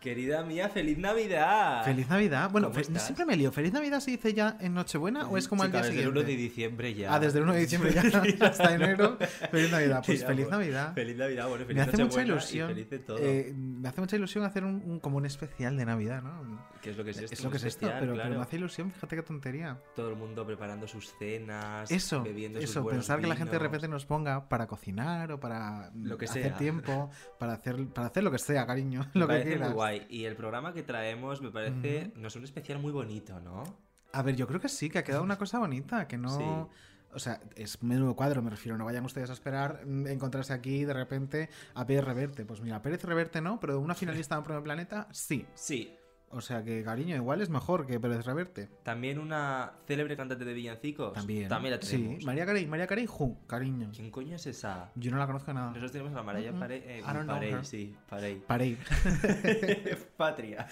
Querida mía, feliz Navidad. ¡Feliz Navidad! Bueno, ¿Cómo fe- estás? siempre me lío. ¿Feliz Navidad se dice ya en Nochebuena o es como al día desde el siguiente? 1 de diciembre ya. Ah, desde el 1 de diciembre ya hasta enero. Feliz Navidad. Pues feliz pues, Navidad. Feliz Navidad, bueno, feliz Me hace mucha ilusión. feliz de todo. eh, me hace mucha ilusión hacer un, un- como un especial de Navidad, ¿no? ¿Qué es lo que es esto? Es lo que es esto, especial, pero, pero claro. me hace ilusión, fíjate qué tontería. Todo el mundo preparando sus cenas, Eso, bebiendo sus eso, buenos pensar que la gente de repente nos ponga para cocinar o para Lo que hacer sea. tiempo, para hacer, para hacer lo que sea, cariño, lo que quieras. muy guay. Y el programa que traemos me parece, no es un especial muy bonito, ¿no? A ver, yo creo que sí, que ha quedado una cosa bonita, que no... Sí. O sea, es menudo cuadro, me refiero. No vayan ustedes a esperar mm, encontrarse aquí de repente a Pérez Reverte. Pues mira, Pérez Reverte no, pero una finalista de un primer planeta, sí. Sí. O sea que, cariño, igual es mejor que Pérez Reverte. También una célebre cantante de villancicos. También. También la tenemos. Sí, María Carey, María Carey, ju, cariño. ¿Quién coño es esa? Yo no la conozco nada. Nosotros tenemos a la Mariah Mm, Parey. eh, Parey, sí, Parey. Parey. Patria.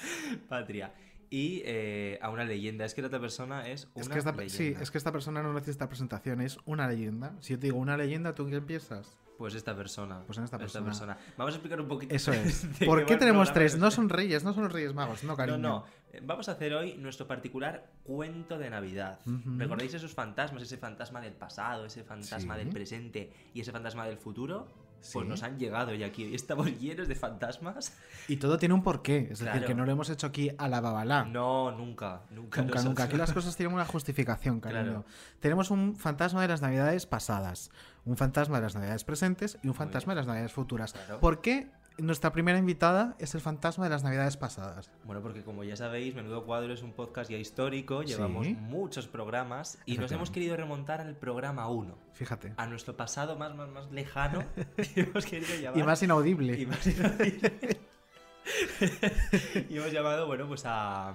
Patria. Y eh, a una leyenda. Es que la otra persona es una Es que esta, leyenda. sí, es que esta persona no necesita presentación, es una leyenda. Si yo te digo una leyenda, ¿tú en qué piensas? Pues esta persona. Pues en esta persona. Vamos a explicar un poquito. Eso es. ¿Por qué tenemos tres? No son reyes, no son los reyes magos, no, cariño. No, no. Vamos a hacer hoy nuestro particular cuento de Navidad. Ujú. ¿Recordáis esos fantasmas? Ese fantasma del pasado, ese fantasma Sí. del presente y ese fantasma del futuro. Pues Sí. nos han llegado ya aquí. Estamos llenos de fantasmas. Y todo tiene un porqué. Es decir, que no lo hemos hecho aquí a la babalá. No, nunca. Nunca. Nunca, nunca. Aquí las cosas tienen una justificación, cariño. Claro. Tenemos un fantasma de las navidades pasadas, un fantasma de las navidades presentes y un fantasma de las navidades futuras. Claro. ¿Por qué nuestra primera invitada es el fantasma de las navidades pasadas? Bueno, porque como ya sabéis, Menudo Cuadro es un podcast ya histórico. Sí. Llevamos muchos programas y nos hemos querido remontar al programa 1. Fíjate. A nuestro pasado más, más, más lejano. y hemos querido llamar. Y más inaudible. y más inaudible. y hemos llamado, bueno, pues a.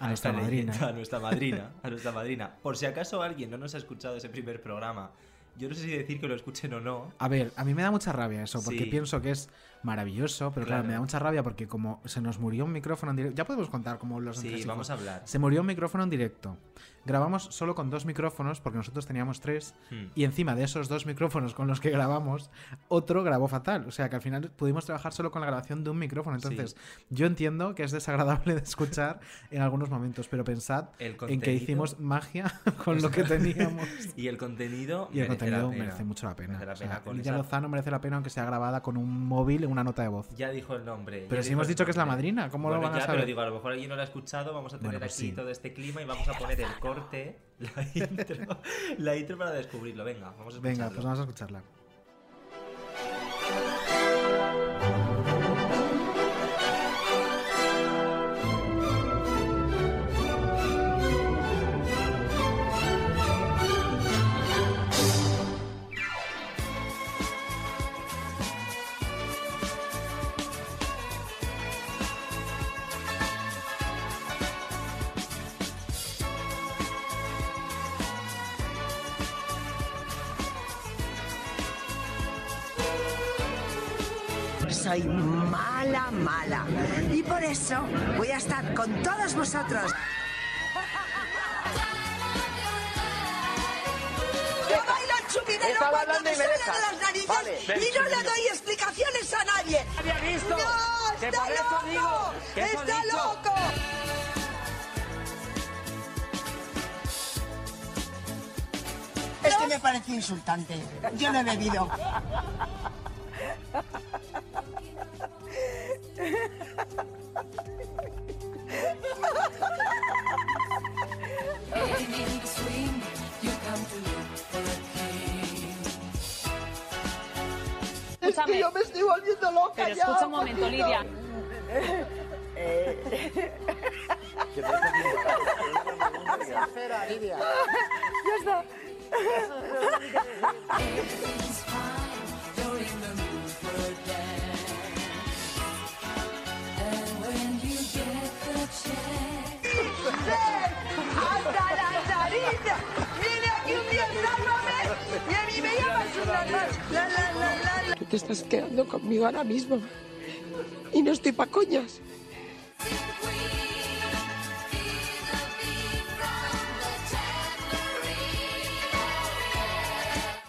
A nuestra madrina. leyenda, A nuestra madrina. A nuestra madrina. Por si acaso alguien no nos ha escuchado ese primer programa, yo no sé si decir que lo escuchen o no. A ver, a mí me da mucha rabia eso, porque Sí. pienso que es maravilloso, pero claro. Claro. me da mucha rabia porque como se nos murió un micrófono en directo, ya podemos contar como los Sí, vamos a hablar. Se murió un micrófono en directo. Grabamos solo con dos micrófonos, porque nosotros teníamos tres, Hmm. y encima de esos dos micrófonos con los que grabamos, otro grabó fatal. O sea que al final pudimos trabajar solo con la grabación de un micrófono. Entonces, yo entiendo que es desagradable de escuchar en algunos momentos, pero pensad en que hicimos magia con lo que teníamos. Y el contenido. Y el merece la contenido pena. merece mucho la pena. Merece la O sea, pena con esa- Lozano merece la pena aunque sea grabada con un móvil una nota de voz. Ya dijo el nombre. Pero si hemos dicho que es la madrina, ¿cómo lo Bueno, van a ya, saber? pero digo, a lo mejor alguien no lo ha escuchado, vamos a tener Bueno, pues aquí sí. todo este clima y vamos a poner el corte, la intro, la intro para descubrirlo. Venga, vamos a escucharlo. Venga, pues vamos a escucharla. Eso voy a estar con todos vosotros. Yo bailo el chupinero Estaba cuando hablando me sale de las narices Vale, y no le doy explicaciones a nadie. había visto. ¡No! ¡Está por eso loco! digo, que eso ¡Está dicho. loco! Es que me parece insultante. Yo no he bebido. Escúchame. me estoy volviendo loca Pero ya, escucha un momento. Lidia. Lidia. Ya está. ¡Anda la zarita! ¡Viene aquí un día, sálvame! Y a mí me llamas una. La, la, la, la, la. Tú te estás quedando conmigo ahora mismo. Y no estoy pa' coñas.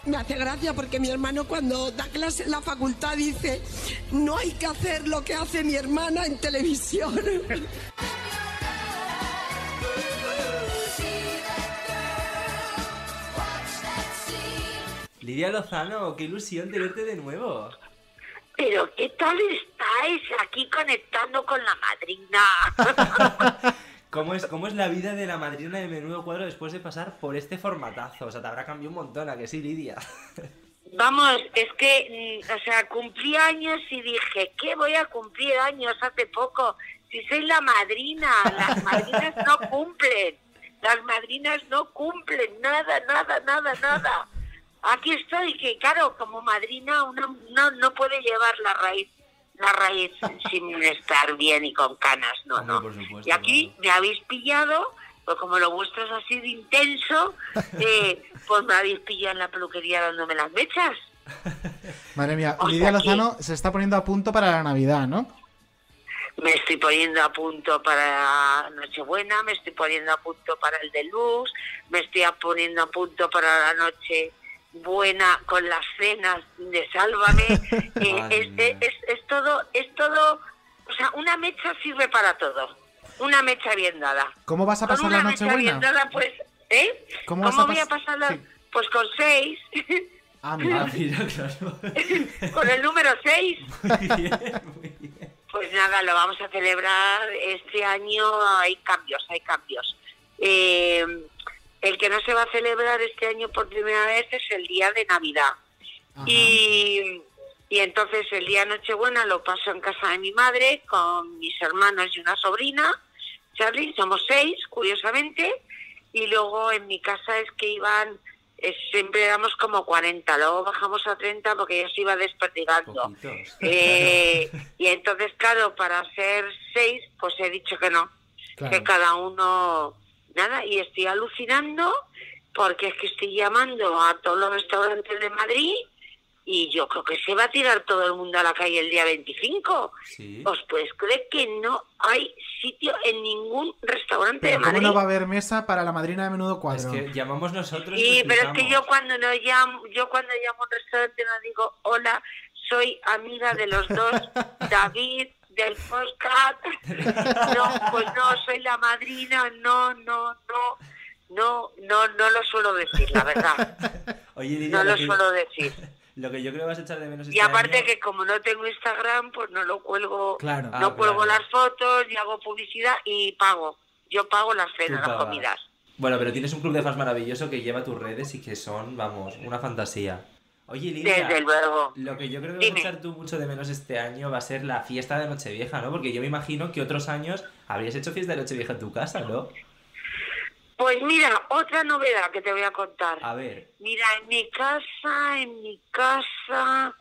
Me hace gracia porque mi hermano cuando da clase en la facultad dice, no hay que hacer lo que hace mi hermana en televisión. Lidia Lozano, qué ilusión tenerte de nuevo. Pero ¿qué tal estáis aquí conectando con la madrina? ¿Cómo es, ¿Cómo es la vida de la madrina de menudo cuadro después de pasar por este formatazo? O sea, te habrá cambiado un montón, ¿a que sí, Lidia? Vamos, es que, mm, o sea, cumplí años y dije, ¿qué voy a cumplir años hace poco? Si soy la madrina, las madrinas no cumplen, las madrinas no cumplen nada, nada, nada, nada. Aquí estoy, que claro, como madrina uno no, no puede llevar la raíz, la raíz sin estar bien y con canas, no, Hombre, no. por supuesto, Y aquí claro. me habéis pillado, pues como lo vuestro es así de intenso, eh, pues me habéis pillado en la peluquería dándome las mechas. Madre mía, O Lidia sea Lozano se está poniendo a punto para la Navidad, ¿no? Me estoy poniendo a punto para Nochebuena, me estoy poniendo a punto para el deluxe, me estoy poniendo a punto para la noche buena con las cenas de Sálvame. Eh, es, es- es- es todo, es todo, o sea, una mecha sirve para todo. Una mecha bien dada. ¿Cómo vas a Con pasar una la mecha Nochebuena? bien dada, pues, ¿eh? ¿Cómo ¿Cómo, vas a voy a pas- pasar la- sí. Pues con seis, Ah, Ah, mira. mira, claro. con el número seis. Muy bien, muy bien. Pues nada, lo vamos a celebrar este año. Hay cambios, hay cambios. Eh, el que no se va a celebrar este año por primera vez es el día de Navidad. Ajá. Y, y entonces el día Nochebuena lo paso en casa de mi madre con mis hermanos y una sobrina. Charlie, somos seis, curiosamente. Y luego en mi casa es que iban, siempre éramos como 40. Luego bajamos a 30 porque ya se iba desperdigando. Eh, y entonces, claro, para ser seis, pues he dicho que no. Claro. Que cada uno, nada, y estoy alucinando porque es que estoy llamando a todos los restaurantes de Madrid y yo creo que se va a tirar todo el mundo a la calle el día 25. Sí. ¿Os puedes creer que no hay sitio en ningún restaurante de Pero ¿cómo Madrid? no va a haber mesa para la madrina de menudo Es cuadro? que llamamos nosotros y Sí, pero es que yo cuando no llamo, yo cuando llamo a un restaurante no digo hola, soy amiga de los dos, David del podcast. No, pues no, soy la madrina, no, no, no, no, no, no lo suelo decir, la verdad. Oye, Lidia, No lo, lo que, suelo decir. lo que yo creo que vas a echar de menos Y este aparte año- que como no tengo Instagram, pues no lo cuelgo, Claro. Ah, no cuelgo claro. las fotos, y hago publicidad y pago. Yo pago las cenas, las comidas. Bueno, pero tienes un club de fans maravilloso que lleva tus redes y que son, vamos, una fantasía. Oye, Lidia, Desde luego. lo que yo creo que vas a echar tú mucho de menos este año va a ser la fiesta de Nochevieja, ¿no? Porque yo me imagino que otros años habrías hecho fiesta de Nochevieja en tu casa, ¿no? Pues mira, otra novedad que te voy a contar. A ver, Mira, en mi casa, en mi casa,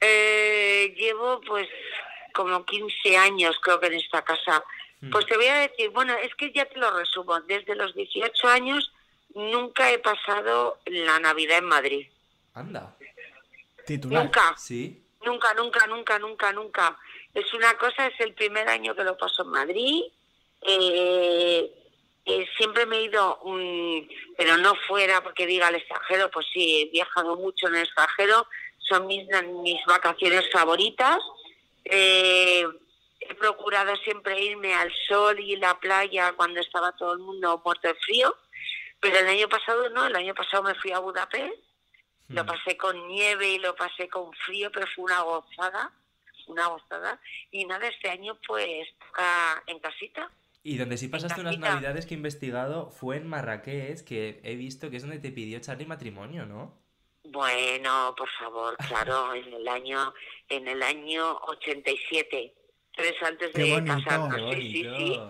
eh, llevo pues como 15 años creo que en esta casa. Hmm. Pues te voy a decir, bueno, es que ya te lo resumo, desde los 18 años nunca he pasado la Navidad en Madrid. Anda. Titular. Nunca, ¿Sí? nunca, nunca, nunca, nunca, nunca. Es una cosa, es el primer año que lo paso en Madrid. Eh, eh, siempre me he ido, mm, pero no fuera porque diga al extranjero, pues sí, he viajado mucho en el extranjero, son mis, mis vacaciones favoritas. Eh, he procurado siempre irme al sol y la playa cuando estaba todo el mundo muerto de frío, pero el año pasado no, el año pasado me fui a Budapest lo Hmm. pasé con nieve y lo pasé con frío, pero fue una gozada, una gozada. Y nada, este año pues toca en casita. Y donde sí pasaste unas navidades que he investigado fue en Marrakech, que he visto que es donde te pidió Charlie matrimonio, ¿no? Bueno, por favor, claro, en el año, en el año 87, tres antes de bonito. casarnos. Sí, sí, sí.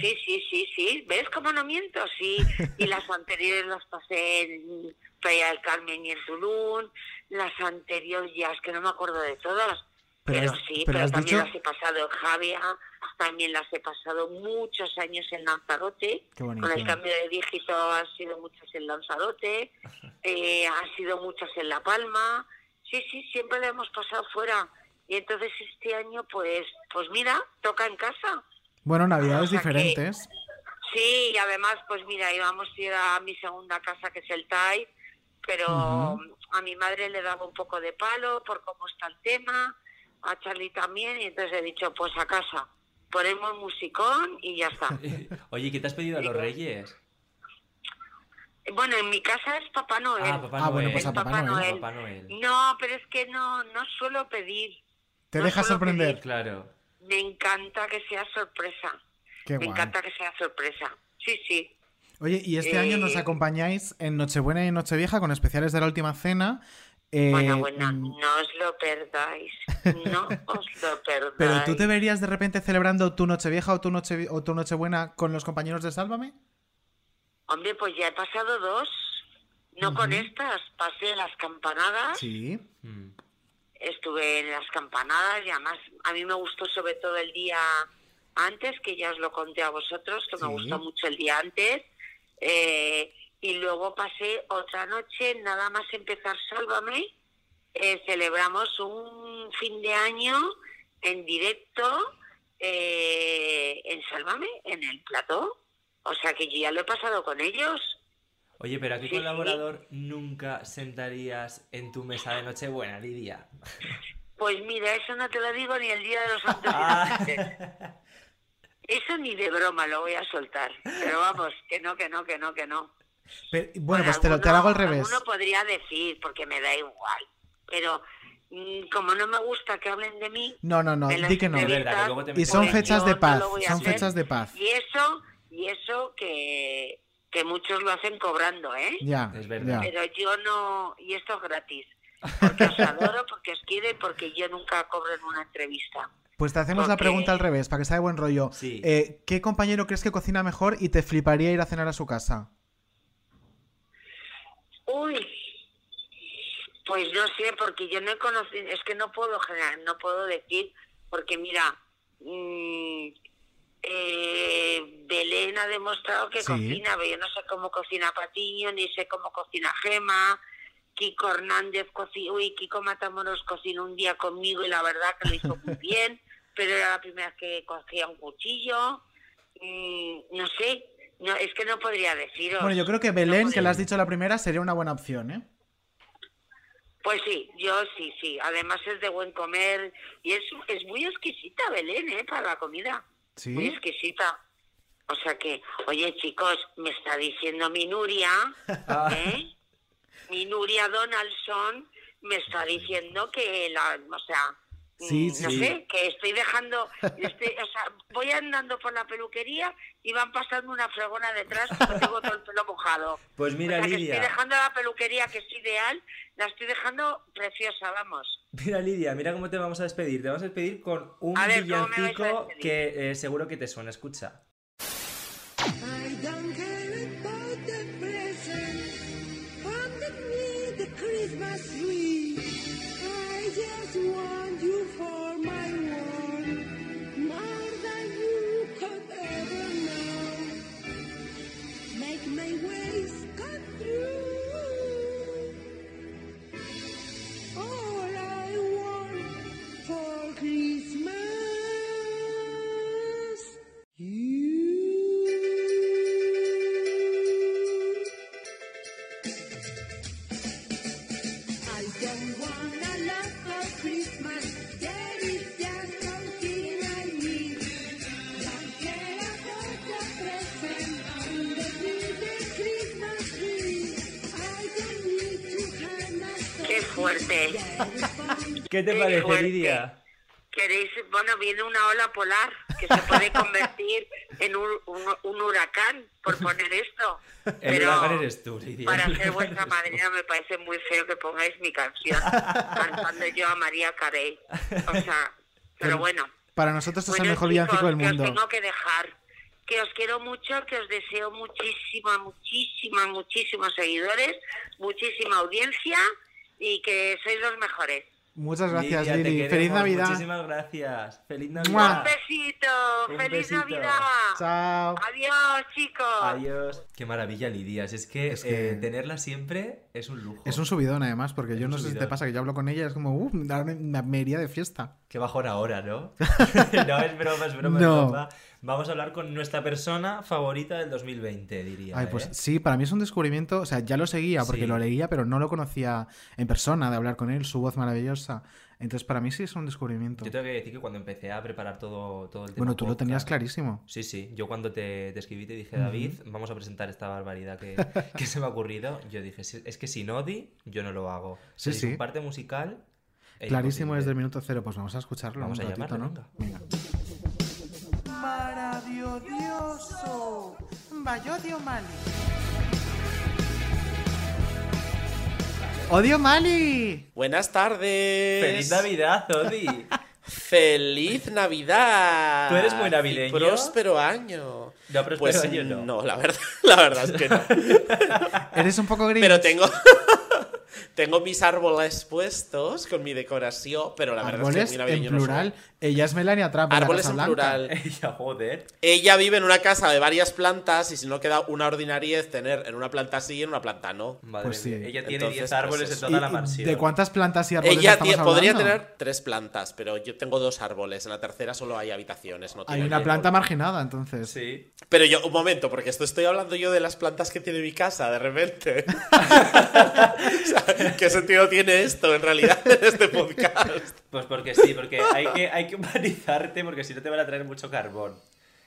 Sí, sí, sí, sí. ¿Ves cómo no miento? Sí. Y las anteriores las pasé en Playa del Carmen y en Tulum. Las anteriores ya es que no me acuerdo de todas. Pero Pero, has- sí, pero también dicho- las he pasado en Javia, también las he pasado muchos años en Lanzarote. Con el cambio de dígito han sido muchas en Lanzarote, eh, han sido muchas en La Palma. Sí, sí, siempre la hemos pasado fuera. Y entonces este año, pues, pues mira, toca en casa. Bueno, navidades O sea que- diferentes. Sí, y además, pues mira, íbamos a ir a mi segunda casa, que es el TAI, pero a mi madre le daba un poco de palo por cómo está el tema, a Charlie también, y entonces he dicho, pues a casa, ponemos musicón y ya está. Oye, ¿qué te has pedido a los reyes? bueno, en mi casa es Papá Noel. Ah, Papá Ah, Noel. bueno, pues a Papá Noel. Papá Noel. No, pero es que no, no suelo pedir. Te no dejas suelo sorprender. pedir. Claro. Me encanta que sea sorpresa. Qué Me guay. encanta que sea sorpresa. Sí, sí. Oye, y este Eh, año nos acompañáis en Nochebuena y en Nochevieja con especiales de la última cena. Eh, Bueno, bueno, mm, no os lo perdáis. No os lo perdáis. Pero tú te verías de repente celebrando tu Nochevieja o tu, noche, o tu Nochebuena con los compañeros de Sálvame? Hombre, pues ya he pasado dos. No con estas, pasé las campanadas, Sí. Mm. estuve en las campanadas y además a mí me gustó sobre todo el día antes, que ya os lo conté a vosotros, que Sí. me gustó mucho el día antes. Eh, y luego pasé otra noche, nada más empezar Sálvame, eh, celebramos un fin de año en directo eh, en Sálvame, en el plató. O sea que yo ya lo he pasado con ellos. Oye, pero ¿a qué Sí, sí. colaborador nunca sentarías en tu mesa de Nochebuena, Lidia? Pues mira, eso no te lo digo ni el día de los santos. Eso ni de broma lo voy a soltar. Pero vamos, que no, que no, que no, que no. Pero- bueno, pues te lo, te lo hago al revés. Alguno podría decir, porque me da igual. Pero mm, como no me gusta que hablen de mí, No, no, no, di que no. Verdad, que luego te Y son fechas de paz, son hacer. fechas de paz. y eso, y eso que, que muchos lo hacen cobrando, ¿eh? Ya, Es verdad. ya. Pero yo no, y esto es gratis. Porque os adoro, porque os quiero y porque yo nunca cobro en una entrevista. Pues te hacemos la pregunta al revés, para que sea de buen rollo. Sí. Eh, ¿Qué compañero crees que cocina mejor y te fliparía ir a cenar a su casa? Uy, pues no sé, porque yo no he conocido, es que no puedo generar, no puedo decir, porque mira, mm, eh, Belén ha demostrado que Sí. cocina, pero yo no sé cómo cocina Patiño, ni sé cómo cocina Gema. Kiko Hernández cocina, uy, Kiko Matamoros cocinó un día conmigo y la verdad que lo hizo muy bien, pero era la primera vez que cogía un cuchillo. Mm, no sé, no, es que no podría deciros. Bueno, yo creo que No Belén, que le has dicho la primera, sería una buena opción, ¿eh? Pues sí, yo sí, sí. Además es de buen comer y es, es muy exquisita Belén, ¿eh? Para la comida. Sí. Muy exquisita. O sea que, oye chicos, me está diciendo mi Nuria, ¿eh? Mi Nuria Donaldson me está diciendo que la, o sea, Sí, mm, no sí. sé, que estoy dejando, estoy- o sea, voy andando por la peluquería y van pasando una fregona detrás porque tengo todo el pelo mojado. Pues mira, O sea, que Lidia. estoy dejando la peluquería que es ideal, la estoy dejando preciosa, vamos. Mira, Lidia, mira cómo te vamos a despedir. Te vamos a despedir con un A ver, ¿cómo me vais a villancico que eh, seguro que te suena. Escucha. Qué fuerte. ¿Qué te parece, fuerte. Lidia? queréis, bueno, viene una ola polar que se puede convertir en un, un- un huracán por poner esto. El Pero huracán eres tú, Lidia. para ser vuestra madrina me parece muy feo que pongáis mi canción cantando yo a María Carey. O sea, pero bueno. Para nosotros es el mejor villancico del que os mundo. tengo que dejar. Que os quiero mucho, que os deseo muchísima, muchísima, muchísimos seguidores, muchísima audiencia y que sois los mejores. Muchas gracias, Lidia, Lili. queremos, Feliz Navidad. Muchísimas gracias. Feliz Mua. Un Navidad. besito, Un feliz besito. Navidad. Chao. Adiós, chicos. Adiós. Qué maravilla, Lidia. Si es que, Es que- eh, tenerla siempre es un lujo. Es un subidón, además, porque yo no sé si te pasa que yo hablo con ella, es como, uh, me, me, me iría de fiesta. Qué bajón ahora, ¿no? no, es broma, es broma, No. es broma. Vamos a hablar con nuestra persona favorita del 2020, diría. Ay, pues ¿eh? sí, para mí es un descubrimiento, o sea, ya lo seguía porque Sí. lo leía, pero no lo conocía en persona, de hablar con él, su voz maravillosa. Entonces, para mí sí es un descubrimiento. Yo tengo que decir que cuando empecé a preparar todo, todo el tema. Bueno, tú lo tenías podcast- clarísimo. Sí, sí. Yo cuando te, te escribí te dije, David, vamos a presentar esta barbaridad que, que se me ha ocurrido. Yo dije, "Si- es que sin Odi, yo no lo hago. Sí, Si sí. parte musical. Clarísimo imposible". desde el minuto cero, pues vamos a escucharlo Vamos un a ratito, llamarle, ¿no? Venga. Maravilloso. Vaya Mali. ¡Odio Mali! Buenas tardes. ¡Feliz Navidad, Odi! ¡Feliz Navidad! ¿Tú eres muy navideño? Y próspero año. No, próspero pues año no. la verdad, la verdad es que no. Eres un poco gris. Pero tengo tengo mis árboles puestos con mi decoración, pero la verdad es que muy en no plural. Ella es Melania Trump. Árboles en Blanca. plural. Ella, joder. Ella vive en una casa de varias plantas y si no queda una ordinariez tener en una planta sí y en una planta no. Madre Pues sí. Ella tiene Entonces, 10 pues árboles en eso. ¿Y- toda la mansión. ¿De cuántas plantas y árboles Ella estamos tie- podría hablando? tener tres plantas, pero yo tengo dos árboles. En la tercera solo hay habitaciones. No Hay una árbol. planta marginada, entonces. Sí. Pero yo, un momento, porque esto estoy hablando yo de las plantas que tiene mi casa, de repente. O sea, ¿Qué sentido tiene esto en realidad en este podcast? Pues porque sí, porque hay que, hay que humanizarte porque si no te van a traer mucho carbón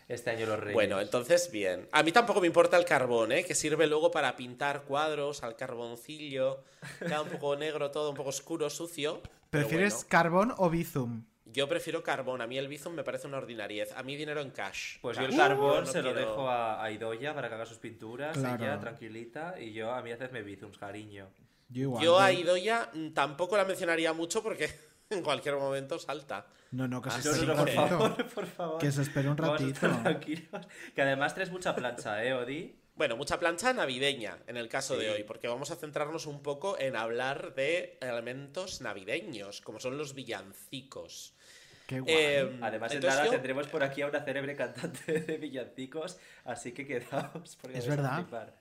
este año los reyes. Bueno, entonces bien. A mí tampoco me importa el carbón, ¿eh? Que sirve luego para pintar cuadros al carboncillo. Queda un poco negro todo, un poco oscuro, sucio. ¿Prefieres bueno. carbón o bizum? Yo prefiero carbón. A mí el bizum me parece una ordinariez. A mí dinero en cash. Pues yo el carbón No se lo quiero- dejo a, a Idoya para que haga sus pinturas, Claro. ella tranquilita, y yo a mí hacedme bizums, cariño. Yo igual. Yo a Idoya mm, tampoco la mencionaría mucho porque en cualquier momento salta. No, no, que se No, espere no, un no, por ratito. favor, por favor. Que se espere un ratito. Que además traes mucha plancha, ¿eh, Odi? Bueno, mucha plancha navideña en el caso de hoy, porque vamos a centrarnos un poco en hablar de elementos navideños, como son los villancicos. Qué guay. Eh, Además, en nada yo- tendremos por aquí a una célebre cantante de villancicos, así que quedaos porque Es verdad. flipar.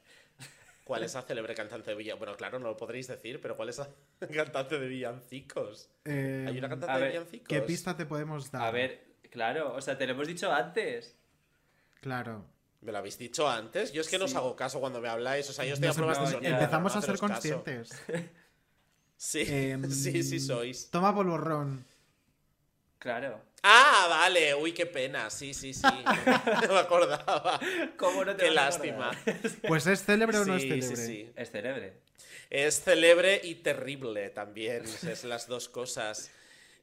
¿Cuál es la célebre cantante de villancicos? Bueno, claro, no lo podréis decir, pero ¿cuál es la cantante de villancicos? Eh, ¿Hay una cantante de villancicos? ¿Qué pista te podemos dar? A ver, claro, o sea, te lo hemos dicho antes. Claro. ¿Me lo habéis dicho antes? Yo es que no os hago caso cuando me habláis, o sea, yo estoy Nos a pruebas de no, sonido. ya. Empezamos no a ser conscientes. Sí, Em, sí, sí sois. Toma polvorrón. Claro. Ah, vale, uy, qué pena, sí, sí, sí. No me acordaba. ¿Cómo no te Qué lástima. Pues es célebre o no es célebre. sí, sí. Es célebre. Es célebre y terrible también, es las dos cosas.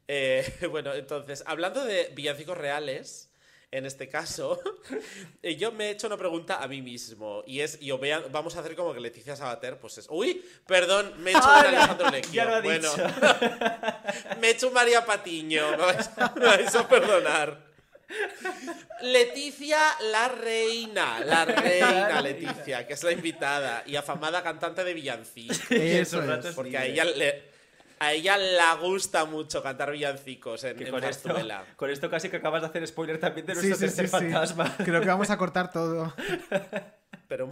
Eh, bueno, entonces, hablando de villancicos reales, en este caso, eh, yo me he hecho una pregunta a mí mismo. Y es, yo vea, vamos a hacer como que Leticia Sabater, pues es. Uy, perdón, me he hecho un. Alejandro Lecchio. Ya lo ha bueno, dicho. me he hecho un María Patiño, me vais, a- me vais a perdonar. Leticia la reina, la reina Leticia, que es la invitada y afamada cantante de villancicos. Eso es. Porque a ella le, a ella le gusta mucho cantar villancicos en, en con esto, con esto casi que acabas de hacer spoiler también de Sí, nuestro sí, sí, tercer sí. fantasma. Creo que vamos a cortar todo. Pero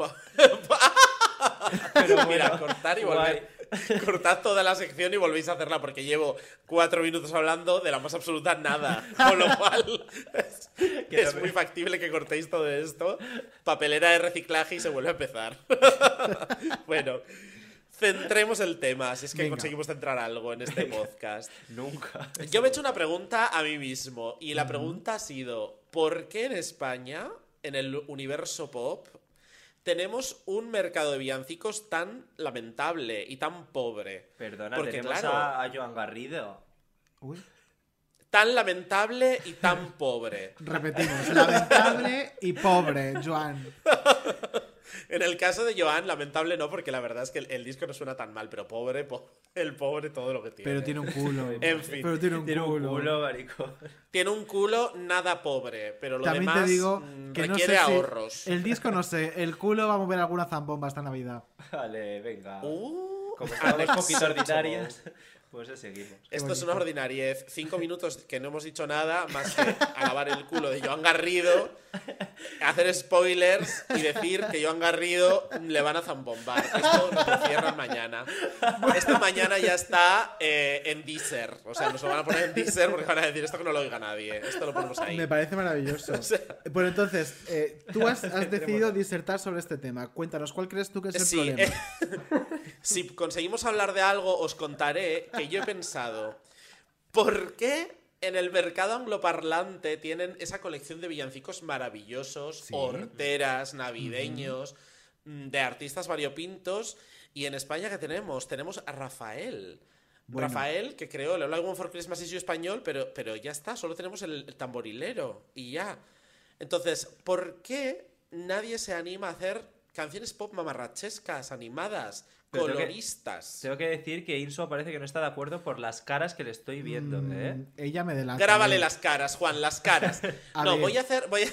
Pero mira, cortar y guay. volver. Cortad toda la sección y volvéis a hacerla porque llevo cuatro minutos hablando de la más absoluta nada. Con lo cual es, es muy factible que cortéis todo esto. Papelera de reciclaje y se vuelve a empezar. bueno, centremos el tema, si es que Venga. conseguimos centrar algo en este podcast. Nunca. Yo me he hecho una pregunta a mí mismo y la pregunta ha sido, ¿por qué en España, en el universo pop, tenemos un mercado de villancicos tan lamentable y tan pobre? Perdona, Porque, tenemos claro. a, a Joan Garrido. Uy. tan lamentable y tan pobre. Repetimos, lamentable y pobre, Joan. En el caso de Joan, lamentable no, porque la verdad es que el, el disco no suena tan mal, pero pobre, po- el pobre todo lo que tiene. Pero tiene un culo. En fin. Pero tiene un Tiene un culo. culo, marico. Tiene un culo nada pobre, pero lo También demás te digo mm, que no requiere sé si- ahorros. El disco no sé, el culo va a mover alguna zambomba esta Navidad. Vale, venga. Uh, Como estamos poquito ordinarias, pues ya seguimos. Esto es una ordinariez. Cinco minutos que no hemos dicho nada más que alabar el culo de Joan Garrido, hacer spoilers y decir que Joan Garrido le van a zambombar. Esto lo cierran mañana. Esta mañana ya está eh, en Deezer. O sea, nos lo van a poner en Deezer porque van a decir esto que no lo oiga nadie. Esto lo ponemos ahí. Me parece maravilloso. Bueno, entonces, eh, tú has, has decidido disertar sobre este tema. Cuéntanos, ¿cuál crees tú que es el Sí, problema? eh, si conseguimos hablar de algo, os contaré que yo he pensado, ¿por qué en el mercado angloparlante tienen esa colección de villancicos maravillosos, horteras, navideños, de artistas variopintos? Y en España, ¿qué tenemos? Tenemos a Rafael. Bueno. Rafael, que creó el All I Want for Christmas is español, pero, pero ya está, solo tenemos el, el tamborilero y ya. Entonces, ¿por qué nadie se anima a hacer canciones pop mamarrachescas, animadas, Pero tengo que- coloristas? Tengo que decir que Inso parece que no está de acuerdo por las caras que le estoy viendo, ¿eh? Mm, Ella me delata. Grábale ¿eh? las caras, Juan, las caras. A no, ver. voy a hacer. Voy a,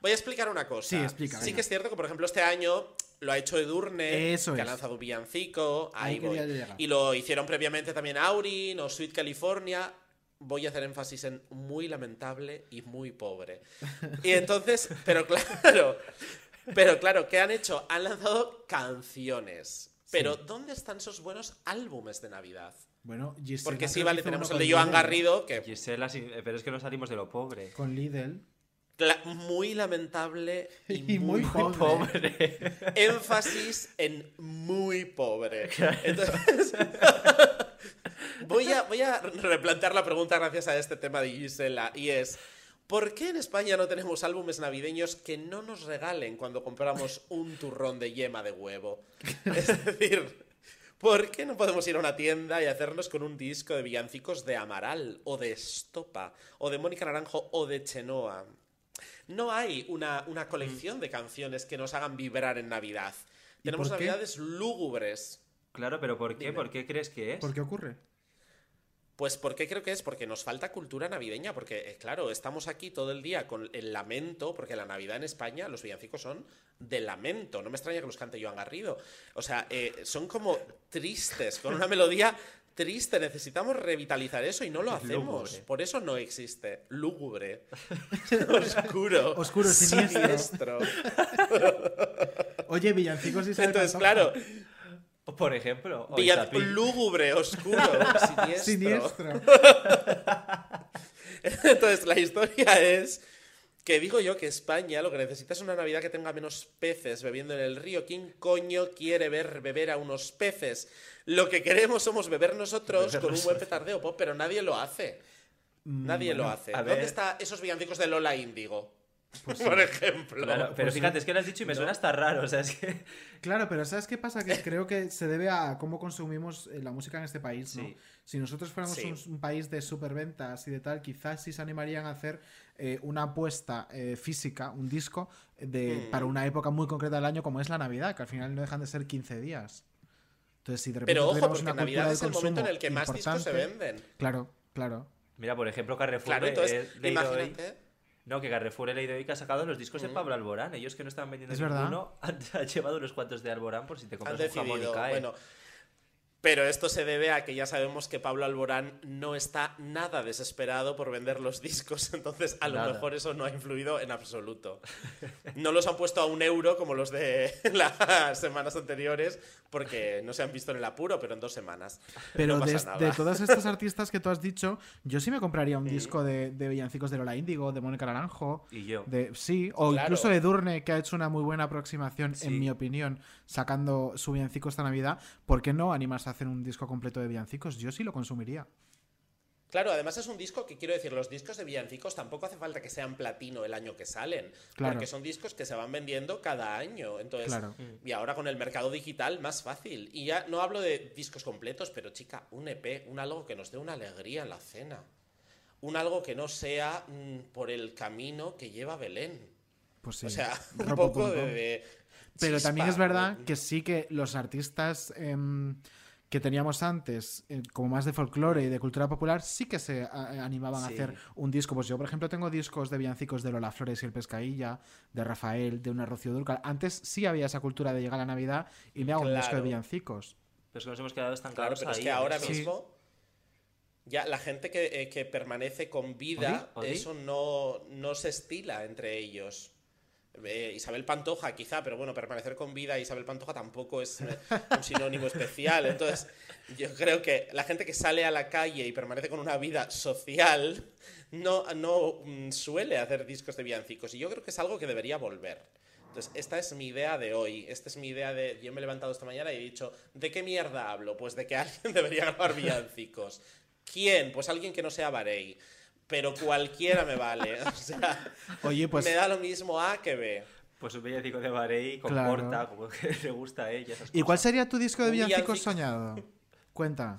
voy a explicar una cosa. Sí, explica, Sí venga. que es cierto que, por ejemplo, este año lo ha hecho Edurne, Eso que ha lanzado un villancico. Ahí voy. Y lo hicieron previamente también Aurin o Sweet California. Voy a hacer énfasis en muy lamentable y muy pobre. Y entonces, pero claro, pero claro, ¿qué han hecho? Han lanzado canciones. Pero ¿dónde están esos buenos álbumes de Navidad? Bueno, Gisela Porque sí, vale, tenemos el de Joan Lidl. Garrido, que Gisela, sí, pero es que no salimos de lo pobre. Con Lidl. Muy lamentable y, Y muy muy, pobre. Pobre. énfasis en muy pobre. Entonces, voy, a, voy a replantear la pregunta gracias a este tema de Gisela y es ¿por qué en España no tenemos álbumes navideños que no nos regalen cuando compramos un turrón de yema de huevo? Es decir, ¿por qué no podemos ir a una tienda y hacernos con un disco de villancicos de Amaral o de Estopa o de Mónica Naranjo o de Chenoa? No hay una, una colección de canciones que nos hagan vibrar en Navidad. ¿Y Tenemos navidades lúgubres. Claro, pero ¿por qué? Dime. ¿Por qué crees que es? ¿Por qué ocurre? Pues ¿por qué creo que es? Porque nos falta cultura navideña, porque eh, claro, estamos aquí todo el día con el lamento, porque la Navidad en España, los villancicos son de lamento, no me extraña que los cante Joan Garrido. O sea, eh, son como tristes, con una melodía triste, necesitamos revitalizar eso y no lo hacemos. Lúgubre. Por eso no existe. Lúgubre. Oscuro. Oscuro, siniestro. siniestro. Oye, villancicos y Entonces, claro, Por ejemplo, o lúgubre, oscuro, siniestro. Siniestro. Entonces, la historia es que digo yo que España lo que necesita es una Navidad que tenga menos peces bebiendo en el río. ¿Quién coño quiere ver beber a unos peces? Lo que queremos somos beber nosotros con un buen petardeo pop, pero nadie lo hace. Nadie lo hace. ¿Dónde están esos villancicos de Lola Índigo? Por ejemplo. Claro, pero Pues fíjate, es que lo has dicho y me suena hasta raro, o sea, es que... Claro, pero ¿sabes qué pasa? Que creo que se debe a cómo consumimos eh, la música en este país, ¿no? Sí. Si nosotros fuéramos Sí. un, un país de superventas y de tal, quizás sí se animarían a hacer eh, una apuesta eh, física, un disco, de, Mm. para una época muy concreta del año como es la Navidad, que al final no dejan de ser 15 días. Entonces, si de repente Pero ojo, porque Navidad es el momento en el que más discos se venden. Claro, claro. Mira, por ejemplo, Carrefour Claro, entonces, hoy- imagínate. No, que Carrefour hoy que ha sacado los discos de Mm. Pablo Alborán. Ellos que no estaban vendiendo Es ninguno, han, han llevado unos cuantos de Alborán por si te Han compras un jamón y cae. Bueno, pero esto se debe a que ya sabemos que Pablo Alborán no está nada desesperado por vender los discos, entonces a lo mejor eso no ha influido en absoluto. No los han puesto a un euro como los de las semanas anteriores, porque no se han visto en el apuro, pero en dos semanas. Pero no de, de todos estos artistas que tú has dicho, yo sí me compraría Mm. un disco de, de villancicos de Lola Índigo, de Mónica Naranjo. Y yo. De, sí, o Claro. incluso Edurne, que ha hecho una muy buena aproximación, Sí. en mi opinión, sacando su villancico esta Navidad. ¿Por qué no animarse a hacer un disco completo de villancicos? Yo sí lo consumiría. Claro, además es un disco que quiero decir, los discos de villancicos tampoco hace falta que sean platino el año que salen, Claro. porque son discos que se van vendiendo cada año. Entonces, Claro. y ahora con el mercado digital más fácil. Y ya no hablo de discos completos, pero chica, un EP, un algo que nos dé una alegría en la cena. un algo que no sea mm, por el camino que lleva Belén. Pues sí. O sea, un poco de Pero también es verdad ¿no? que sí que los artistas em, que teníamos antes, eh, como más de folclore y de cultura popular, sí que se a- animaban a hacer un disco. Pues yo, por ejemplo, tengo discos de villancicos de Lola Flores y el Pescailla, de Rafael, de una Rocío Dúrcal. Antes sí había esa cultura de llegar a la Navidad y me hago un disco de Claro. villancicos. Pero es que nos hemos quedado Claro, estancados pero es que en ahora. Sí. mismo ya la gente que, eh, que permanece con vida, ¿Odi? ¿Odi? eso no, no se estila entre ellos. Eh, Isabel Pantoja, quizá, pero bueno, permanecer con vida Isabel Pantoja tampoco es eh, un sinónimo especial. Entonces, yo creo que la gente que sale a la calle y permanece con una vida social no, mm, suele hacer discos de villancicos. Y yo creo que es algo que debería volver. Entonces, esta es mi idea de hoy. Esta es mi idea de. Yo me he levantado esta mañana y he dicho: ¿de qué mierda hablo? Pues de que alguien debería grabar villancicos. ¿Quién? Pues alguien que no sea Barey. Pero cualquiera me vale. O sea, Oye, pues me da lo mismo A que B. Pues un villancico de Barey con Claro. corta, como que le gusta a ella. esas ¿y cuál sería tu disco de villancico. soñado? Cuenta.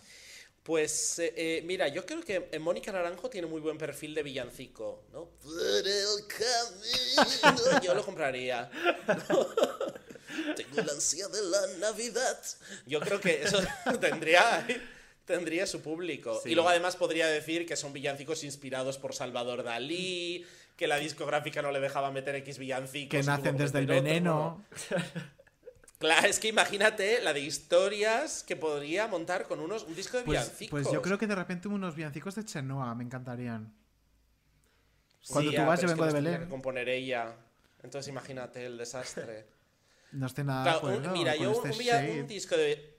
Pues eh, eh, mira, yo creo que eh, Mónica Naranjo tiene muy buen perfil de villancico, ¿no? Por el camino. Yo lo compraría. Tengo la ansia de la Navidad. Yo creo que eso tendría, tendría su público. Sí. Y luego además podría decir que son villancicos inspirados por Salvador Dalí, que la discográfica no le dejaba meter X villancicos. Que nacen desde el otro, veneno. Claro, es que imagínate la de historias que podría montar con unos, un disco de Pues, villancicos. pues yo creo que de repente unos villancicos de Chenoa me encantarían. Cuando Sí, tú ya, vas, yo es que vengo de Belén. que componer ella. Entonces imagínate el desastre. No estoy nada Claro, de un- acuerdo mira, yo este un, un disco de...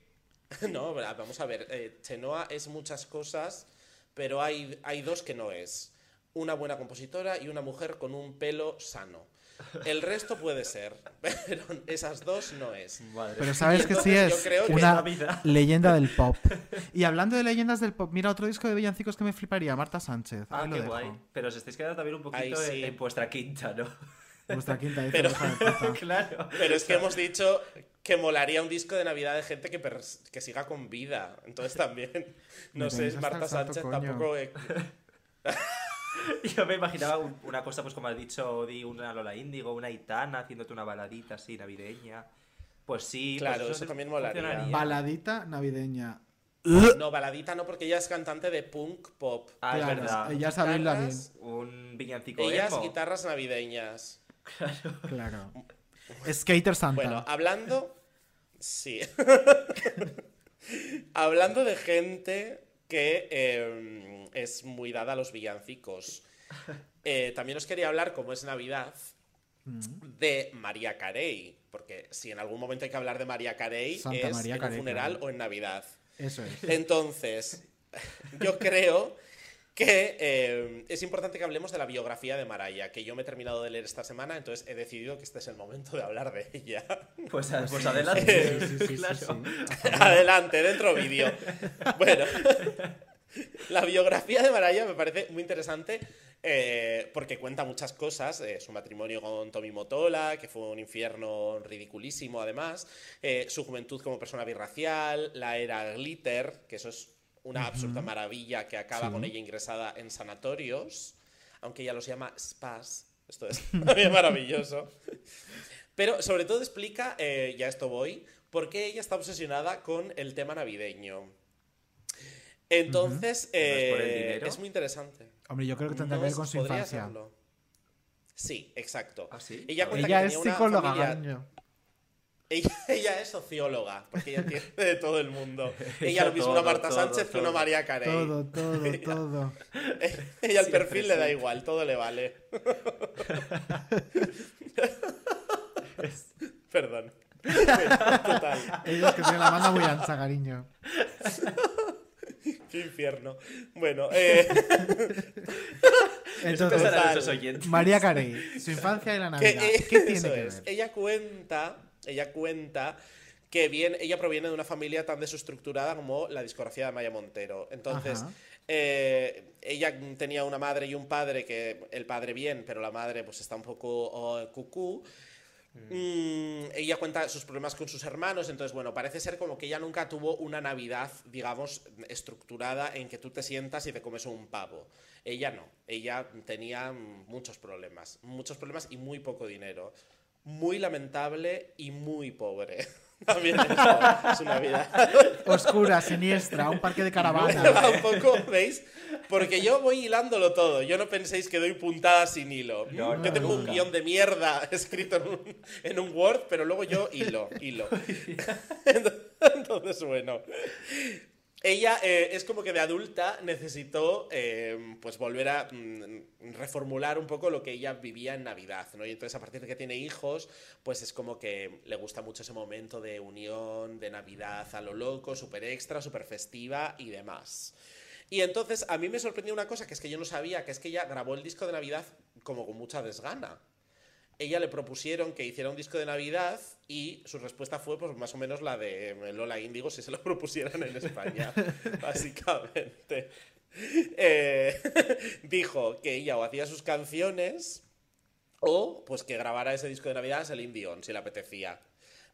No, vamos a ver. eh, Chenoa es muchas cosas, pero hay, hay dos que no es. Una buena compositora y una mujer con un pelo sano. El resto puede ser, pero esas dos no es. Madre Pero sabes que sí es que- una leyenda del pop. Y hablando de leyendas del pop, mira otro disco de villancicos que me fliparía, Marta Sánchez. Ah, qué dejo. guay. Pero os estáis quedando también un poquito sí. en vuestra quinta, ¿no? Vuestra quinta dice Pero- de claro. Pero es que hemos dicho que molaría un disco de Navidad de gente que, pers- que siga con vida. Entonces también, no sé, Marta Sánchez coño. tampoco... Yo me imaginaba un- una cosa, pues como has dicho, Odi, una Lola Índigo, una Itana haciéndote una baladita así navideña. Pues sí, pues Claro, eso también molaría. Baladita navideña. No, baladita no, porque ella es cantante de punk pop. Ah, es Claro, verdad. Ella es Abril Lavigne. Guitarras, Un villancico Ellas emo. guitarras navideñas. Claro. Skater Santa. Bueno, hablando. Sí. hablando de gente que eh, es muy dada a los villancicos. eh, también os quería hablar, como es Navidad, Mm. de María Carey. Porque si en algún momento hay que hablar de María Carey, Santa es María en Carey, un funeral claro. o en Navidad. Eso es. Entonces, yo creo que eh, es importante que hablemos de la biografía de Maraya, que yo me he terminado de leer esta semana, entonces he decidido que este es el momento de hablar de ella. Pues, pues adelante. Sí, sí, sí, sí, claro. sí. Adelante, dentro vídeo. Bueno, la biografía de Maraya me parece muy interesante eh, porque cuenta muchas cosas. eh, su matrimonio con Tommy Motola, que fue un infierno ridiculísimo además. eh, su juventud como persona birracial. La era Glitter, que eso es una absoluta maravilla que acaba Sí. con ella ingresada en sanatorios. Aunque ella los llama spas. Esto es maravilloso. Pero sobre todo explica, eh, ya esto voy, por qué ella está obsesionada con el tema navideño. Entonces, ¿No es por el eh, es muy interesante. Hombre, yo creo que tendrá No que ver con su infancia. serlo. Sí, exacto. ¿Ah, sí? Ella cuenta Ella que es tenía una psicóloga, familia- cariño. Ella, ella es socióloga, porque ella entiende de todo el mundo. Ella Ella lo mismo todo, una Marta todo, Sánchez que una. María Carey. Todo, todo, todo. Ella el Siempre perfil le da igual, todo le vale. Perdón. Total. Ellos que tienen la banda muy ancha, cariño. Qué infierno. Bueno, eh, Entonces. María Carey, su infancia y la que, Navidad. eh, ¿Qué tiene eso que es. ver? Ella cuenta, ella cuenta que bien, ella proviene de una familia tan desestructurada como la discografía de Maya Montero. Entonces, eh, ella tenía una madre y un padre que el padre bien, pero la madre pues está un poco oh, cucú. Mm, ella cuenta sus problemas con sus hermanos, entonces, bueno, parece ser como que ella nunca tuvo una Navidad, digamos, estructurada en que tú te sientas y te comes un pavo. Ella no, ella tenía muchos problemas, muchos problemas y muy poco dinero. Muy lamentable y muy pobre. También eso, su Navidad. Oscura, siniestra, un parque de Va caravanas. un poco, ¿veis? Porque yo voy hilándolo todo. Yo no penséis que doy puntadas sin hilo. No, yo tengo un nunca. guion de mierda escrito en un, en un Word, pero luego yo hilo, hilo. Entonces, bueno. Ella eh, es como que de adulta necesitó eh, pues volver a mm, reformular un poco lo que ella vivía en Navidad, ¿no? Y entonces a partir de que tiene hijos, pues es como que le gusta mucho ese momento de unión, de Navidad a lo loco, súper extra, súper festiva y demás. Y entonces a mí me sorprendió una cosa que es que yo no sabía, que es que ella grabó el disco de Navidad como con mucha desgana. Ella le propusieron que hiciera un disco de Navidad y su respuesta fue pues más o menos la de Lola Índigo si se lo propusieran en España, básicamente. Eh, dijo que ella o hacía sus canciones o pues que grabara ese disco de Navidad Celine Dion si le apetecía,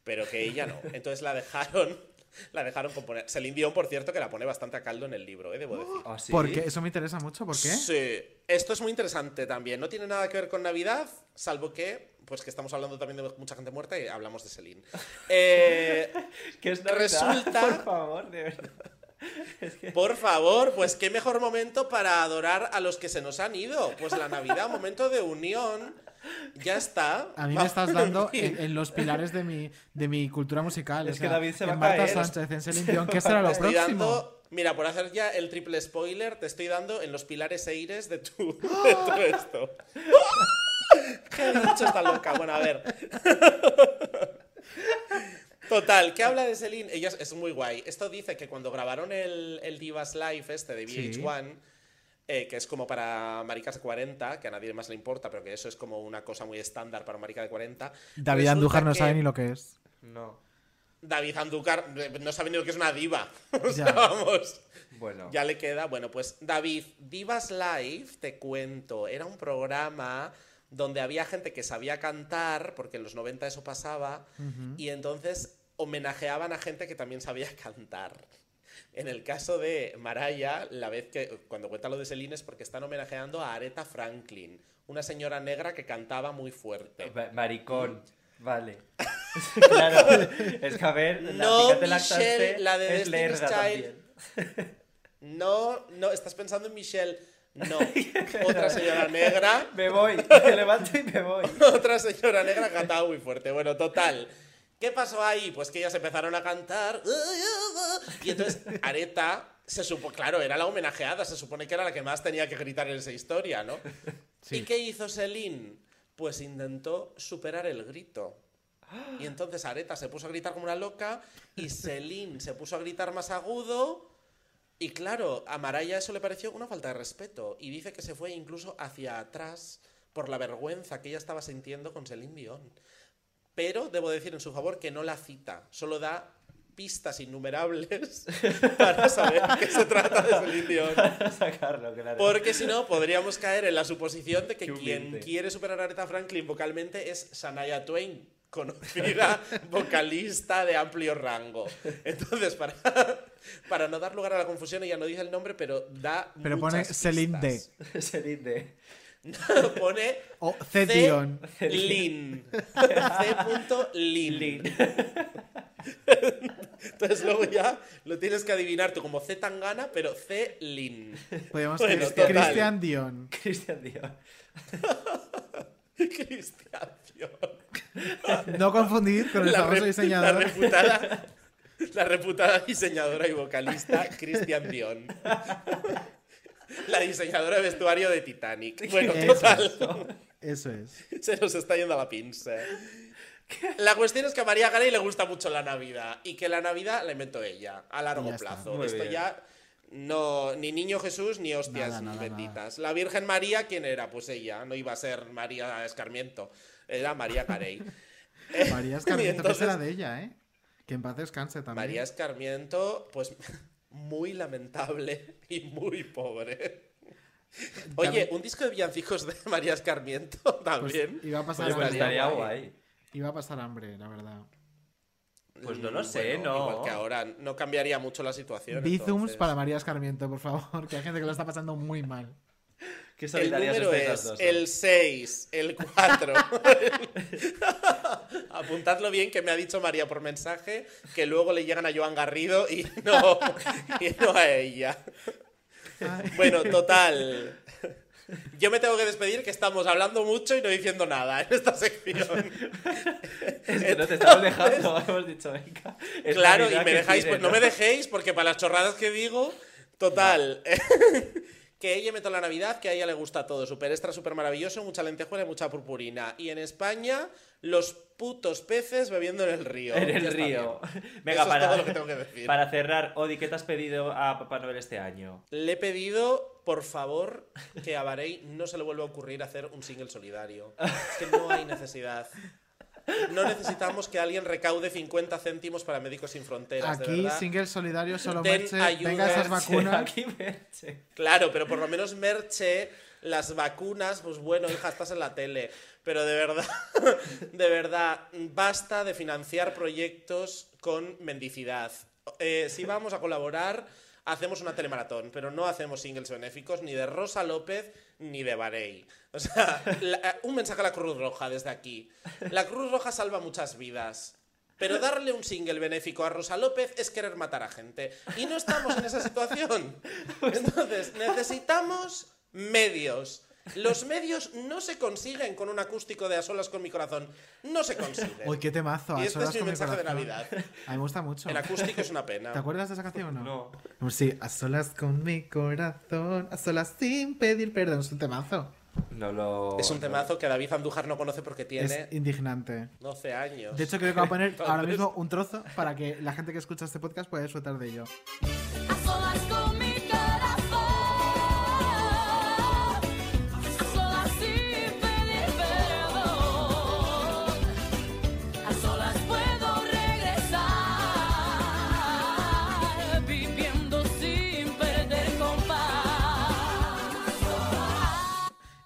pero que ella no. Entonces la dejaron, la dejaron componer. Celine Dion, por cierto, que la pone bastante a caldo en el libro, ¿eh? debo decir. ¿Ah, sí? Porque eso me interesa mucho. ¿Por qué? Sí, esto es muy interesante también. No tiene nada que ver con Navidad, salvo que, pues que estamos hablando también de mucha gente muerta y hablamos de Celine. Eh, ¿Qué es Navidad? Resulta- Por favor, de verdad. Es que... por favor, pues qué mejor momento para adorar a los que se nos han ido. Pues la Navidad, momento de unión. Ya está. A mí me estás dando en los pilares de mi, de mi cultura musical. Es o que sea, David se va en a Marta caer. Sánchez, en Celine Dion, ¿qué será lo Te estoy próximo? dando, mira, por hacer ya el triple spoiler, te estoy dando en los pilares eires de tu, de tu esto. ¿Qué he dicho esta loca? Bueno, a ver. Total, ¿qué habla de Celine? Ella es, es muy guay. Esto dice que cuando grabaron el, el Divas Live este de Sí. VH1, eh, que es como para maricas de 40, que a nadie más le importa, pero que eso es como una cosa muy estándar para una marica de 40. David resulta Andújar no que- sabe ni lo que es. No. David Andúcar eh, no sabe ni lo que es una diva. O sea, Ya. vamos. Bueno. Ya le queda. Bueno, pues David, Divas Live, te cuento, era un programa donde había gente que sabía cantar, porque en los 90 eso pasaba, y entonces homenajeaban a gente que también sabía cantar. En el caso de Maraya, la vez que cuando cuenta lo de Celine es porque están homenajeando a Aretha Franklin, una señora negra que cantaba muy fuerte. Ma- Maricón. Vale. claro. Es que a ver, la No, te Michelle, la de es Destiny's Child. No, no, estás pensando en Michelle. No, otra señora negra Me voy, me levanto y me voy. Otra señora negra cantaba muy fuerte. Bueno, total. ¿Qué pasó ahí? Pues que ellas empezaron a cantar. Y entonces Areta se supo, claro, era la homenajeada, se supone que era la que más tenía que gritar en esa historia, ¿no? Sí. ¿Y qué hizo Celine? Pues intentó superar el grito. Y entonces Areta se puso a gritar como una loca y Celine se puso a gritar más agudo. Y claro, a Maraya eso le pareció una falta de respeto. Y dice que se fue incluso hacia atrás por la vergüenza que ella estaba sintiendo con Celine Dion. Pero debo decir en su favor que no la cita, solo da pistas innumerables para saber qué se trata de Celine. Para sacarlo, claro. Porque si no, podríamos caer en la suposición de que quien quiere superar a Aretha Franklin vocalmente es Shania Twain, conocida vocalista de amplio rango. Entonces, para, para no dar lugar a la confusión, ella no dice el nombre, pero da. Pero pone muchas Celine D. Celine D. pone O C. Dion. C. Lin. C. Lin. Entonces luego ya lo tienes que adivinar tú como C. Tangana, pero C. Lin. Podríamos Bueno, decir total. Christian Dion. Cristian Dion. Cristian Dion. No confundir con el la, famoso diseñador. la reputada, la reputada diseñadora y vocalista Christian Dion. La diseñadora de vestuario de Titanic. Bueno, Eso total. Eso es. Se nos está yendo la pinza. La cuestión es que a María Carey le gusta mucho la Navidad y que la Navidad la inventó ella a largo Ya plazo. Esto bien. ya no ni niño Jesús ni hostias Nada, nada, benditas. La Virgen María quién era? Pues ella, no iba a ser María Escarmiento, era María Carey. María Escarmiento, que entonces- será de ella, ¿eh? Que en paz descanse también. María Escarmiento, pues muy lamentable y muy pobre. Oye, un disco de villancicos de María Escarmiento Pues también. iba a pasar pues estaría guay. Iba a pasar hambre, la verdad. Pues no lo sé, Bueno, no. Igual que ahora, no cambiaría mucho la situación. Bizums entonces. para María Escarmiento, por favor, que hay gente que lo está pasando muy mal. Qué El número es dos, el 6, el 4. Apuntadlo bien que me ha dicho María por mensaje, que luego le llegan a Joan Garrido y no, y no a ella. Bueno, total. Yo me tengo que despedir que estamos hablando mucho y no diciendo nada en esta sección. Es que no te estamos dejando, hemos dicho, venga. es Claro, y me dejáis, tire, pues no me dejéis, porque para las chorradas que digo, total. que ella meto la Navidad, que a ella le gusta todo. Super extra, súper maravilloso, mucha lentejuela y mucha purpurina. Y en España, los putos peces bebiendo en el río. En el río. Venga, Eso es para, todo lo que tengo que decir. para cerrar, Odi, ¿qué te has pedido a Papá Noel este año? Le he pedido, por favor, que a Barey no se le vuelva a ocurrir hacer un single solidario. Es que no hay necesidad. No necesitamos que alguien recaude 50 céntimos para Médicos Sin Fronteras. de Aquí, verdad. single solidario, solo Den Merche, ayuda. venga esas vacunas. Aquí Merche. Claro, pero por lo menos Merche, las vacunas, pues bueno, hija, estás en la tele. Pero de verdad, de verdad, basta de financiar proyectos con mendicidad. Eh, si vamos a colaborar, hacemos una telemaratón, pero no hacemos singles benéficos ni de Rosa López ni de Barey. O sea, la- eh, un mensaje a la Cruz Roja desde aquí. La Cruz Roja salva muchas vidas. Pero darle un single benéfico a Rosa López es querer matar a gente. Y no estamos en esa situación. Entonces, necesitamos medios. Los medios no se consiguen con un acústico de a solas con mi corazón. No se consiguen. Uy, qué temazo. a Y este solas es mi con mensaje de. Navidad. A mí me gusta mucho. El acústico es una pena. ¿Te acuerdas de esa canción o no? No. Pues Sí, a solas con mi corazón, a solas sin pedir perdón. Es un temazo. No lo. Es un temazo que David Andújar no conoce porque tiene Es indignante. 12 años. De hecho, creo que voy a poner ahora mismo un trozo para que la gente que escucha este podcast pueda disfrutar de ello. A solas con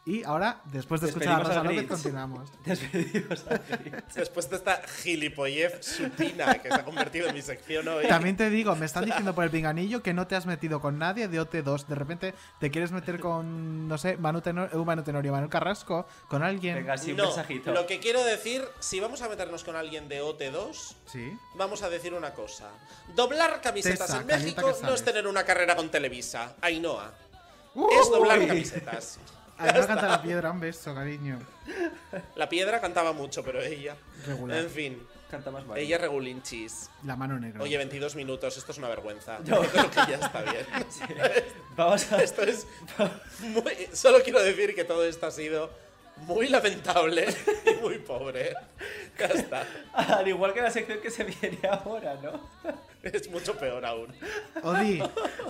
Y ahora, después de escuchar a Rosa López, continuamos. Despedimos a Grinch. Después de esta gilipollez supina que se ha convertido en mi sección hoy. También te digo, me están diciendo por el pinganillo que no te has metido con nadie de OT2. De repente te quieres meter con, no sé, Manu Tenor, eh, Manu Tenorio, Manu Carrasco, con alguien. Venga, sí, un no, mensajito. lo que quiero decir, si vamos a meternos con alguien de OT2, Sí. vamos a decir una cosa. Doblar camisetas en México no es tener una carrera con Televisa. Ainhoa. Uh, es doblar Uy. camisetas. Me canta la piedra, un beso, cariño. La piedra cantaba mucho, pero ella. Regular. En fin, Canta más mal. ella regulinchis. La mano negra. Oye, 22 minutos, esto es una vergüenza. Yo creo que ya está bien. Vamos a. Esto es muy... Solo quiero decir que todo esto ha sido muy lamentable y muy pobre. Ya está. Al igual que la sección que se viene ahora, ¿no? Es mucho peor aún. Odi,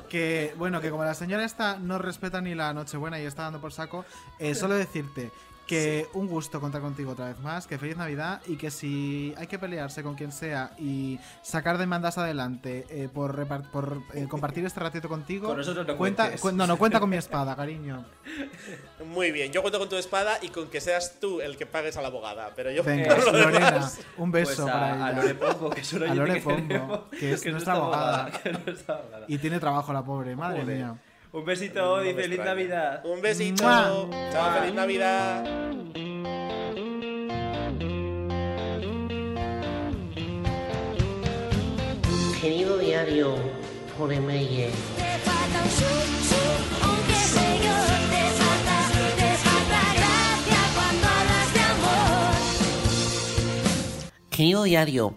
que bueno, que como la señora esta no respeta ni la Nochebuena y está dando por saco, eh, solo decirte que un gusto contar contigo otra vez más, que feliz Navidad y que si hay que pelearse con quien sea y sacar demandas adelante eh, por, repar- por eh, compartir este ratito contigo, Con nosotros no cuenta, cu- no, no cuenta con mi espada, cariño. Muy bien, yo cuento con tu espada y con que seas tú el que pagues a la abogada. Pero yo Venga, por lo Lorena, demás- un beso Pues a, para a ella. Lore Pombo, que es una A Lore que Pombo, que es nuestra abogada. que es nuestra abogada. Y tiene trabajo la pobre, madre Joder. mía. Un besito, No me feliz extraña. Navidad. Un besito. ¡Mua! Chao, feliz Navidad. Querido diario, por email. Querido diario,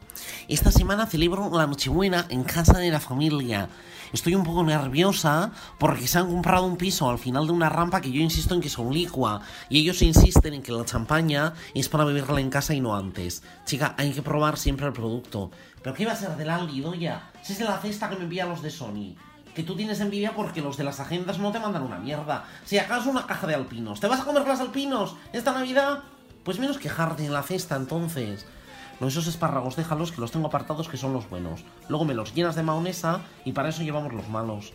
esta semana celebro la Nochebuena en casa de la familia. Estoy un poco nerviosa porque se han comprado un piso al final de una rampa que yo insisto en que es oblicua y ellos insisten en que la champaña es para beberla en casa y no antes. Chica, hay que probar siempre el producto. ¿Pero qué va a ser del Aldi, doya? Si es de la cesta que me envían los de Sony. Que tú tienes envidia porque los de las agendas no te mandan una mierda. Si acaso una caja de alpinos. ¿Te vas a comer las alpinos esta Navidad? Pues menos quejarte en la cesta entonces. No, esos espárragos déjalos que los tengo apartados que son los buenos. Luego me los llenas de mahonesa y para eso llevamos los malos.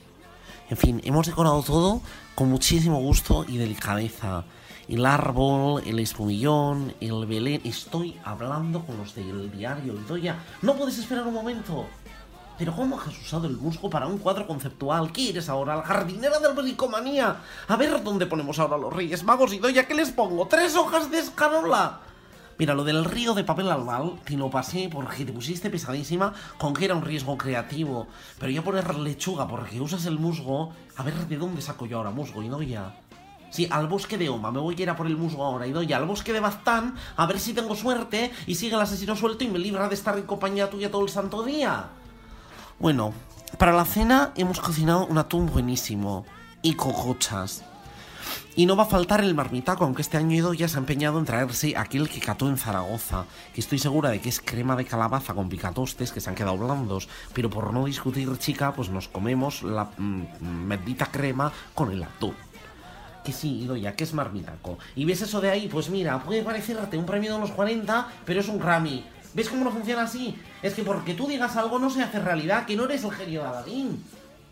En fin, hemos decorado todo con muchísimo gusto y delicadeza. El árbol, el espumillón, el belén. Estoy hablando con los del diario Idoya. ¿No puedes esperar un momento? Pero ¿cómo has usado el musgo para un cuadro conceptual? ¿Qué eres ahora? ¿La jardinera del bricomanía? A ver dónde ponemos ahora los Reyes Magos y Doya, ¿qué les pongo? ¿Tres hojas de escarola? Mira, lo del río de papel albal te lo pasé porque te pusiste pesadísima con que era un riesgo creativo. Pero ya poner lechuga porque usas el musgo, a ver de dónde saco yo ahora musgo y Doya. Sí, al bosque de Oma, me voy a ir a por el musgo ahora y doy al bosque de Baztán a ver si tengo suerte y sigue el asesino suelto y me libra de estar en compañía tuya todo el santo día. Bueno, para la cena hemos cocinado un atún buenísimo y cocochas. Y no va a faltar el marmitaco, aunque este año ya se ha empeñado en traerse aquel que cató en Zaragoza, que estoy segura de que es crema de calabaza con picatostes que se han quedado blandos, pero por no discutir, chica, pues nos comemos la mm, bendita crema con el atún. Que sí, Idoya, que es marmitaco. Y ves eso de ahí, pues mira, puede parecerte un premio de los 40, pero es un Grammy. ¿Ves cómo no funciona así? Es que porque tú digas algo no se hace realidad, que no eres el genio de Aladín.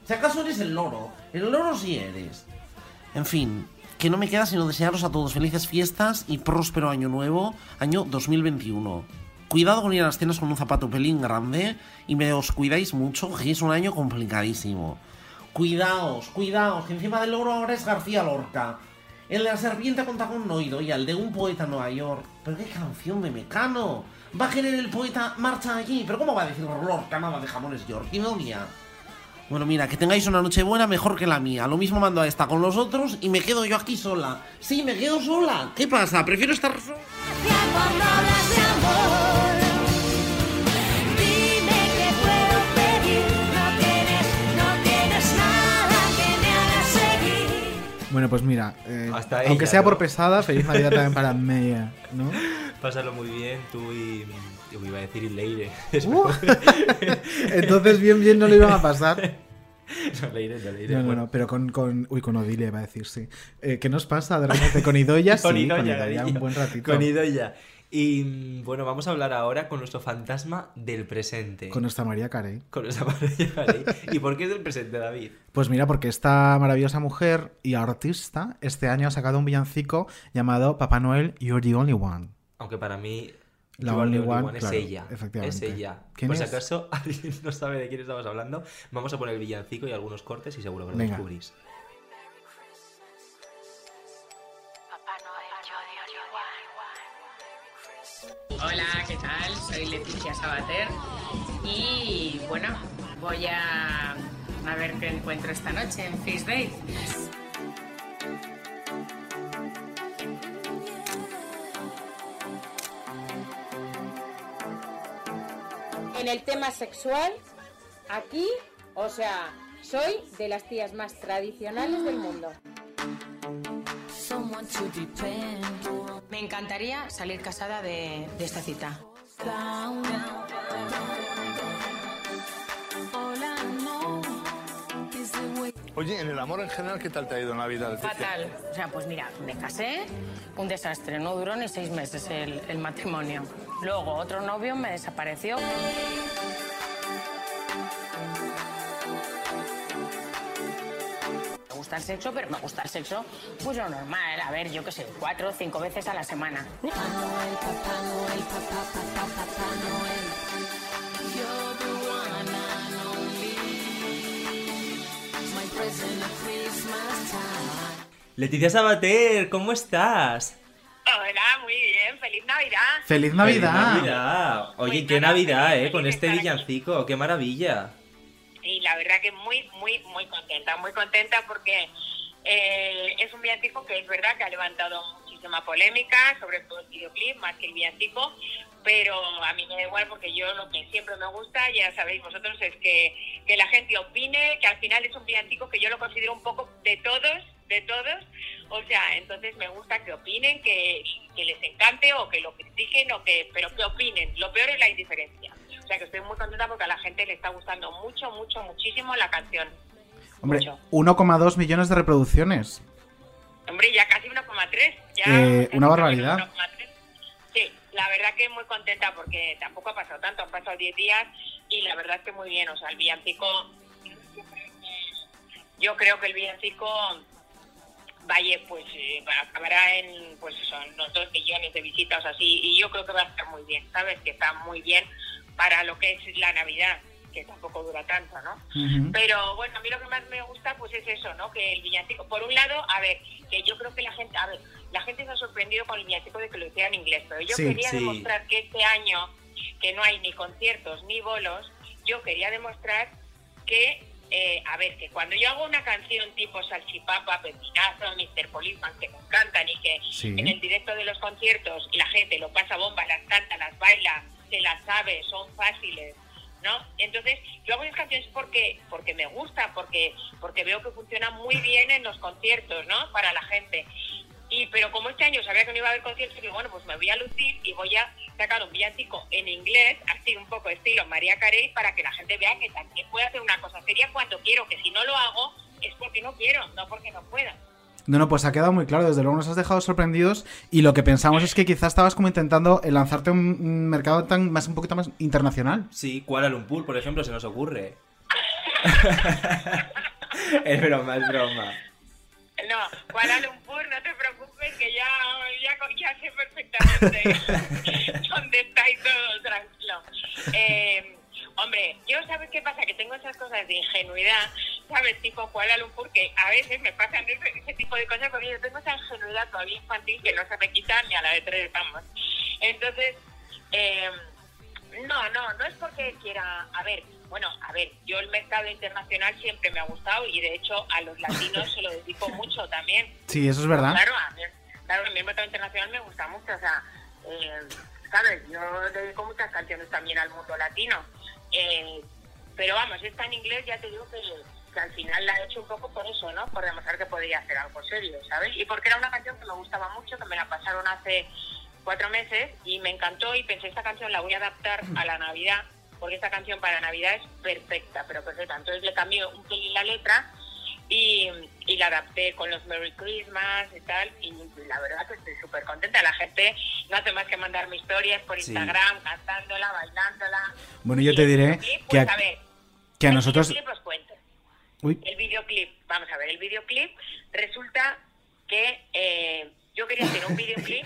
Si acaso eres el loro. El loro sí eres. En fin, que no me queda sino desearos a todos felices fiestas y próspero año nuevo, año 2021. Cuidado con ir a las cenas con un zapato pelín grande y me os cuidáis mucho, que es un año complicadísimo. Cuidaos, cuidaos, que encima del loro ahora es García Lorca. El de la serpiente con tacón no oído y el de un poeta en Nueva York. Pero qué canción de Mecano. Va a querer el poeta marcha allí. Pero ¿cómo va a decir Lorca nada de jamones York? Bueno, mira, que tengáis una noche buena mejor que la mía. Lo mismo mando a esta con los otros y me quedo yo aquí sola. Sí, me quedo sola. ¿Qué pasa? Prefiero estar sola. Cuando hablas de amor, dime qué puedo pedir. No tienes, no tienes nada que me haga seguir. Bueno, pues mira, eh, Hasta aunque ella, sea por pesada, feliz Navidad también para Meia, ¿no? Pásalo muy bien, tú y. Yo iba a decir Leire. Uh, entonces bien, bien no lo iban a pasar. no, Leire, no, Leire. No, no, bueno. no, pero con, con uy, con Odilia iba a decir, sí. Eh, ¿Qué nos pasa de repente? Con Idoya, sí, Con cariño. un buen ratito. Con Idoia. Y mm, bueno, vamos a hablar ahora con nuestro fantasma del presente. Con nuestra María Carey. Con nuestra pareja, ¿vale? ¿Y por qué es del presente, David? Pues mira, porque esta maravillosa mujer y artista este año ha sacado un villancico llamado Papá Noel, You're the Only One. Aunque para mí. La only the one, es claro, ella. efectivamente. Es ella. ¿Quién Por si es? acaso alguien no sabe de quién estamos hablando, vamos a poner el villancico y algunos cortes y seguro que lo Venga. descubrís. Hola, ¿qué tal? Soy Leticia Sabater y bueno, voy a, a ver qué encuentro esta noche en Fish Day. En el tema sexual, aquí, o sea, soy de las tías más tradicionales del mundo. Me encantaría salir casada de, de esta cita. Oye, en el amor en general, ¿qué tal te ha ido en la vida, Leticia? Fatal. O sea, pues mira, me casé, un desastre, no duró ni seis meses el, el matrimonio. Luego otro novio me desapareció. Me gusta el sexo, pero me gusta el sexo, pues lo normal, a ver, yo qué sé, cuatro o cinco veces a la semana. Leticia Sabater, ¿cómo estás? Hola, muy bien, feliz Navidad. ¡Feliz Navidad! ¡Feliz Navidad! Oye, qué Navidad, feliz ¿eh? Con este aquí. villancico, qué maravilla. Y la verdad que muy, muy, muy contenta, muy contenta porque eh, es un villancico que es verdad que ha levantado muchísima polémica, sobre todo el videoclip, más que el villancico, pero a mí me da igual porque yo lo que siempre me gusta, ya sabéis vosotros, es que, que la gente opine, que al final es un villancico que yo lo considero un poco de todos, de todos, o sea, entonces me gusta que opinen, que, que les encante o que lo critiquen, o que, pero que opinen, lo peor es la indiferencia. O sea que estoy muy contenta porque a la gente le está gustando mucho, mucho, muchísimo la canción. Hombre, Mucho. 1,2 millones de reproducciones. Eh, una barbaridad. 1,3. Sí, la verdad que muy contenta porque tampoco ha pasado tanto, han pasado 10 días y la verdad es que muy bien, o sea, el villancico yo creo que el villancico vaya pues eh, acabará en pues eso, en unos dos millones de visitas así y yo creo que va a estar muy bien sabes que está muy bien para lo que es la navidad que tampoco dura tanto no pero bueno a mí lo que más me gusta pues es eso no que el villancico por un lado a ver que yo creo que la gente a ver la gente se ha sorprendido con el villancico de que lo hiciera en inglés pero yo Sí, quería sí. demostrar que este año que no hay ni conciertos ni bolos yo quería demostrar que, eh, a ver, que cuando yo hago una canción tipo Salchipapa, Pepinazo, Mr. Policeman, que me encantan y que Sí. en el directo de los conciertos la gente lo pasa bomba, las canta, las baila, se las sabe, son fáciles, ¿no? Entonces, yo hago mis canciones porque porque me gusta, porque porque veo que funciona muy bien en los conciertos, ¿no? Para la gente. Y pero como este año sabía que no iba a haber conciertos, digo, bueno, pues me voy a lucir y voy a sacar un villancico en inglés, así un poco estilo María Carey, para que la gente vea que también puede hacer una cosa seria cuando quiero, que si no lo hago es porque no quiero, no porque no pueda. No, no, pues ha quedado muy claro. Desde luego nos has dejado sorprendidos. Y lo que pensamos es que quizás estabas como intentando eh, lanzarte a un un mercado tan más un poquito más internacional. Sí, Kuala Lumpur, por ejemplo, se nos ocurre. es broma, es broma. No, Kuala Lumpur, no te preocupes, que ya, ya, ya sé perfectamente dónde estáis todos, tranquilo. Eh, hombre, yo sabes qué pasa, que tengo esas cosas de ingenuidad, ¿sabes? Tipo Kuala Lumpur, que a veces me pasan ese, ese tipo de cosas porque yo tengo esa ingenuidad todavía infantil que no se me quita ni a la de tres, vamos. Entonces, eh, no, no, no es porque quiera, a ver, bueno, a ver, yo el mercado internacional siempre me ha gustado y de hecho a los latinos se lo dedico mucho también. Sí, eso es verdad. Claro, a mí, claro, a mí el mercado internacional me gusta mucho, o sea, eh, ¿sabes? Yo dedico muchas canciones también al mundo latino. Eh, pero vamos, esta en inglés ya te digo que, que al final la he hecho un poco por eso, ¿no? Por demostrar que podría hacer algo serio, ¿sabes? Y porque era una canción que me gustaba mucho, que me la pasaron hace cuatro meses y me encantó y pensé, esta canción la voy a adaptar a la Navidad, porque esta canción para Navidad es perfecta, pero perfecta. Entonces le cambié un pelín la letra y, y la adapté con los Merry Christmas y tal, y la verdad que estoy súper contenta. La gente no hace más que mandarme historias por Sí. Instagram, cantándola, bailándola. Bueno, yo Y te diré videoclip, que pues, a- a ver, que a el nosotros... videoclip os cuento. Uy. El videoclip, vamos a ver, el videoclip resulta que eh, yo quería hacer un videoclip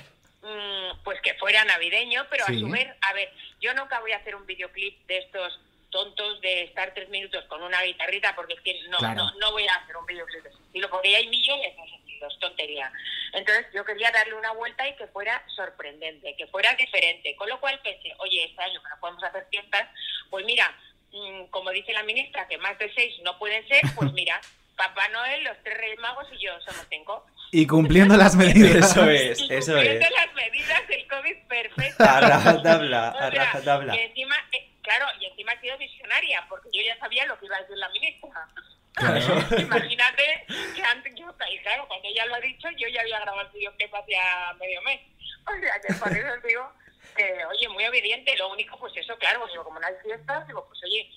pues que fuera navideño, pero Sí. a su vez, a ver, yo nunca voy a hacer un videoclip de estos tontos de estar tres minutos con una guitarrita porque es que no, Claro. no, no voy a hacer un videoclip de ese estilo porque hay millones de estilos, tontería. Entonces yo quería darle una vuelta y que fuera sorprendente, que fuera diferente, con lo cual pensé, oye, este año que no podemos hacer fiestas, pues mira, mm, como dice la ministra, que más de seis no pueden ser, pues mira, Papá Noel, los tres Reyes Magos y yo somos cinco. Y cumpliendo las medidas. Eso es, Y eso cumpliendo es. las medidas del COVID perfecto. A rajatabla, O a sea, rajatabla. Y encima, eh, claro, y encima ha sido visionaria, porque yo ya sabía lo que iba a decir la ministra. Claro. Imagínate que antes, yo, y claro, cuando ella lo ha dicho, yo ya había grabado el videoclip hacía medio mes. O sea, que por eso os digo que, oye, muy obediente. Lo único, pues eso, claro, digo, como no hay fiestas, digo, pues oye,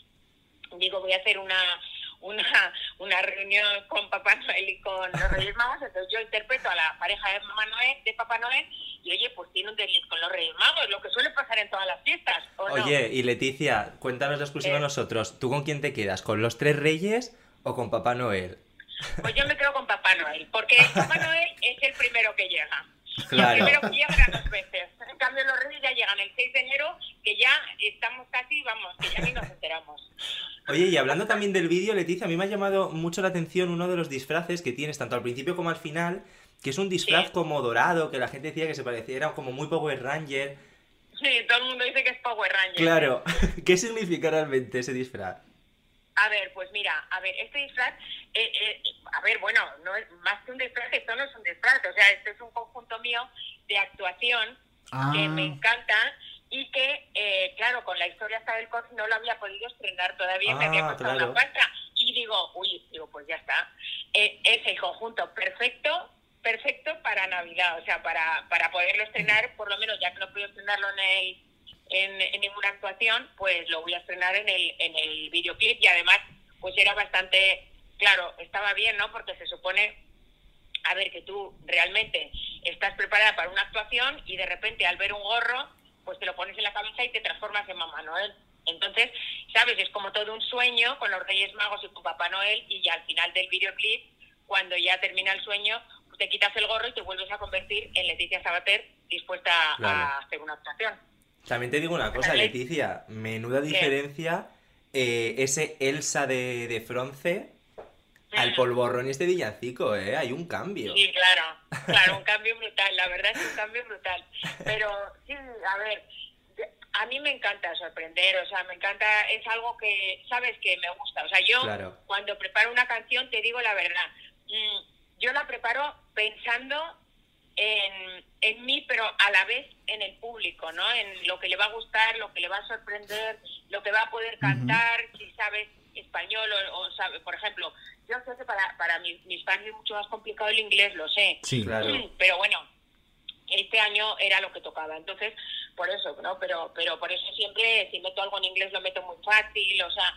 digo, voy a hacer una una, una reunión con Papá Noel y con los Reyes Magos, entonces yo interpreto a la pareja de Mamá Noel, de Papá Noel, y oye, pues tiene un desliz con los Reyes Magos, lo que suele pasar en todas las fiestas, ¿o no? Oye, y Leticia, cuéntanos la exclusiva a Eh. nosotros. ¿Tú con quién te quedas? ¿Con los tres reyes o con Papá Noel? Pues yo me quedo con Papá Noel, porque Papá Noel es el primero que llega. Claro. El primero que llega era dos veces. En cambio, los Reyes ya llegan el 6 de enero, que ya estamos casi, vamos, que ya ni nos enteramos. Oye, y hablando también del vídeo, Leticia, a mí me ha llamado mucho la atención uno de los disfraces que tienes, tanto al principio como al final, que es un disfraz Sí. como dorado, que la gente decía que se parecía, era como muy Power Ranger. Sí, todo el mundo dice que es Power Ranger. Claro, ¿qué significa realmente ese disfraz? A ver, pues mira, a ver, este disfraz, eh, eh, a ver, bueno, no es más que un disfraz, esto no es un disfraz, o sea, esto es un conjunto mío de actuación Ah. que me encanta y que, eh, claro, con la historia hasta del COVID no lo había podido estrenar todavía, me había Ah, costado claro. una pasta. Y digo, uy, digo, pues ya está. Eh, es el conjunto perfecto, perfecto para Navidad, o sea, para, para poderlo estrenar, por lo menos ya que no puedo estrenarlo en el en, en ninguna actuación, pues lo voy a estrenar en el, en el videoclip y además pues era bastante, claro, estaba bien, ¿no? Porque se supone, a ver, que tú realmente estás preparada para una actuación y de repente al ver un gorro, pues te lo pones en la cabeza y te transformas en Mamá Noel. Entonces, ¿sabes? Es como todo un sueño con los Reyes Magos y con Papá Noel y ya al final del videoclip, cuando ya termina el sueño, pues te quitas el gorro y te vuelves a convertir en Leticia Sabater dispuesta a- Claro. a hacer una actuación. También te digo una cosa. Leticia, menuda diferencia eh, ese Elsa de, de Fronce al polvorrón y este villancico, ¿eh? Hay un cambio. Sí, claro, claro, un cambio brutal, la verdad es un cambio brutal. Pero sí, a ver, a mí me encanta sorprender, o sea, me encanta, es algo que, sabes, que me gusta. O sea, yo Claro. cuando preparo una canción, te digo la verdad, mm, yo la preparo pensando en, en mí, pero a la vez en el público, ¿no? En lo que le va a gustar, lo que le va a sorprender, lo que va a poder cantar, si sabes español o, o sabe, por ejemplo, yo sé que para, para mis, mis fans es mucho más complicado el inglés, lo sé. Sí. Claro. Pero bueno, este año era lo que tocaba, entonces por eso, ¿no? Pero, pero por eso siempre, si meto algo en inglés lo meto muy fácil, o sea,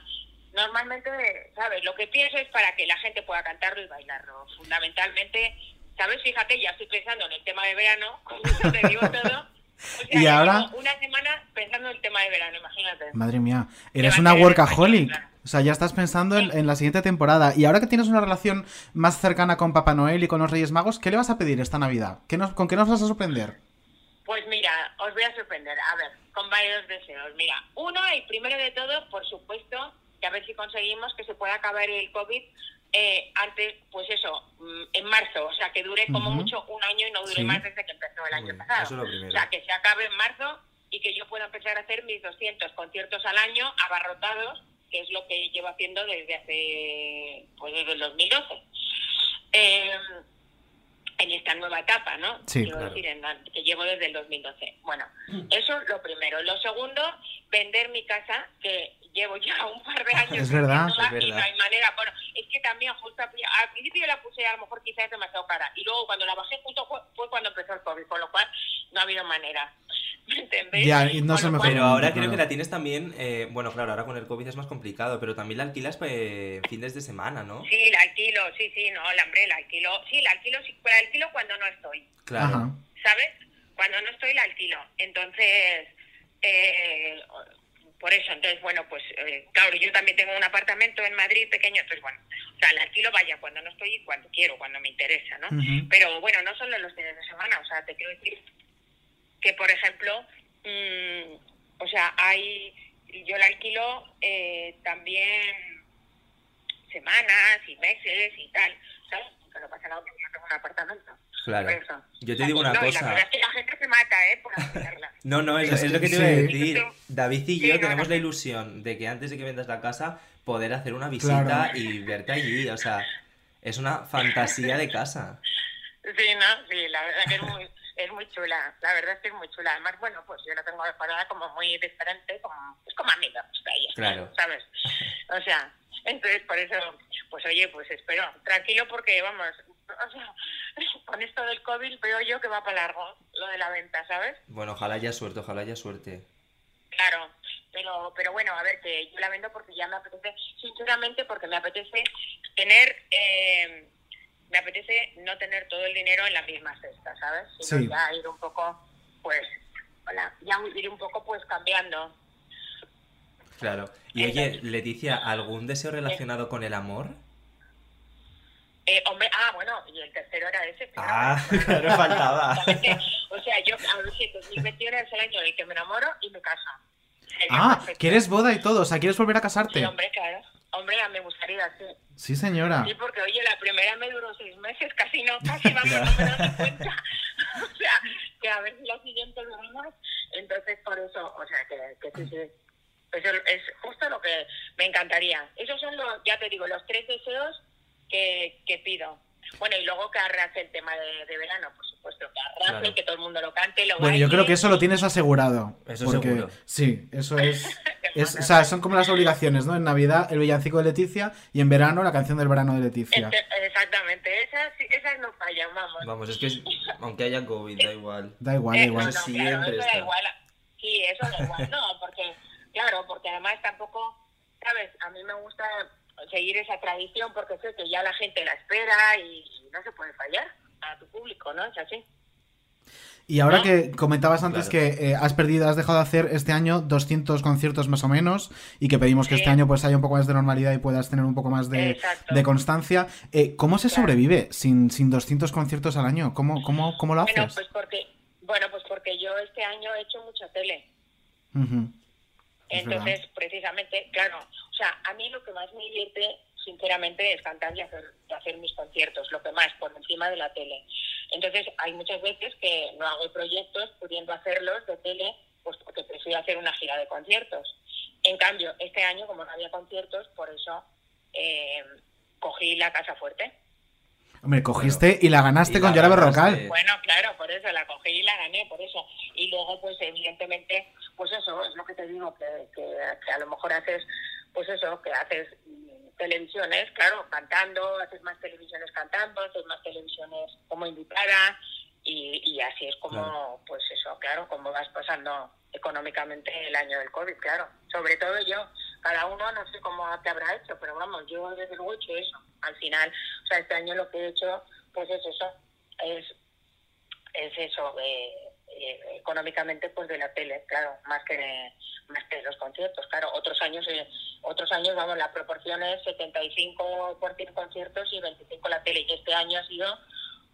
normalmente, ¿sabes? Lo que pienso es para que la gente pueda cantarlo y bailarlo. Fundamentalmente, ¿sabes? Fíjate, ya estoy pensando en el tema de verano, con eso te digo todo. O sea, Y ahora- una semana pensando en el tema de verano, imagínate. Madre mía, eres una workaholic. O sea, ya estás pensando en, en la siguiente temporada. Y ahora que tienes una relación más cercana con Papá Noel y con los Reyes Magos, ¿qué le vas a pedir esta Navidad? ¿Qué nos- ¿Con qué nos vas a sorprender? Pues mira, os voy a sorprender. A ver, con varios deseos. Mira, uno, y primero de todo, por supuesto, que a ver si conseguimos que se pueda acabar el COVID eh, antes, pues eso, mm, en marzo. O sea, que dure como mucho un año y no dure Sí. más desde que empezó el año Uy, pasado. eso es lo primero. O sea, que se acabe en marzo y que yo pueda empezar a hacer mis 200 conciertos al año abarrotados, que es lo que llevo haciendo desde hace, pues desde el 2012. Eh, en esta nueva etapa, ¿no? Sí, Quiero claro. decir, en la- que llevo desde el 2012. Bueno, eso es lo primero. Lo segundo, vender mi casa, que llevo ya un par de años. Es verdad. Es Y no verdad. hay manera. Bueno, es que también justo al pri- al principio la puse a lo mejor quizás demasiado cara. Y luego cuando la bajé justo fue, fue cuando empezó el COVID, con lo cual no ha habido manera. ¿Me entendéis? Ya, y no mejor cual- Pero ahora creo que la tienes también, eh, bueno, claro, ahora con el COVID es más complicado, pero también la alquilas eh, fines de semana, ¿no? Sí, la alquilo, sí, sí, no, la hombre, la alquilo. Sí, la alquilo, sí, la alquilo cuando no estoy. Claro. Ajá. ¿sabes? Cuando no estoy la alquilo. Entonces, eh, por eso, entonces, bueno, pues eh, claro, yo también tengo un apartamento en Madrid pequeño, entonces, bueno, o sea, la alquilo vaya cuando no estoy y cuando quiero, cuando me interesa, ¿no? Pero bueno, no solo los fines de semana, o sea, te quiero decir que, por ejemplo, mm, o sea, hay, yo la alquilo eh, también semanas y meses y tal, ¿sabes? No pasa nada yo tengo un apartamento. Claro. Eso. Yo te digo una No, y La cosa. verdad es que la gente se mata, ¿eh? Por. No, no, es, Es es lo que te iba a decir. David y Sí, yo no, tenemos no. la ilusión de que antes de que vendas la casa, poder hacer una visita Claro. y verte allí. O sea, es una fantasía de casa. Sí, no, sí, la verdad que es muy, es muy chula. La verdad es que es muy chula. Además, bueno, pues yo la tengo decorada como muy diferente, como, es como amiga, pues, de ella, Claro. ¿sabes? O sea, entonces por eso, pues oye, pues espero, tranquilo porque vamos, o sea, con esto del COVID veo yo que va para largo lo de la venta, ¿sabes? Bueno, ojalá haya suerte, ojalá haya suerte. Claro, pero, pero bueno, a ver, que yo la vendo porque ya me apetece, sinceramente, porque me apetece tener, eh, me apetece no tener todo el dinero en la misma cesta, ¿sabes? Sino Sí. ya ir un poco, pues, hola, ya ir un poco, pues, cambiando. Claro. Y oye, Leticia, ¿algún deseo relacionado con el amor? Eh, hombre, ah, bueno, y el tercero era ese. Ah, claro, faltaba. O sea, yo, a ver si 2021 es el año en el que me enamoro y me caso. Ah, perfecto. ¿quieres boda y todo? O sea, ¿quieres volver a casarte? Sí, hombre, claro. Hombre, me gustaría, sí. Sí, señora. Sí, porque oye, la primera me duró seis meses, casi no, casi vamos, no me doy cuenta. O sea, que a ver si la siguiente dura más. Entonces, por eso, o sea, que, que sí, sí. Eso es justo lo que me encantaría. Esos son los, ya te digo, los tres deseos que, que pido. Bueno, y luego que arrase el tema de, de verano, por supuesto, que arrase, Claro. que todo el mundo lo cante, lo Bueno, yo creo que eso lo tienes asegurado. Eso porque, seguro. Sí, eso es, es- O sea, son como las obligaciones, ¿no? En Navidad el villancico de Leticia y en verano la canción del verano de Leticia. Este- exactamente, esas, sí- esas no fallan, vamos. Vamos, es que es- aunque haya COVID, da igual. Da igual, da Eh, igual. no, no, claro, Siempre eso da está. igual. Sí, eso da igual. No, porque, claro, porque además tampoco, ¿sabes? A mí me gusta seguir esa tradición porque sé que ya la gente la espera y no se puede fallar a tu público, ¿no? Es así. Y ahora ¿No? que comentabas antes Claro. que eh, has perdido, has dejado de hacer este año 200 conciertos más o menos y que pedimos que Sí. este año pues haya un poco más de normalidad y puedas tener un poco más de, de constancia, eh, ¿cómo se Claro. sobrevive sin, sin 200 conciertos al año? ¿Cómo, cómo, cómo lo Bueno, haces? pues porque, bueno, pues porque yo este año he hecho mucha tele. Es Entonces, precisamente, claro, o sea, a mí lo que más me divierte, sinceramente, es cantar y hacer, y hacer mis conciertos, lo que más, por encima de la tele. Entonces, hay muchas veces que no hago proyectos pudiendo hacerlos de tele, pues porque prefiero hacer una gira de conciertos. En cambio, este año, como no había conciertos, por eso eh, cogí la Casa Fuerte. Hombre, cogiste y la ganaste Y con Yara. Berrocal. Bueno, claro, por eso la cogí y la gané, por eso. Y luego, pues evidentemente, pues eso es lo que te digo, que, que, que a lo mejor haces, pues eso, que haces televisiones, claro, cantando, haces más televisiones cantando, haces más televisiones como invitada y, y así es como, Claro. pues eso, claro, como vas pasando económicamente el año del COVID, claro. Sobre todo yo, cada uno no sé cómo te habrá hecho, pero vamos, yo desde luego he hecho eso. Al final, o sea, este año lo que he hecho, pues es eso, es, es eso, eh, eh, económicamente pues de la tele, claro, más que de, más que de los conciertos, claro. Otros años, eh, otros años, vamos, la proporción es 75% conciertos y 25% la tele. Y este año ha sido,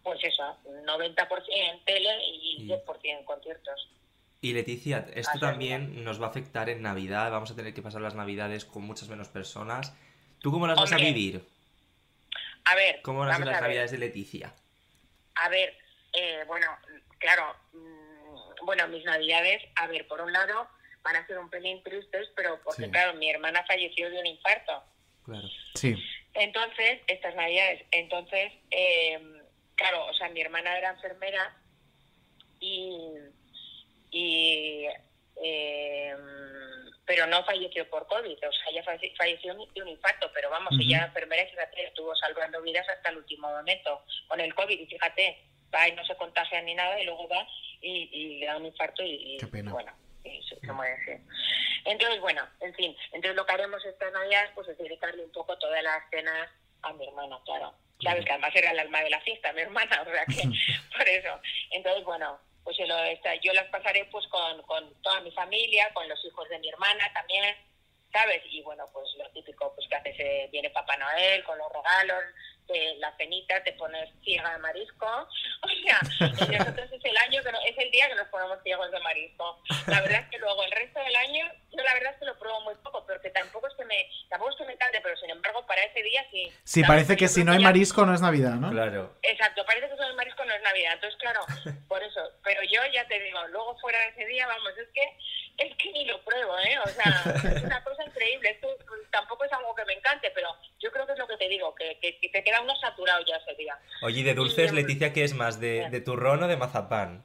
pues eso, 90% en tele y Y- 10% en conciertos. Y Leticia, esto Así también nos va a afectar en Navidad. Vamos a tener que pasar las Navidades con muchas menos personas. ¿Tú cómo las vas a vivir? A ver, ¿Cómo van a ser las. Navidades de Leticia? A ver, eh, bueno, claro, mm, bueno, mis navidades, a ver, por un lado van a ser un pelín tristes, pero porque, Sí. claro, mi hermana falleció de un infarto. Claro. Sí. Entonces, estas navidades, entonces, eh, claro, o sea, mi hermana era enfermera y, y eh, pero no falleció por COVID, o sea, ella falle- falleció de un infarto, pero vamos, Ujú. ella era enfermera y fíjate, estuvo salvando vidas hasta el último momento con el COVID y fíjate, va y no se contagia ni nada y luego va y, y le da un infarto y, Qué pena. bueno, y se, se muere así. Entonces, bueno, en fin, entonces lo que haremos estas navidades pues es dedicarle un poco todas las cenas a mi hermana, claro. Sabes que además era el alma de la fiesta, mi hermana, o sea que por eso. Entonces, bueno, pues yo, lo, yo las pasaré pues con, con toda mi familia, con los hijos de mi hermana también, ¿sabes? Y bueno, pues lo típico, pues que haces, eh, viene Papá Noel con los regalos, eh, la cenita, te pones ciega de marisco, o sea, y nosotros es el año, que no- es el día que nos ponemos ciegos de marisco. La verdad es que luego el resto del año, yo la verdad es que lo pruebo muy poco, porque tampoco es que me, tampoco es que me encante, pero sin embargo para ese día sí. Sí, parece que si no hay ya- marisco no es Navidad, ¿no? Claro. Exacto, parece que solo el marisco no es Navidad, entonces claro, por eso, pero yo ya te digo, luego fuera de ese día, vamos, es que es que ni lo pruebo, ¿eh? O sea, es una cosa increíble, esto pues, tampoco es algo que me encante, pero yo creo que es lo que te digo, que, que, que te queda uno saturado ya ese día. Oye, ¿y de dulces, Y, Leticia, qué es más? ¿De, de turrón o de mazapán?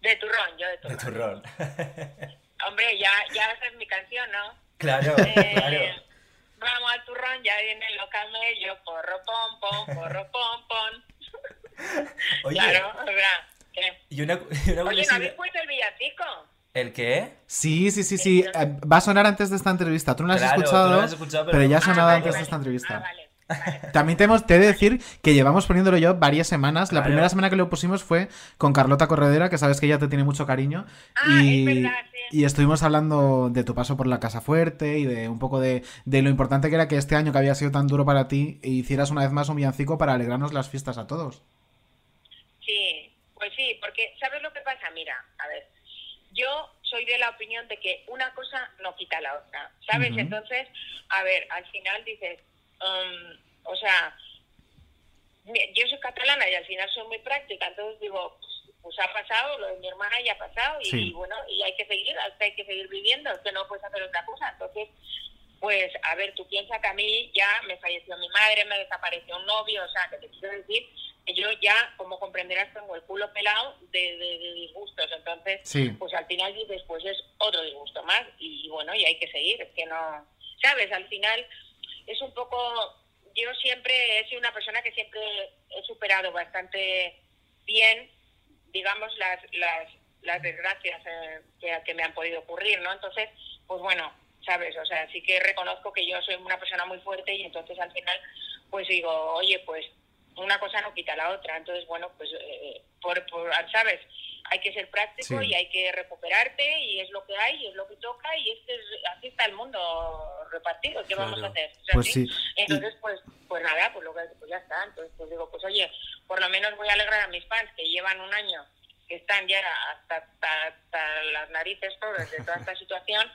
De turrón, yo de De turrón. turrón. Hombre, ya, ya esa es mi canción, ¿no? claro, Eh, claro. Vamos al turrón, ya vienen los camellos, porro pom pom, porro pom pom. Oye, Claro, o sea, que... y una, y una Oye, ¿no habéis puesto el villancico? ¿El qué? Sí, sí, sí, sí. Eh, Va a sonar antes de esta entrevista. Tú no la has Claro, escuchado, no has escuchado, pero- pero ya ha Ah, sonado vale, antes vale. de esta entrevista. Ah, vale, vale. También te, hemos, te he de decir que llevamos poniéndolo yo varias semanas. La Claro. primera semana que lo pusimos fue con Carlota Corredera, que sabes que ella te tiene mucho cariño. Ah, y, es verdad, sí. y estuvimos hablando de tu paso por la Casa Fuerte y de un poco de, de lo importante que era que este año que había sido tan duro para ti hicieras una vez más un villancico para alegrarnos las fiestas a todos. Sí, pues sí, porque ¿sabes lo que pasa? Mira, a ver, yo soy de la opinión de que una cosa no quita la otra, ¿sabes? Entonces, a ver, al final dices, um, o sea, yo soy catalana y al final soy muy práctica, entonces digo, pues, pues ha pasado, lo de mi hermana ya ha pasado y, Sí. y bueno, y hay que seguir, hay que seguir viviendo, es que no puedes hacer otra cosa, entonces pues, a ver, tú piensas que a mí ya me falleció mi madre, me desapareció un novio, o sea, que te quiero decir que yo ya, como comprenderás, tengo el culo pelado de, de- de disgustos. Entonces, Sí. pues al final dices, pues es otro disgusto más y, bueno, y hay que seguir, es que no... ¿Sabes? Al final es un poco... Yo siempre he sido una persona que siempre he superado bastante bien, digamos, las, las, las desgracias eh, que, que me han podido ocurrir, ¿no? Entonces, pues bueno, ¿sabes? O sea, sí que reconozco que yo soy una persona muy fuerte y entonces al final, pues digo, oye, pues una cosa no quita la otra. Entonces, bueno, pues, eh, por, por, ¿sabes? Hay que ser práctico Sí. y hay que recuperarte y es lo que hay y es lo que toca y este es, así está el mundo repartido. ¿Qué vamos a hacer? ¿Es Pues sí. Entonces, pues, pues nada, pues, lo que, pues ya está. Entonces, pues digo, pues oye, por lo menos voy a alegrar a mis fans que llevan un año, que están ya hasta, hasta, hasta las narices todas de toda esta situación.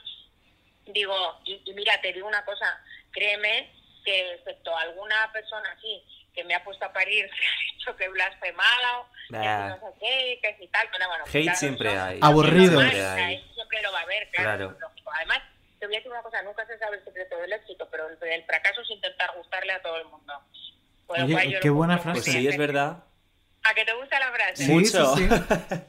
Digo, y, y mira, te digo una cosa, créeme que excepto alguna persona así que me ha puesto a parir, que ha dicho que blasfemado, que no sé qué, que si tal, bueno, bueno, Hate claro, siempre hay. Aburrido. normal, Siempre hay. eso siempre lo va a haber, claro. Además, te voy a decir una cosa, nunca se sabe el secreto del éxito, pero el, el fracaso es intentar gustarle a todo el mundo. Oye, cual qué buena Pues frase. sí, bien. es verdad. ¿A que te gusta la frase? Sí, Mucho. sí, sí.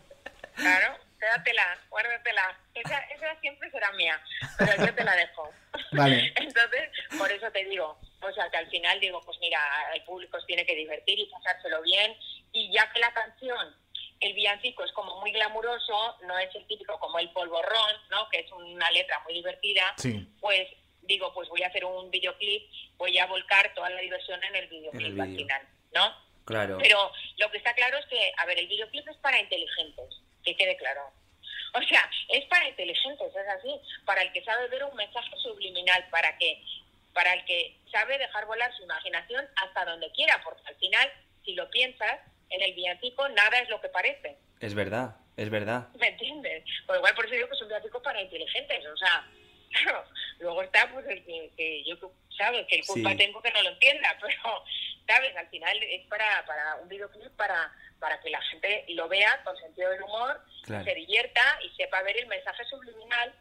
Claro, quédatela, guárdatela. Esa, esa siempre será mía, pero yo te la dejo. Vale. Entonces, por eso te digo, o sea, que al final digo, pues mira, el público se tiene que divertir y pasárselo bien, y ya que la canción, el villancico es como muy glamuroso, no es el típico como el polvorrón, ¿no? Que es una letra muy divertida, Sí. pues digo, pues voy a hacer un videoclip, voy a volcar toda la diversión en el videoclip al final, ¿no? Claro. Pero lo que está claro es que, a ver, el videoclip es para inteligentes, que quede claro. O sea, es para inteligentes, es así, para el que sabe ver un mensaje subliminal, para que para el que sabe dejar volar su imaginación hasta donde quiera, porque al final, si lo piensas, en el villancico nada es lo que parece, Es verdad, es verdad. ¿me entiendes? Por igual por eso digo que es un villancico para inteligentes, o sea, claro, luego está pues el que, que yo, ¿sabes? Que el culpa Sí. tengo que no lo entienda, pero, ¿sabes? Al final es para, para un videoclip para, para que la gente lo vea con sentido del humor, Claro. se divierta y sepa ver el mensaje subliminal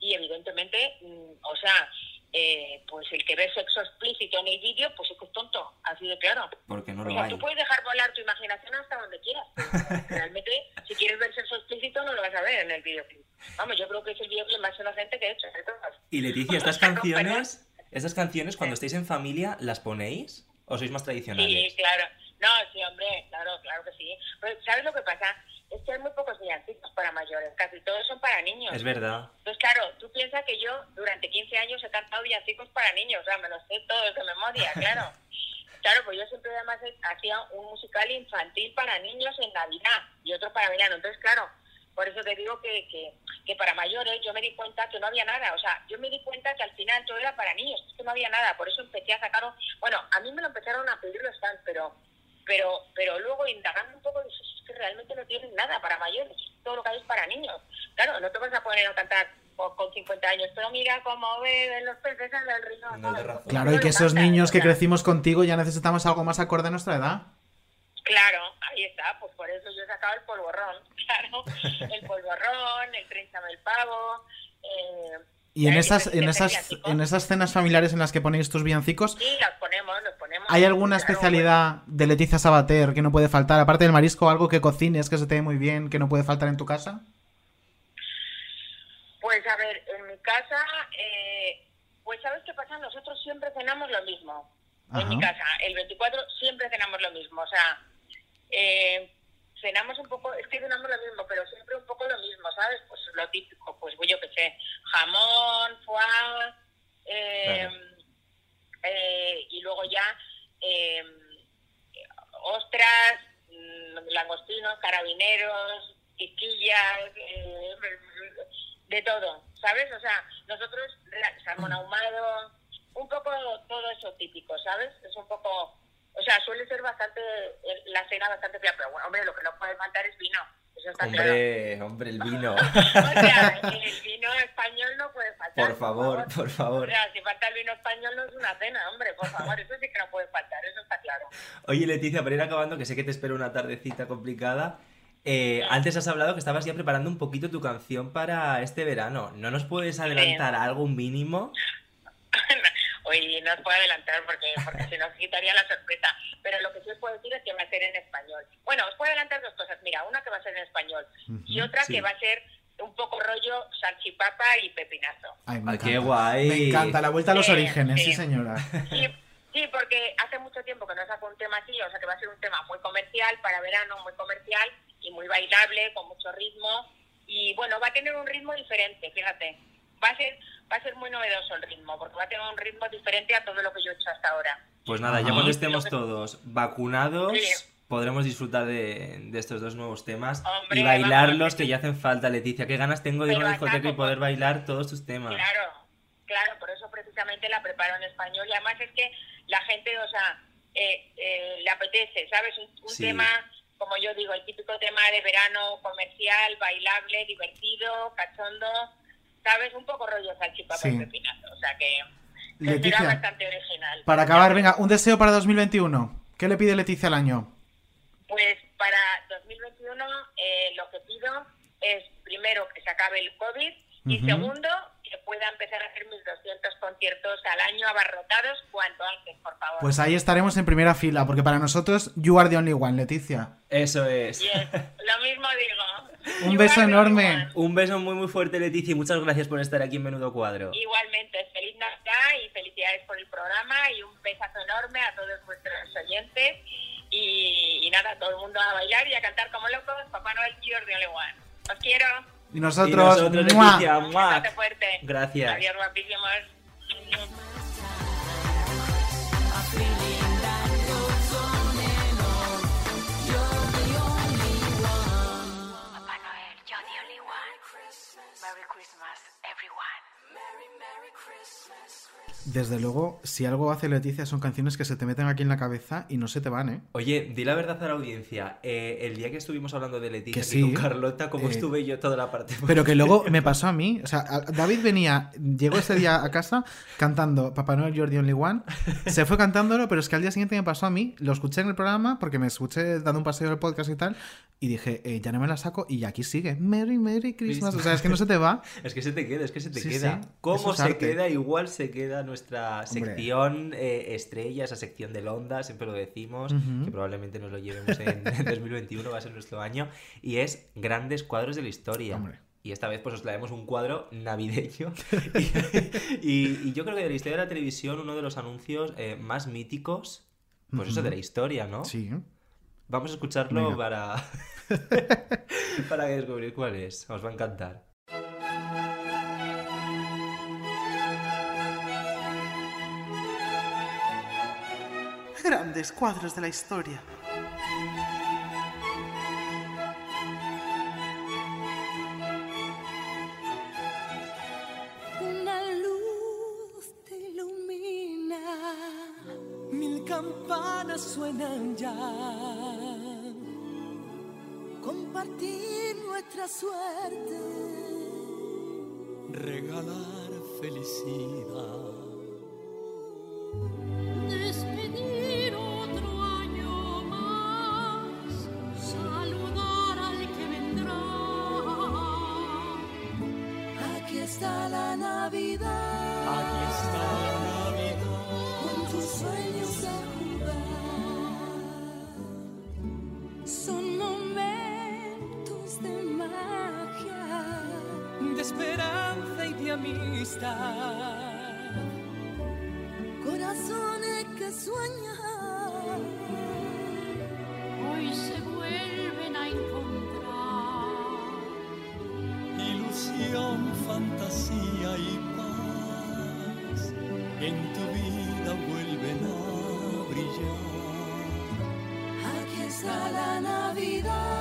y evidentemente, mm, o sea, eh, pues el que ve sexo explícito en el vídeo, pues es que es tonto, así de claro. Porque no O lo sea, hay. tú puedes dejar volar tu imaginación hasta donde quieras. Realmente, si quieres ver sexo explícito, no lo vas a ver en el videoclip. Vamos, yo creo que es el videoclip más inocente que he hecho. de todas. Y Leticia, ¿estas canciones, estas canciones cuando estáis en familia, las ponéis? ¿O sois más Sí, tradicionales? claro. No, sí, hombre, claro, claro que sí. Pero, ¿sabes lo que pasa? Es que hay muy pocos villancicos para mayores, casi todos son para niños. Es verdad. Entonces, claro, tú piensas que yo durante 15 años he cantado villancicos para niños, o sea, me los sé todos de memoria, claro. Claro, pues yo siempre además hacía un musical infantil para niños en Navidad y otro para verano. Entonces, claro, por eso te digo que, que, que para mayores yo me di cuenta que no había nada. O sea, yo me di cuenta que al final todo era para niños, es que no había nada. Por eso empecé a sacar... un- Bueno, a mí me lo empezaron a pedir los fans, pero pero pero luego indagando un poco dices es que realmente no tienen nada para mayores todo lo que hay es para niños claro no te vas a poner a cantar con con 50 años pero mira cómo beben los peces en el río. Claro, y que esos niños que crecimos contigo ya necesitamos algo más acorde a nuestra edad. claro ahí está pues por eso yo he sacado el polvorrón claro el polvorrón el trénchame el pavo eh, Y en esas, en esas, en esas cenas familiares en las que ponéis tus villancicos, sí los ponemos los ponemos ¿hay alguna especialidad de Leticia Sabater que no puede faltar? Aparte del marisco, algo que cocines, que se te dé muy bien, que no puede faltar en tu casa. Pues a ver, en mi casa, eh, pues ¿sabes qué pasa? Nosotros siempre cenamos lo mismo. En mi casa, el 24 siempre cenamos lo mismo. O sea, eh, cenamos un poco, es que cenamos lo mismo, pero siempre un poco lo mismo, ¿sabes? Pues lo típico, pues yo qué sé, jamón, foie, eh, eh, y luego ya eh, ostras, mm, langostinos, carabineros, quisquillas, eh, de todo, ¿sabes? O sea, nosotros, salmón ahumado, un poco todo eso típico, ¿sabes? Es un poco, o sea, suele ser bastante, eh, la cena bastante fría, pero bueno, hombre, lo que no puede faltar es vino, eso está claro. Hombre, el vino. O sea, el vino español no puede faltar. Por favor, por O favor. sea, si falta el vino español no es una cena, hombre, por favor, eso sí que no puede faltar, eso está claro. Oye, Leticia, para ir acabando, que sé que te espero una tardecita complicada. eh, antes has hablado que estabas ya preparando un poquito tu canción para este verano. ¿No nos puedes adelantar algo mínimo? Hoy no os puedo adelantar porque, porque si no os quitaría la sorpresa. Pero lo que sí os puedo decir es que va a ser en español. Bueno, os puedo adelantar dos cosas. Mira, una que va a ser en español y otra sí. que va a ser un poco rollo salchipapa y pepinazo. Ay, me Ay, qué encanta. guay. Me encanta, la vuelta a los Sí, orígenes, sí sí. señora. Sí, sí, porque hace mucho tiempo que no saco un tema así, o sea que va a ser un tema muy comercial para verano, muy comercial y muy bailable, con mucho ritmo. Y bueno, va a tener un ritmo diferente, fíjate. Va a ser va a ser muy novedoso el ritmo, porque va a tener un ritmo diferente a todo lo que yo he hecho hasta ahora. Pues nada, ya cuando estemos todos vacunados, Sí. podremos disfrutar de, de estos dos nuevos temas Hombre, y bailarlos vamos, que ya hacen falta, Leticia. Qué ganas tengo de ir a una discoteca y poder bailar todos tus temas. Claro, claro, por eso precisamente la preparo en español. Y además es que la gente, o sea, eh, eh, le apetece, ¿sabes? Un, un Sí. tema, como yo digo, el típico tema de verano comercial, bailable, divertido, cachondo, ¿sabes? Un poco rollo salchipapa Sí. y pepinazo. O sea que, Leticia, será bastante original. Para acabar, venga, un deseo para 2021. ¿Qué le pide Leticia al año? Pues para 2021 eh, lo que pido es primero que se acabe el COVID y Ujú. segundo que pueda empezar a hacer mis 200 conciertos al año abarrotados cuanto antes, por favor. Pues ahí estaremos en primera fila, porque para nosotros, you are the only one, Leticia. Eso es. Yes, lo mismo digo. Un beso enorme. Un beso muy muy fuerte, Leticia, y muchas gracias por estar aquí en Menudo Cuadro. Igualmente, feliz Navidad y felicidades por el programa y un besazo enorme a todos vuestros oyentes y, y nada, todo el mundo a bailar y a cantar como locos, Papá Noel You're the only one. Os quiero. Y nosotros, Y nosotros, ¡mua! Leticia, ¡mua! Fuerte. Gracias. Adiós, guapísimos. Papá Noel, you're the only one. Merry Christmas, everyone. Merry, Merry Christmas. Desde luego, si algo hace Leticia son canciones que se te meten aquí en la cabeza y no se te van, ¿eh? Oye, di la verdad a la audiencia. eh, el día que estuvimos hablando de Leticia Que aquí sí. con Carlota, ¿cómo Eh, estuve yo toda la parte? Pero que luego me pasó a mí. O sea, David venía, llegó ese día a casa cantando Papá Noel the Only One. Se fue cantándolo, pero es que al día siguiente me pasó a mí. Lo escuché en el programa porque me escuché dando un paseo del podcast y tal. Y dije, eh, ya no me la saco. Y aquí sigue. Merry, Merry Christmas. O sea, es que no se te va. Es que se te queda, es que se te Sí, queda. sí. ¿Cómo es se arte. queda? Igual se queda nuestra sección eh, estrella, esa sección del Onda, siempre lo decimos, que probablemente nos lo llevemos en, en 2021, va a ser nuestro año, y es grandes cuadros de la historia. Hombre. Y esta vez pues os traemos un cuadro navideño. y, y- y yo creo que de la historia de la televisión, uno de los anuncios eh, más míticos, pues eso de la historia, ¿no? Sí. Vamos a escucharlo Venga. para... para descubrir cuál es. Os va a encantar. Grandes cuadros de la historia. Una luz te ilumina. Mil campanas suenan ya. Compartir nuestra suerte. Regalar felicidad. En tu vida vuelven a brillar. Aquí está la Navidad.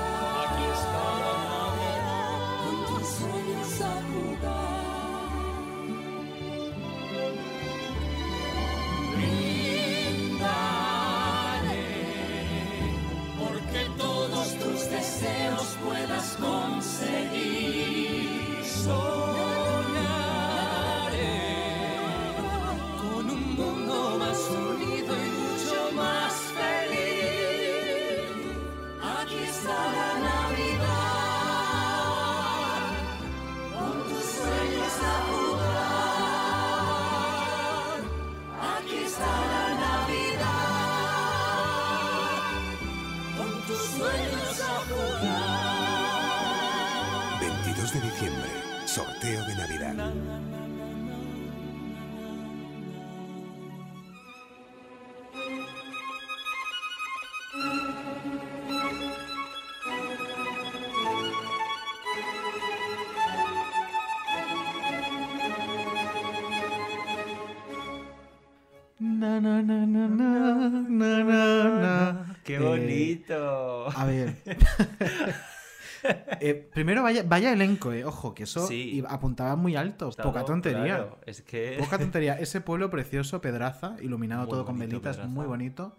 Eh, primero, vaya, vaya elenco, eh. Ojo, que eso Sí. apuntaba muy alto. Poca tontería. claro, es que- Poca tontería. Ese pueblo precioso, Pedraza, iluminado Muy todo con velitas, Pedraza. muy bonito.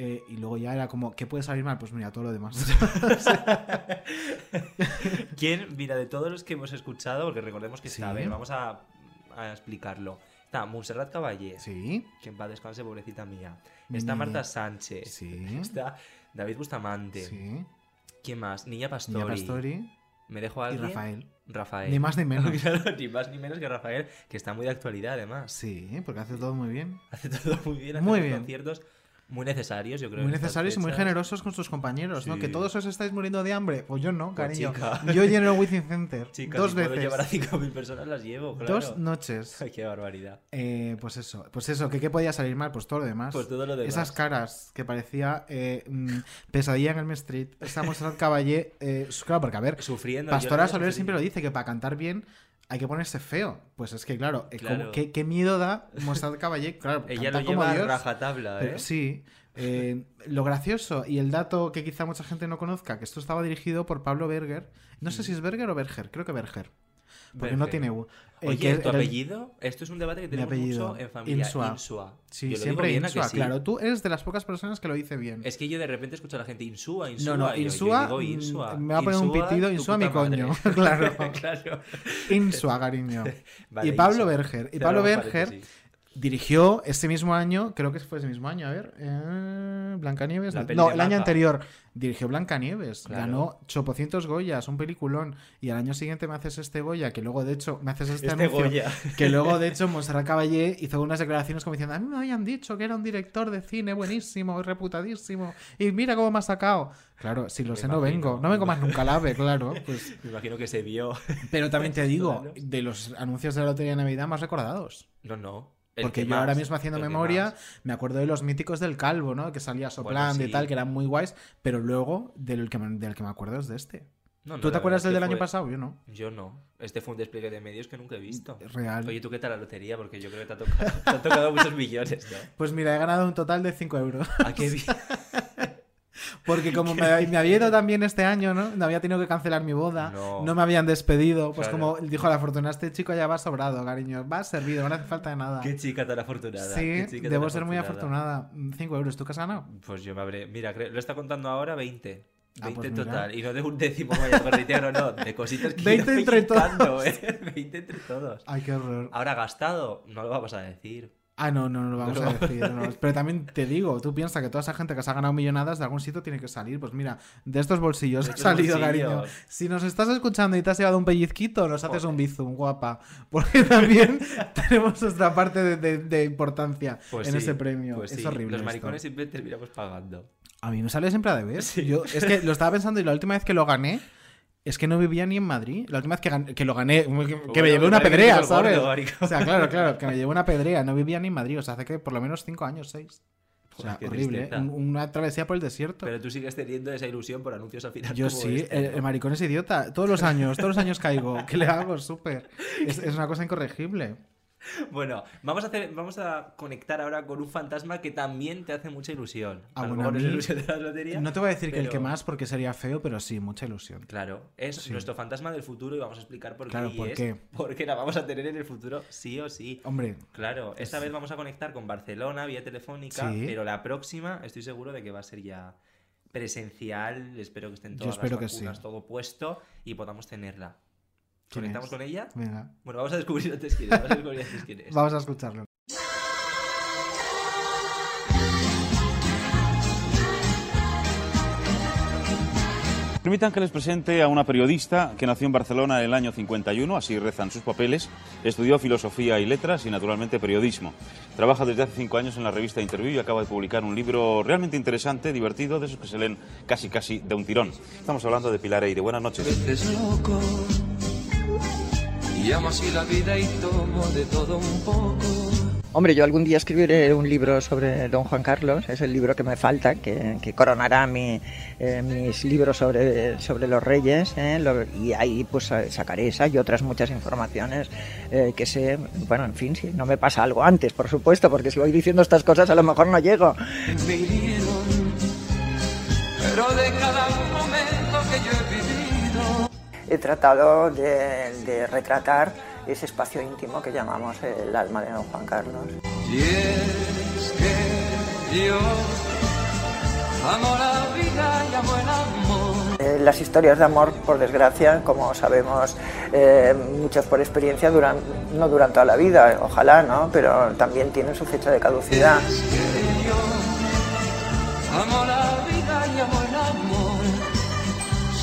Eh, y luego ya era como, ¿qué puede salir mal? Pues mira, todo lo demás. ¿Quién, mira, de todos los que hemos escuchado, porque recordemos que Sí. está, a ver, vamos a, a explicarlo. Está Montserrat Caballé. Sí. Que en paz descanse, pobrecita mía. Está. Marta Sánchez. Sí. Está David Bustamante. Sí. ¿Quién más? Niña Pastori. Niña Pastori. ¿Me dejo a Y alguien? Rafael. Rafael. Ni más ni menos. Claro, ni más ni menos que Rafael, que está muy de actualidad además. Sí, porque hace todo muy bien. Hace todo muy bien. Hace Muy bien. conciertos muy necesarios, yo creo. Muy necesarios y muy generosos con sus compañeros, ¿no? Que todos os estáis muriendo de hambre. Pues yo no, Pues, cariño. Yo lleno el Within Center. Dos si puedo veces. llevar a 5.000 personas las llevo, claro. Dos noches. Ay, qué barbaridad. Eh, pues eso, pues eso, ¿qué, qué podía salir mal? Pues todo lo demás. Pues todo lo demás. Esas caras que parecía eh, mm, pesadilla en el Street. Esa Montserrat Caballé. eh, claro, porque a ver, Sufriendo. Pastora Soler siempre lo dice, que para cantar bien hay que ponerse feo. Pues es que, claro, eh, como-. ¿qué, qué miedo da Montserrat Caballé. Claro, Ella lo como lleva a Dios, rajatabla, pero ¿eh? sí. eh, lo gracioso y el dato que quizá mucha gente no conozca, que esto estaba dirigido por Pablo Berger. No sé si es Berger o Berger, creo que Berger. Porque no tiene U. Eh, Oye, ¿tu era apellido? Esto es un debate que tenemos mucho en familia. Insua. Insua. Sí, Yo siempre digo bien, ¿a que Insua, sí? claro. Tú eres de las pocas personas que lo dice bien. Es que yo de repente escucho a la gente Insua, Insua. No, no, y yo- yo Insua, mm, Insua. me va a poner un pitido, Insua mi coño. Claro. claro. Insua, cariño. Vale, y Pablo Insua. Berger. Y Pablo Berger. Dirigió ese mismo año, creo que fue ese mismo año, a ver, eh, Blancanieves. La no, el año anterior dirigió Blancanieves. Claro. Ganó chopocientos Goyas, un peliculón. Y al año siguiente me haces este Goya, que luego de hecho me haces este, Este anuncio. Goya. Que luego de hecho Montserrat Caballé hizo unas declaraciones como diciendo, a mí me habían dicho que era un director de cine buenísimo y reputadísimo. Y mira cómo me ha sacado. Claro, si lo Me sé, no vengo. No vengo más nunca al AVE, claro. Pues Me imagino que se vio. pero también te digo, de los anuncios de la Lotería de Navidad más recordados. No, no. Porque que yo ahora mismo haciendo memoria, me acuerdo de los míticos del Calvo, ¿no? Que salía soplando y sí. tal, que eran muy guays, pero luego del que me, del que me acuerdo es de este. No, no, ¿Tú te acuerdas del que año pasado? Yo no. Yo no. Este fue un despliegue de medios que nunca he visto. Real. Oye, ¿tú qué tal la lotería? Porque yo creo que te ha tocado, te han tocado muchos millones, ¿no? Pues mira, he ganado un total de 5 euros. ¿A qué bien? Porque como me, me había ido también este año, ¿no? No había tenido que cancelar mi boda, no, No. me habían despedido. Pues Claro. como dijo la fortuna, este chico ya va sobrado, cariño. Va servido, no hace falta de nada. Qué chica tan afortunada. Sí, qué chica tan debo ser muy afortunada. 5 euros, ¿tú qué has ganado? Pues yo me habré. Mira, creo- lo está contando ahora 20. Ah, 20 pues en mira. total. Y no de un décimo vaya gorritero, no. De cositas que 20 yo voy entre todos. ¿eh? 20 entre todos. Ay, qué horror. Ahora gastado, no lo vamos a decir. Ah, no, no, no lo vamos a decir. no. Pero también te digo, tú piensas que toda esa gente que se ha ganado millonadas de algún sitio tiene que salir. Pues mira, de estos bolsillos De ha salido, bolsillos. cariño. Si nos estás escuchando y te has llevado un pellizquito, nos haces un bizum, guapa. Porque también tenemos nuestra parte de, de- de importancia Pues en sí, ese premio. pues es sí. horrible. Los esto. maricones siempre terminamos pagando. A mí me sale siempre a deber. Yo, es que lo estaba pensando y la última vez que lo gané. Es que no vivía ni en Madrid. La última vez que, gan- que lo gané, que, me llevé una pedrea, gordo, ¿sabes? o sea, claro, claro, que me llevé una pedrea. No vivía ni en Madrid. O sea, hace que por lo menos cinco años, seis. O sea, Joder, horrible. ¿eh? Una travesía por el desierto. Pero tú sigues teniendo esa ilusión por anuncios al final. Yo sí, este, el, ¿no? el maricón es idiota. Todos los años, todos los años caigo. ¿Qué le hago? Súper. Es, es una cosa incorregible. Bueno, vamos a, hacer, vamos a conectar ahora con un fantasma que también te hace mucha ilusión. Ah, a bueno, a mí- ilusión de la lotería. No te voy a decir que el que más porque sería feo, pero sí, mucha ilusión. Claro, es Sí. nuestro fantasma del futuro y vamos a explicar por qué. Claro, ¿por es qué? Porque la vamos a tener en el futuro sí o sí. Hombre, Claro, esta vez vamos a conectar con Barcelona vía telefónica, Sí. pero la próxima estoy seguro de que va a ser ya presencial. Espero que estén Yo todas que las sí. vacunas, todo puesto y podamos tenerla. ¿Quién ¿Conectamos es? con ella? venga. Bueno, vamos a descubrir antes quién es. Vamos a descubrir antes quién es. Vamos a escucharlo. Permitan que les presente a una periodista que nació en Barcelona en el año 51, así rezan sus papeles, estudió filosofía y letras y naturalmente periodismo. Trabaja desde hace cinco años en la revista Interview y acaba de publicar un libro realmente interesante, divertido, de esos que se leen casi casi de un tirón. Estamos hablando de Pilar Eire. Buenas noches. veces loco y amo así la vida y tomo de todo un poco. Hombre, yo algún día escribiré un libro sobre don Juan Carlos, es el libro que me falta, que, que coronará mi, eh, mis libros sobre, sobre los reyes, ¿eh? Lo- y ahí pues sacaré esa y otras muchas informaciones eh, que sé, bueno, en fin, si no me pasa algo antes, por supuesto, porque si voy diciendo estas cosas a lo mejor no llego. Me hirieron he tratado de, de retratar ese espacio íntimo que llamamos el alma de don Juan Carlos. Y es que yo amo la vida y amo el amor. Eh, Las historias de amor, por desgracia, como sabemos eh, muchos por experiencia, duran, no duran toda la vida, ojalá, ¿no? Pero también tienen su fecha de caducidad. Es que yo amo la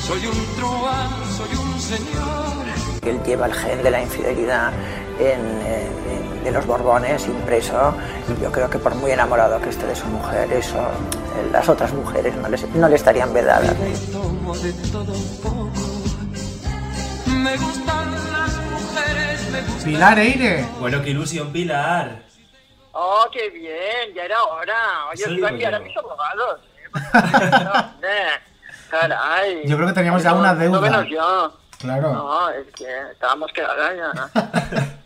Soy un truán, soy un señor. él lleva el gen de la infidelidad en, en- de los Borbones impreso y yo creo que por muy enamorado que esté de su mujer, eso eh, las otras mujeres no, les- no le estarían vedadas. Tomo de todo un poco. Me gustan las mujeres, me gustan. Pilar Eire. Bueno, qué ilusión, Pilar. Oh, qué bien, ya era hora. Oye, Sí, os iba a enviar a mis abogados. ¿eh? No, hombre, Caray. Yo creo que teníamos ya No, una No deuda. menos yo. Claro. No, es que estábamos quedadas ya.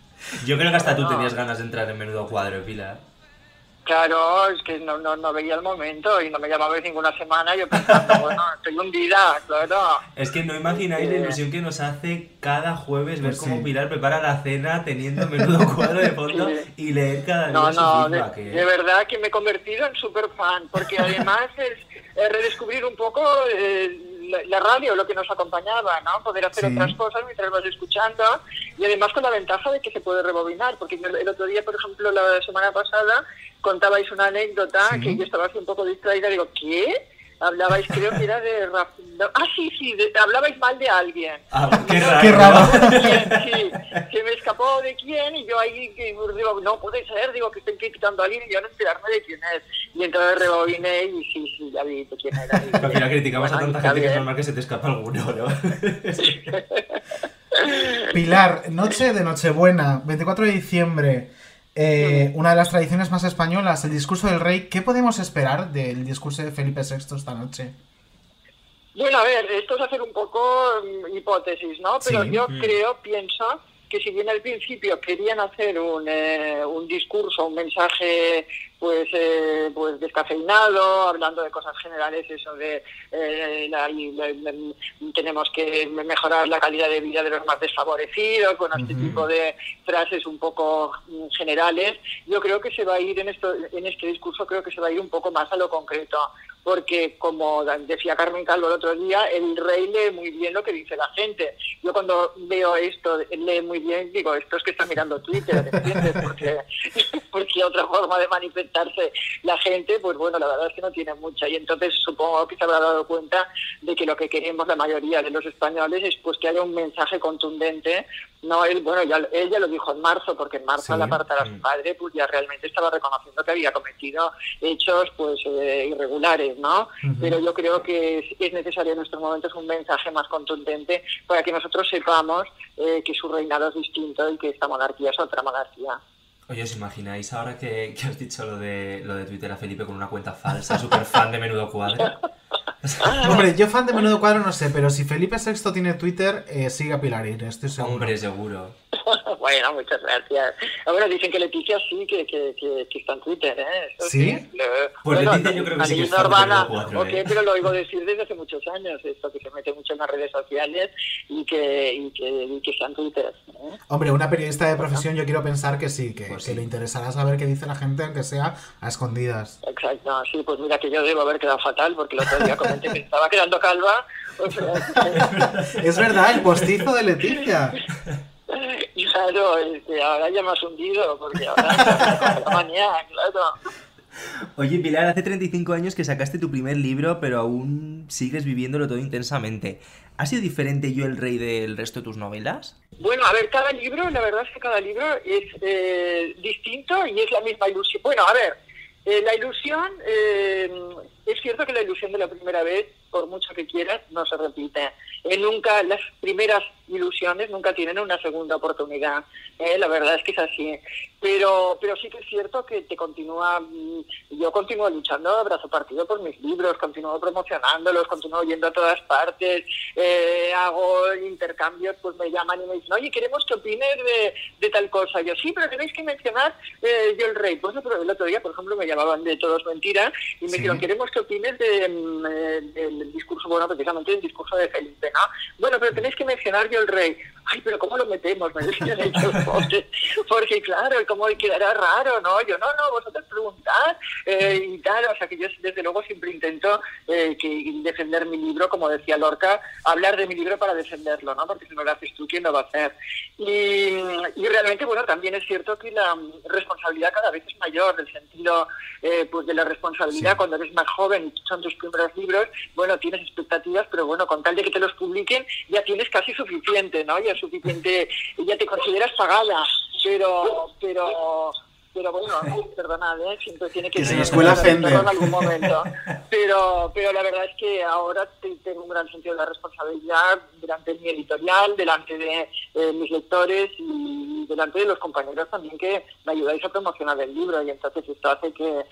Yo creo que hasta tú No. tenías ganas de entrar en menudo cuadro, Pilar. Claro, es que no, no, no veía el momento y no me llamabais ninguna semana. Yo pensando, bueno, estoy hundida, claro. Es que no imagináis la Eh. ilusión que nos hace cada jueves ver Pues cómo. Pilar prepara la cena teniendo menudo cuadro de fondo Sí. y leer cada día No, su no, de, ¿eh? de verdad que me he convertido en super fan, porque además es, es redescubrir un poco eh, la, la radio, lo que nos acompañaba, ¿no? Poder hacer Sí. otras cosas mientras vas escuchando y además con la ventaja de que se puede rebobinar, porque el el otro día, por ejemplo, la semana pasada, contabais una anécdota Sí. que yo estaba así un poco distraída, digo, ¿qué? Hablabais, creo que era de... Raf- Ah, sí, sí, de- hablabais mal de alguien. Ah, qué raro. Qué raro. Sí, se me escapó de quién y yo ahí que, digo, no puede ser, digo que estoy criticando a alguien y yo no enterarme de quién es. Y entonces rebobiné y sí, sí, ya vi de quién era. Y- Al final criticamos a Bueno, tanta gente que es normal que se te escapa alguno, ¿no? Pilar, noche de Nochebuena, 24 de diciembre. Eh, una de las tradiciones más españolas, el discurso del rey. ¿Qué podemos esperar del discurso de Felipe VI esta noche? Bueno, a ver, esto es hacer un poco mm, hipótesis, ¿no? Pero Sí. yo Mm. creo, pienso, que si bien al principio querían hacer un, eh, un discurso, un mensaje pues eh, pues descafeinado, hablando de cosas generales, eso de eh, la- y tenemos que mejorar la calidad de vida de los más desfavorecidos, con este Ujú. tipo de frases un poco mm, generales, yo creo que se va a ir en esto en este discurso creo que se va a ir un poco más a lo concreto, porque como decía Carmen Calvo el otro día, el rey lee muy bien lo que dice la gente. Yo cuando veo esto, lee muy bien, digo, esto es que está mirando Twitter, ¿entiendes? Porque, porque otra forma de manifestarse la gente, pues bueno, la verdad es que no tiene mucha. Y entonces supongo que se habrá dado cuenta de que lo que queremos la mayoría de los españoles es pues que haya un mensaje contundente. No, él, bueno, ya, él ya lo dijo en marzo, porque en marzo Sí. al apartar a su padre, pues ya realmente estaba reconociendo que había cometido hechos pues eh, irregulares, ¿no? Pero yo creo que es, es necesario en estos momentos un mensaje más contundente para que nosotros sepamos eh, que su reinado es distinto y que esta monarquía es otra monarquía. Oye, ¿os imagináis ahora que, que has dicho lo de, lo de Twitter a Felipe con una cuenta falsa, súper fan de menudo cuadro? Hombre, yo fan de menudo cuadro no sé, pero si Felipe VI tiene Twitter, eh, sigue a Pilar estoy seguro. Hombre, seguro. bueno, muchas gracias. Ah, Bueno, dicen que Leticia sí, que, que, que, que está en Twitter, ¿eh? Eso ¿Sí? Lo- Pues bueno, Leticia yo creo que sí que es nivel fan de urbana, Menudo Cuadro, ok, ¿eh? pero lo oigo decir desde hace muchos años, esto que se mete mucho en las redes sociales y que, y que, y que está en Twitter. ¿eh? Hombre, una periodista de profesión yo quiero pensar que sí, que, Pues que le interesará saber qué dice la gente, aunque sea a escondidas. Exacto, sí, pues mira que yo debo haber quedado fatal porque el otro día comenté que estaba quedando calva. O sea, Es verdad, el postizo de Leticia. claro, este, ahora ya me has hundido porque ahora la claro. Oye, Pilar, hace 35 años que sacaste tu primer libro, pero aún sigues viviéndolo todo intensamente. ¿Ha sido diferente yo el rey del resto de tus novelas? Bueno, a ver, cada libro, la verdad es que cada libro es eh, distinto y es la misma ilusión. Bueno, a ver, eh, la ilusión, eh, es cierto que la ilusión de la primera vez, por mucho que quieras, no se repite. Eh, nunca, las primeras ilusiones nunca tienen una segunda oportunidad. eh, la verdad es que es así. Pero, pero sí que es cierto que te continúa, mm, yo continúo luchando a brazo partido por mis libros, continúo promocionándolos, continúo yendo a todas partes, eh, hago intercambios, pues me llaman y me dicen, oye, queremos que opines de, de tal cosa. Yo, sí, pero tenéis que mencionar eh, yo el rey. Pues el otro día, por ejemplo, me llamaban de Todos Mentira y me Sí. dijeron, queremos opines de, mm, eh, del discurso, bueno, precisamente del discurso de Felipe, ¿no? Bueno, pero tenéis que mencionar yo el rey. Ay, pero ¿cómo lo metemos? Me decían ellos, porque, porque claro, ¿cómo quedará raro, no? Yo, no, no, vosotros preguntad eh, y tal, o sea que yo desde luego siempre intento eh, que defender mi libro, como decía Lorca, hablar de mi libro para defenderlo, ¿no? Porque si no lo haces tú, ¿quién lo va a hacer? Y, y realmente, bueno, también es cierto que la responsabilidad cada vez es mayor, el sentido eh, pues de la responsabilidad cuando eres más joven y son tus primeros libros, bueno, tienes expectativas, pero bueno, con tal de que te los publiquen, ya tienes casi suficiente, ¿no? Ya es suficiente, ya te consideras pagada, pero, pero, pero bueno, perdonad, ¿eh? siempre tiene que, Que se ser- nos cuela Fender. en algún momento. Pero, pero la verdad es que ahora te- tengo un gran sentido de la responsabilidad delante de mi editorial, delante de eh, mis lectores y delante de los compañeros también que me ayudáis a promocionar el libro y entonces esto hace que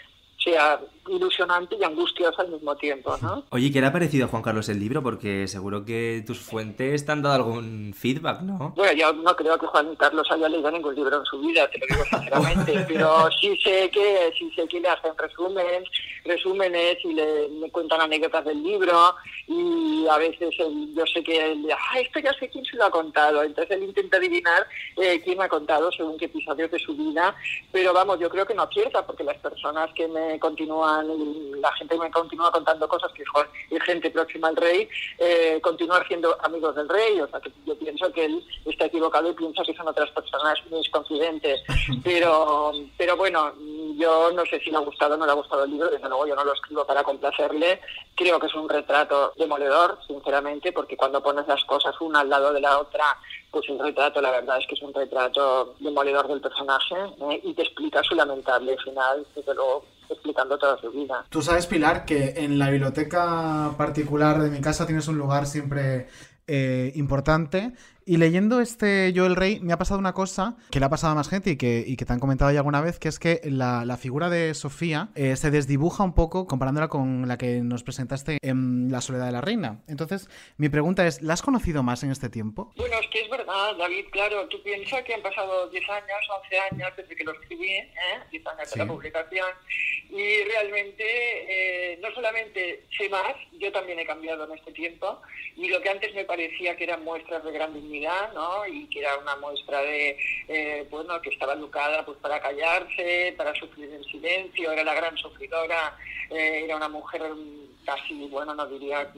sea ilusionante y angustioso al mismo tiempo, ¿no? Oye, ¿qué le ha parecido a Juan Carlos el libro? Porque seguro que tus fuentes te han dado algún feedback, ¿no? Bueno, yo no creo que Juan Carlos haya leído ningún libro en su vida, te lo digo sinceramente, pero sí sé que sí sé que le hacen resumen, resúmenes y le, le cuentan anécdotas del libro y a veces él- yo sé que él, ah, esto ya sé quién se lo ha contado, entonces él intenta adivinar eh, quién me ha contado según qué episodios de su vida, pero vamos, yo creo que no acierta porque las personas que me continúan, y la gente que me continúa contando cosas que jo- es gente próxima al rey, eh, continúan siendo amigos del rey, o sea que yo pienso que él está equivocado y piensa que son otras personas mis confidentes, pero, pero bueno, yo no sé si le ha gustado o no le ha gustado el libro, desde luego yo no lo escribo para complacerle, creo que es un retrato demoledor, sinceramente, porque cuando pones las cosas una al lado de la otra, pues el retrato, la verdad es que es un retrato demoledor del personaje ¿eh? y te explica su lamentable final, desde luego explicando toda su vida. Tú sabes, Pilar, que en la biblioteca particular de mi casa tienes un lugar siempre eh, importante. Y leyendo este Yo el Rey, me ha pasado una cosa que le ha pasado a más gente y que, y que te han comentado ya alguna vez, que es que la, la figura de Sofía eh, se desdibuja un poco comparándola con la que nos presentaste en La Soledad de la Reina. Entonces, mi pregunta es, ¿la has conocido más en este tiempo? Bueno, es que es verdad, David, claro, tú piensas que han pasado 10 años, 11 años desde que lo escribí, ¿eh? 10 años Sí. de la publicación, y realmente eh, no solamente sé más, yo también he cambiado en este tiempo, y lo que antes me parecía que eran muestras de gran dignidad, ¿no? Y que era una muestra de, eh, bueno, que estaba educada pues para callarse, para sufrir en silencio, era la gran sufridora, eh, era una mujer casi, bueno, no diría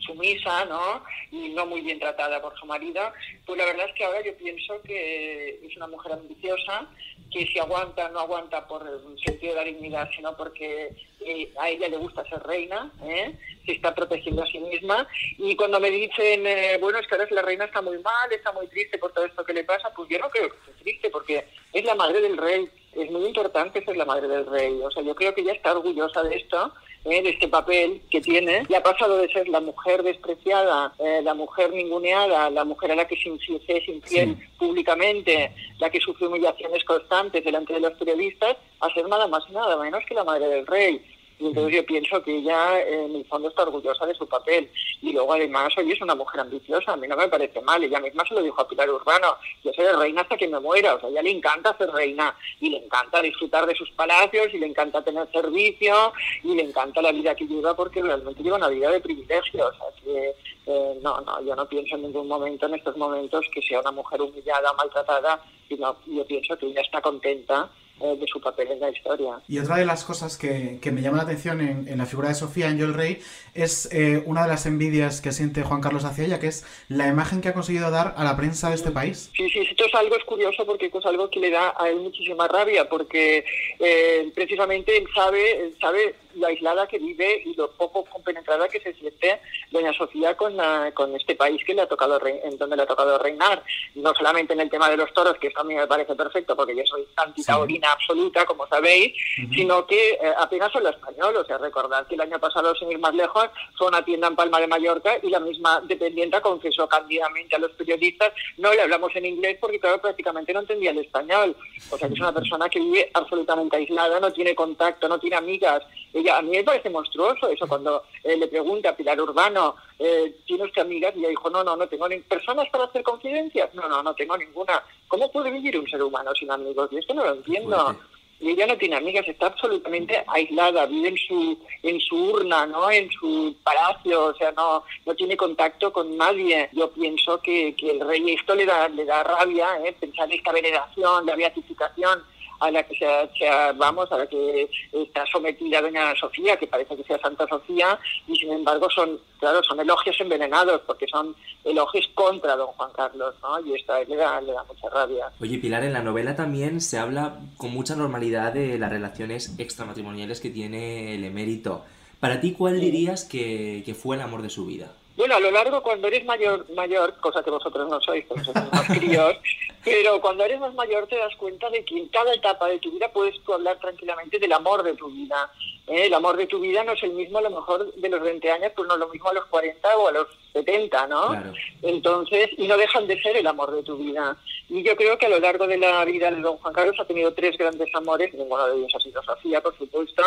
sumisa, ¿no? Y no muy bien tratada por su marido. Pues la verdad es que ahora yo pienso que es una mujer ambiciosa, que si aguanta, no aguanta por el sentido de la dignidad, sino porque eh, a ella le gusta ser reina, ¿eh? se está protegiendo a sí misma. Y cuando me dicen, eh, bueno, es que ahora la reina está muy mal, está muy triste por todo esto que le pasa, pues yo no creo que esté triste, porque es la madre del rey. Es muy importante ser la madre del rey. O sea, yo creo que ella está orgullosa de esto, ¿eh? de este papel que tiene. Y ha pasado de ser la mujer despreciada, eh, la mujer ninguneada, la mujer a la que se es infiel públicamente, la que sufre humillaciones constantes delante de los periodistas, a ser nada más y nada menos que la madre del rey. Y entonces yo pienso que ella eh, en el fondo está orgullosa de su papel. Y luego además hoy es una mujer ambiciosa, a mí no me parece mal. Ella misma se lo dijo a Pilar Urbano, yo seré reina hasta que me muera. O sea, a ella le encanta ser reina y le encanta disfrutar de sus palacios y le encanta tener servicio y le encanta la vida que lleva porque realmente lleva una vida de privilegio. O sea, que eh, no, no, yo no pienso en ningún momento en estos momentos que sea una mujer humillada o maltratada, sino yo pienso que ella está contenta de su papel en la historia. Y otra de las cosas que, que me llama la atención en, en la figura de Sofía en Yo el Rey es eh, una de las envidias que siente Juan Carlos hacia ella, que es la imagen que ha conseguido dar a la prensa de este país. Sí, sí, esto es algo es curioso porque es algo que le da a él muchísima rabia porque eh, precisamente él sabe, él sabe lo aislada que vive y lo poco compenetrada que se siente doña Sofía con, la- con este país que le ha tocado en donde le ha tocado reinar, no solamente en el tema de los toros, que esto a mí me parece perfecto porque yo soy antitaurina absoluta, como sabéis, sino que eh, apenas habla español, o sea, recordad que el año pasado, sin ir más lejos, fue una tienda en Palma de Mallorca y la misma dependienta confesó cándidamente a los periodistas, no le hablamos en inglés porque claro, prácticamente no entendía el español, o sea, que es una persona que vive absolutamente aislada, no tiene contacto, no tiene amigas, ella a mí me parece monstruoso eso cuando eh, le pregunta a Pilar Urbano, eh, ¿tiene usted amigas? Y ella dijo, no, no, no tengo ni personas para hacer confidencias. No, no, no tengo ninguna. ¿Cómo puede vivir un ser humano sin amigos? Y esto no lo entiendo. y ella no tiene amigas, está absolutamente aislada, vive en su, en su urna, ¿no? En su palacio, o sea, no, no tiene contacto con nadie. Yo pienso que, que el rey esto le da, le da rabia, ¿eh? Pensar en esta veneración, la beatificación a la que se, ha- se ha- vamos, a la que está sometida doña Sofía, que parece que sea Santa Sofía, y sin embargo son, claro, son elogios envenenados, porque son elogios contra don Juan Carlos, ¿no? Y esto a él le da, le da mucha rabia. Oye, Pilar, en la novela también se habla con mucha normalidad de las relaciones extramatrimoniales que tiene el emérito. Para ti, ¿cuál dirías que, que fue el amor de su vida? Bueno, a lo largo, cuando eres mayor, mayor, cosa que vosotros no sois, porque sois más críos, pero cuando eres más mayor te das cuenta de que en cada etapa de tu vida puedes tú hablar tranquilamente del amor de tu vida. ¿eh? El amor de tu vida no es el mismo a lo mejor de los 20 años, pues no es lo mismo a los 40 o a los 70, ¿no? Claro. Entonces, y no dejan de ser el amor de tu vida. Y yo creo que a lo largo de la vida de don Juan Carlos ha tenido tres grandes amores, ninguno de ellos ha sido Sofía, por supuesto.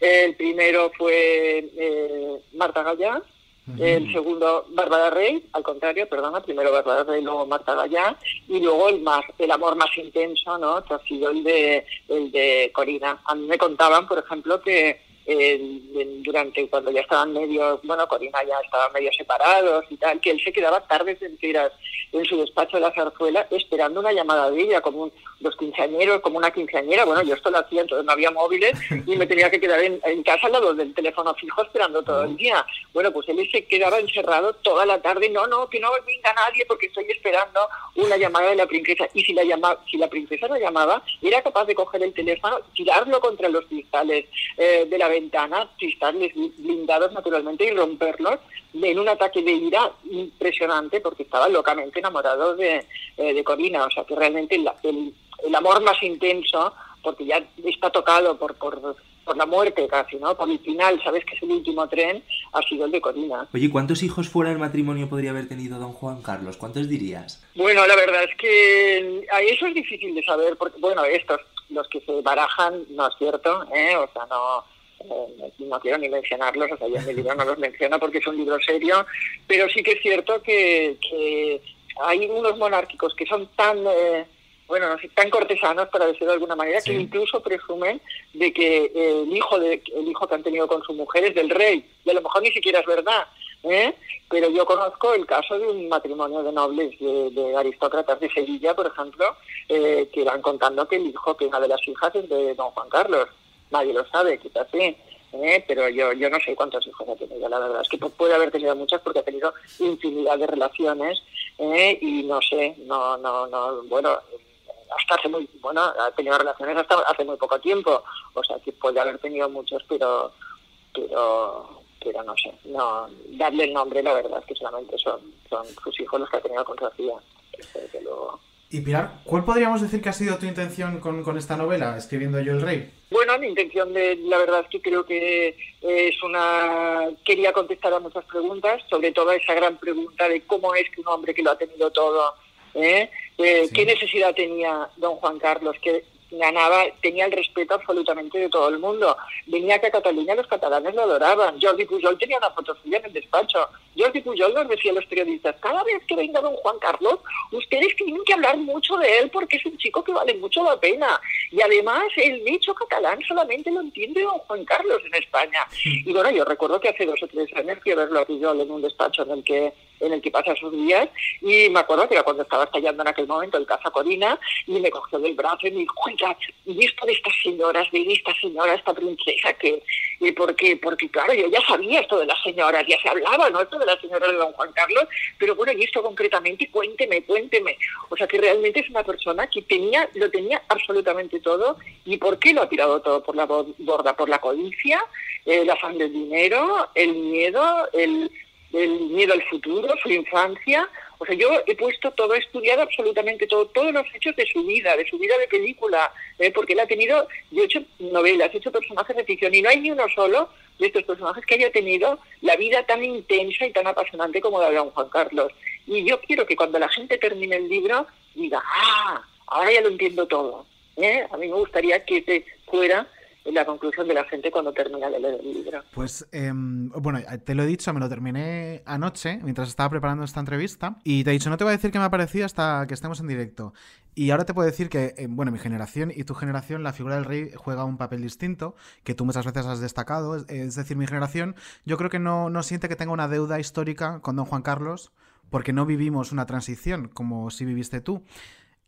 El primero fue eh, Marta Gallá, el segundo, Bárbara Rey, al contrario, perdona, primero Bárbara Rey, luego Marta Gallá, y luego el más, el amor más intenso, ¿no? Que ha sido el de, el de Corina. A mí me contaban, por ejemplo, que eh, durante cuando ya estaban medio, bueno, Corina ya estaban medio separados y tal, que él se quedaba tardes enteras en su despacho de la zarzuela esperando una llamada de ella, como un- los quinceañeros, como una quinceañera. Bueno, yo esto lo hacía, entonces no había móviles y me tenía que quedar en, en casa al lado del teléfono fijo esperando todo el día. Bueno, pues él se quedaba encerrado toda la tarde. No, no, que no venga nadie porque estoy esperando una llamada de la princesa. Y si la, llama, si la princesa no llamaba, era capaz de coger el teléfono, tirarlo contra los cristales eh, de la ventana, cristales blindados naturalmente, y romperlos en un ataque de ira impresionante porque estaba locamente enamorado de, eh, de Corina. O sea que realmente el, el- el amor más intenso, porque ya está tocado por, por, por la muerte casi, ¿no? Por el final, sabes que es el último tren, ha sido el de Corina. Oye, ¿cuántos hijos fuera del matrimonio podría haber tenido don Juan Carlos? ¿Cuántos dirías? Bueno, la verdad es que a eso es difícil de saber, porque, bueno, estos, los que se barajan, no es cierto, ¿eh? O sea, no, eh, no quiero ni mencionarlos, o sea, yo en mi libro no los menciono porque es un libro serio, pero sí que es cierto que, que hay unos monárquicos que son tan... eh, bueno, no sé, tan cortesanos, para decirlo de alguna manera, que incluso presumen de que el hijo de el hijo que han tenido con su mujer es del rey, y a lo mejor ni siquiera es verdad, ¿eh? pero yo conozco el caso de un matrimonio de nobles, de, de aristócratas de Sevilla, por ejemplo, eh, que van contando que el hijo, que una de las hijas es de don Juan Carlos, nadie lo sabe, quizás sí. ¿eh? pero yo yo no sé cuántos hijos ha tenido, la verdad es que pu- puede haber tenido muchos porque ha tenido infinidad de relaciones ¿eh? y no sé, no, no, no, bueno, hasta hace muy, bueno, ha tenido relaciones hasta hace muy poco tiempo, o sea que puede haber tenido muchos, pero, pero, pero no sé, no, darle el nombre, la verdad es que solamente son, son sus hijos los que ha tenido con Sofía, desde luego. Y Pilar, ¿cuál podríamos decir que ha sido tu intención con, con esta novela, escribiendo Yo el Rey? Bueno, mi intención de, la verdad es que creo que es una, quería contestar a muchas preguntas, sobre todo a esa gran pregunta de cómo es que un hombre que lo ha tenido todo, ¿eh? Eh, ¿qué necesidad tenía don Juan Carlos? Que ganaba, tenía el respeto absolutamente de todo el mundo. Venía que a Cataluña los catalanes lo adoraban. Jordi Pujol tenía una foto suya en el despacho. Jordi Pujol nos decía a los periodistas, cada vez que venga don Juan Carlos, ustedes tienen que hablar mucho de él porque es un chico que vale mucho la pena. Y además el dicho catalán solamente lo entiende don Juan Carlos en España. Y bueno, yo recuerdo que hace dos o tres años fui a verlo a Pujol en un despacho en el que en el que pasa sus días y me acuerdo que era cuando estaba estallando en aquel momento el Casa Corina y me cogió del brazo y me dijo, oiga, ¿y esto de estas señoras, de esta señora, esta princesa que, y porque, porque claro, yo ya sabía esto de las señoras, ya se hablaba, ¿no? Esto de las señoras de don Juan Carlos, pero bueno, y esto concretamente, cuénteme, cuénteme. O sea que realmente es una persona que tenía, lo tenía absolutamente todo y ¿por qué lo ha tirado todo por la bo- borda? Por la codicia, eh, el afán del dinero, el miedo, el el miedo al futuro, su infancia. O sea, yo he puesto todo, he estudiado absolutamente todo, todos los hechos de su vida, de su vida de película, ¿eh? porque él ha tenido, yo he hecho novelas, he hecho personajes de ficción y no hay ni uno solo de estos personajes que haya tenido la vida tan intensa y tan apasionante como la de don Juan Carlos. Y yo quiero que cuando la gente termine el libro diga, ah, ahora ya lo entiendo todo. ¿eh? A mí me gustaría que ese fuera la conclusión de la gente cuando termina de leer el libro. Pues, em, bueno, te lo he dicho, me lo terminé anoche mientras estaba preparando esta entrevista y te he dicho, no te voy a decir qué me ha parecido hasta que estemos en directo. Y ahora te puedo decir que, eh, bueno, mi generación y tu generación, la figura del rey juega un papel distinto, que tú muchas veces has destacado. Es, es decir, mi generación, yo creo que no, no siente que tenga una deuda histórica con don Juan Carlos, porque no vivimos una transición como si viviste tú.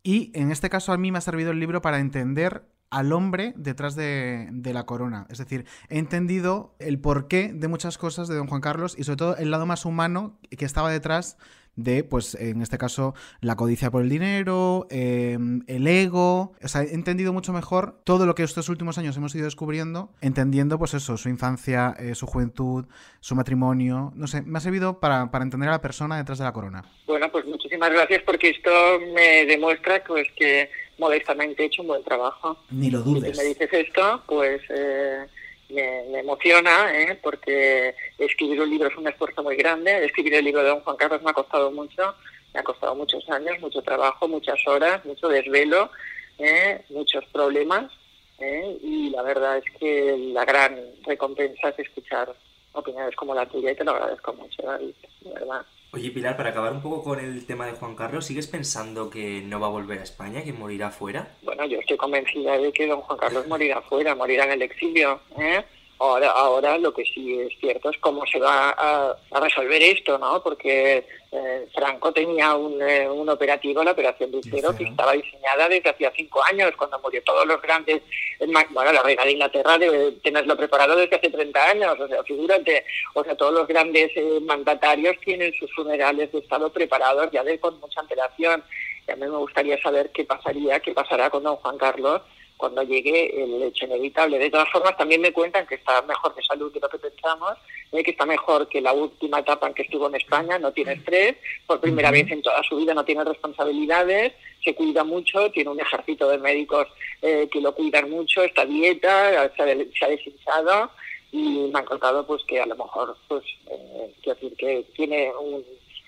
Y en este caso a mí me ha servido el libro para entender al hombre detrás de, la corona. Es decir, he entendido el porqué de muchas cosas de don Juan Carlos y sobre todo el lado más humano que estaba detrás de, pues en este caso, la codicia por el dinero, eh, el ego. O sea, he entendido mucho mejor todo lo que estos últimos años hemos ido descubriendo, entendiendo, pues eso, su infancia, eh, su juventud, su matrimonio. No sé, me ha servido para, para entender a la persona detrás de la corona. Bueno, pues muchísimas gracias porque esto me demuestra pues, que modestamente he hecho un buen trabajo. Ni lo Si dudes. me dices esto, pues eh, me, me emociona, ¿eh? porque escribir un libro es un esfuerzo muy grande. Escribir el libro de Don Juan Carlos me ha costado mucho, me ha costado muchos años, mucho trabajo, muchas horas, mucho desvelo, ¿eh? muchos problemas. ¿eh? Y la verdad es que la gran recompensa es escuchar opiniones como la tuya y te lo agradezco mucho, David, verdad. Oye, Pilar, para acabar un poco con el tema de Juan Carlos, ¿sigues pensando que no va a volver a España, que morirá fuera? Bueno, yo estoy convencida de que don Juan Carlos morirá fuera, morirá en el exilio. ¿eh? Ahora, ahora lo que sí es cierto es cómo se va a, a resolver esto, ¿no? Porque eh, Franco tenía un, eh, un operativo, la Operación Lucero, que estaba diseñada desde hacía cinco años, cuando murió todos los grandes... ma- Bueno, la reina de Inglaterra debe tenerlo preparado desde hace 30 años, o sea, figúrate. O sea, todos los grandes eh, mandatarios tienen sus funerales de Estado preparados ya de, con mucha antelación. Y a mí me gustaría saber qué pasaría, qué pasará con don Juan Carlos cuando llegue el hecho inevitable. De todas formas, también me cuentan que está mejor de salud de lo que pensamos, eh, que está mejor que la última etapa en que estuvo en España, no tiene estrés, por primera vez en toda su vida no tiene responsabilidades, se cuida mucho, tiene un ejército de médicos eh, que lo cuidan mucho, esta dieta, se ha, se ha deshinchado y me han contado pues que a lo mejor, pues, eh, quiero decir que tiene un